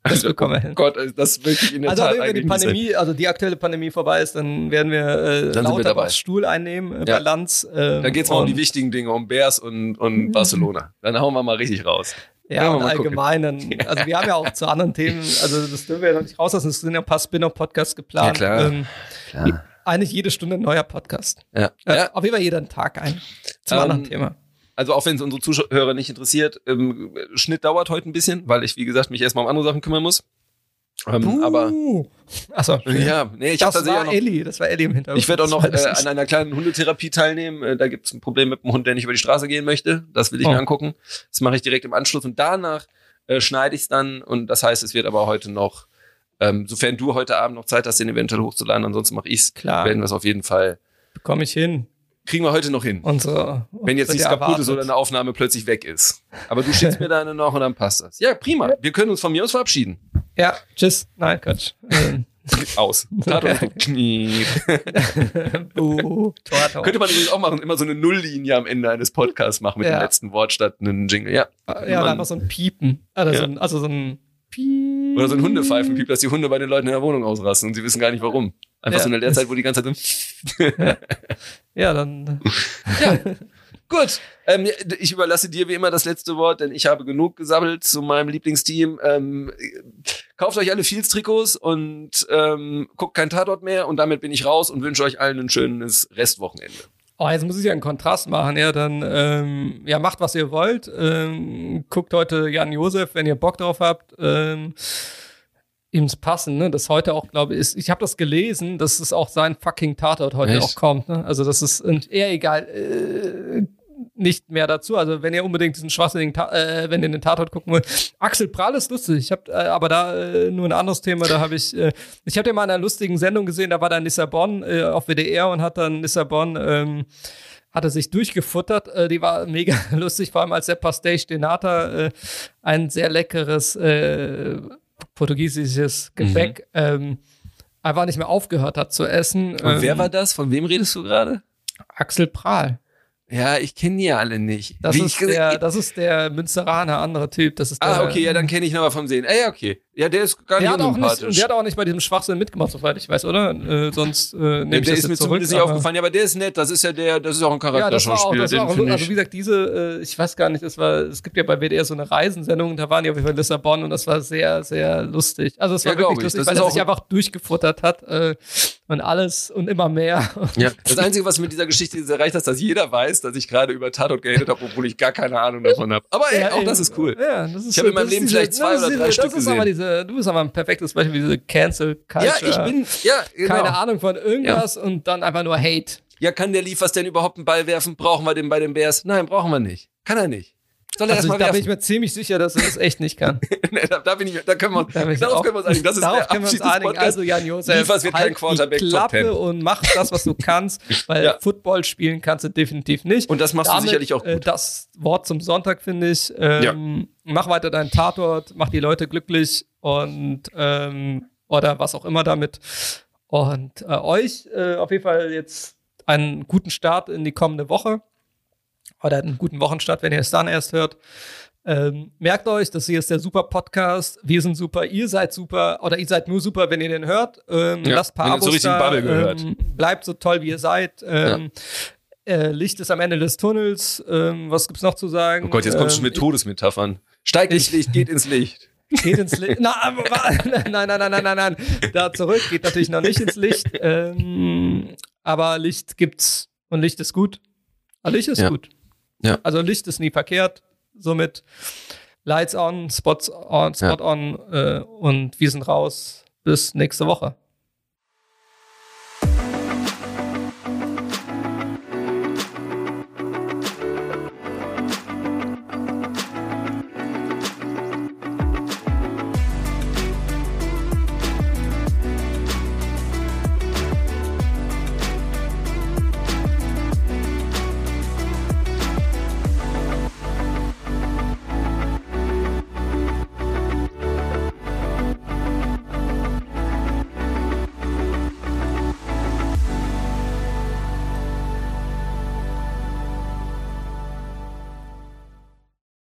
Das bekommen wir hin. Oh Gott, also das möchte ich in der Also Tat wenn die. Pandemie, also die aktuelle Pandemie vorbei ist, dann werden wir äh, Dann sind wir Stuhl einnehmen äh, Ja. bei Lanz. Ähm, Da geht's mal um die wichtigen Dinge, um Bears und, und Barcelona. Dann hauen wir mal richtig raus. Ja, und mal gucken. allgemein, dann, also wir haben ja auch zu anderen Themen, also das dürfen wir ja noch nicht rauslassen, es sind ja ein paar Spin-off-Podcasts geplant. Ja, klar. Ähm, Klar. eigentlich jede Stunde ein neuer Podcast. Ja. Äh, ja. Auf jeden Fall jeden Tag ein. Zum Ähm, anderen Thema. Also auch wenn es unsere Zuhörer nicht interessiert, ähm, Schnitt dauert heute ein bisschen, weil ich, wie gesagt, mich erstmal um andere Sachen kümmern muss. Ähm, aber Achso, ja, nee, ich das war noch, Ellie, das war Ellie im Hintergrund. ich werde auch noch äh, an einer kleinen Hundetherapie teilnehmen. Äh, da gibt es ein Problem mit einem Hund, der nicht über die Straße gehen möchte. Das will ich Oh. mir angucken. Das mache ich direkt im Anschluss und danach äh, schneide ich es dann. Und das heißt, es wird aber heute noch, ähm, sofern du heute Abend noch Zeit hast, den eventuell hochzuladen, ansonsten mache ich's. Klar. Werden wir es auf jeden Fall. bekomme ich hin. Kriegen wir heute noch hin. Unsere, Wenn jetzt nichts kaputt ist oder eine Aufnahme plötzlich weg ist. Aber du schickst mir deine noch und dann passt das. Ja, prima. Wir können uns von mir aus verabschieden. Ja, tschüss. Nein, Quatsch. Ähm, Aus. Tor. Könnte man übrigens auch machen, immer so eine Nulllinie am Ende eines Podcasts machen mit Ja. dem letzten Wort statt einem Jingle. Ja. ja, oder einfach so ein Piepen. Also, Ja. so, ein, also so ein Piep. Oder so ein Hundepfeifenpiep, dass die Hunde bei den Leuten in der Wohnung ausrasten und sie wissen gar nicht warum. Einfach Ja. so eine Lehrzeit, wo die ganze Zeit so Ja, dann. Ja. Gut, ähm, ich überlasse dir wie immer das letzte Wort, denn ich habe genug gesammelt zu meinem Lieblingsteam. Ähm, kauft euch alle Fields-Trikots und ähm, guckt kein Tatort mehr und damit bin ich raus und wünsche euch allen ein schönes Restwochenende. Oh, jetzt muss ich ja einen Kontrast machen. Ja, dann ähm, ja, macht, was ihr wollt. Ähm, guckt heute Jan Josef, wenn ihr Bock drauf habt. Ähm, ihm's passen, ne? Das heute auch, glaube ich, ist. Ich habe das gelesen, dass es auch sein fucking Tatort heute Echt? auch kommt. Ne? Also das ist eher egal. Äh, nicht mehr dazu. Also wenn ihr unbedingt diesen schwachsinnigen, Ta äh, wenn ihr den Tatort gucken wollt. Axel Prahl ist lustig. Ich habe äh, aber da äh, nur ein anderes Thema. Da habe ich, äh, ich habe den mal in einer lustigen Sendung gesehen. Da war dann Lissabon äh, auf WDR und hat dann Lissabon ähm, hat er sich durchgefuttert. Äh, die war mega lustig, vor allem als der Pastéis de Nata, äh, ein sehr leckeres äh, portugiesisches Gebäck, ähm, einfach nicht mehr aufgehört hat zu essen. Und ähm, wer war das? Von wem redest du gerade? Axel Prahl. Ja, ich kenne die ja alle nicht. Das, Wie ist der, das ist der Münsteraner, andere Typ. Das ist der, Ah, okay, ja, dann kenne ich noch mal vom Sehen. Ah, ja, okay. Ja, der ist gar der nicht hat, auch nicht, unsympathisch. und der hat auch nicht bei diesem Schwachsinn mitgemacht, soweit ich weiß, oder? Äh, sonst äh, nehme der ich der das ist mir zurück. zumindest nicht aufgefallen. Ja, aber der ist nett. Das ist ja der, das ist auch ein Ja, das war auch, Charakterschauspieler. das war auch finde also wie gesagt, diese, äh, ich weiß gar nicht, es war, es gibt ja bei WDR so eine Reisensendung, da waren die auf jeden Fall in Lissabon und das war sehr, sehr lustig. Also es war Ja, wirklich ich. lustig, Das weil er sich einfach durchgefuttert hat äh, und alles und immer mehr. Ja. Das Einzige, was mit dieser Geschichte jetzt erreicht hat, ist, dass jeder weiß, dass ich gerade über Tatort geredet habe, obwohl ich gar keine Ahnung davon habe. Aber ey, Ja, auch ey, das ist cool. Ja, das ist Ich habe in meinem das Leben diese- vielleicht zwei das oder drei Stück das ist aber gesehen. Diese, Du bist aber ein perfektes Beispiel, für diese Cancel Culture. Ja, ich bin, ja, genau. keine Ahnung von irgendwas und dann einfach nur Hate. Ja, kann der Liefers denn überhaupt einen Ball werfen? Brauchen wir den bei den Bears? Nein, brauchen wir nicht. Kann er nicht. Soll er Also erstmal da bin ich mir ziemlich sicher, dass er das echt nicht kann. nee, da, da, bin ich, da können wir Da darauf auch- können wir uns einigen. Das ist Darauf der können wir uns einigen. Also Jan Josef, Liefers wird kein halt Quarterback die. Klappe und mach das, was du kannst, weil Ja. Football spielen kannst du definitiv nicht. Und das machst du sicherlich auch Äh, gut. das Wort zum Sonntag finde ich. Ähm, Mach weiter deinen Tatort, mach die Leute glücklich und ähm, oder was auch immer damit. Und äh, euch äh, auf jeden Fall jetzt einen guten Start in die kommende Woche oder einen guten Wochenstart, wenn ihr es dann erst hört. Ähm, merkt euch, das hier ist der super Podcast. Wir sind super, ihr seid super oder ihr seid nur super, wenn ihr den hört. Ähm, Ja, lasst ein paar Abos richtigen da, Bubble gehört. Ähm, bleibt so toll, wie ihr seid. Ähm, äh, Licht ist am Ende des Tunnels. Ähm, was gibt's noch zu sagen? Oh Gott, jetzt kommst du Ähm, mit Todesmetaphern. Steigt ins ich- Licht, geht ins Licht. Geht ins Licht. Na, aber, nein, nein, nein, nein, nein, nein. Da zurück. Geht natürlich noch nicht ins Licht. Ähm, aber Licht gibt's und Licht ist gut. Ah, Licht ist Ja. gut. Ja. Also Licht ist nie verkehrt. Somit Lights on, Spots on, Spot Ja. on äh, und wir sind raus. Bis nächste Woche.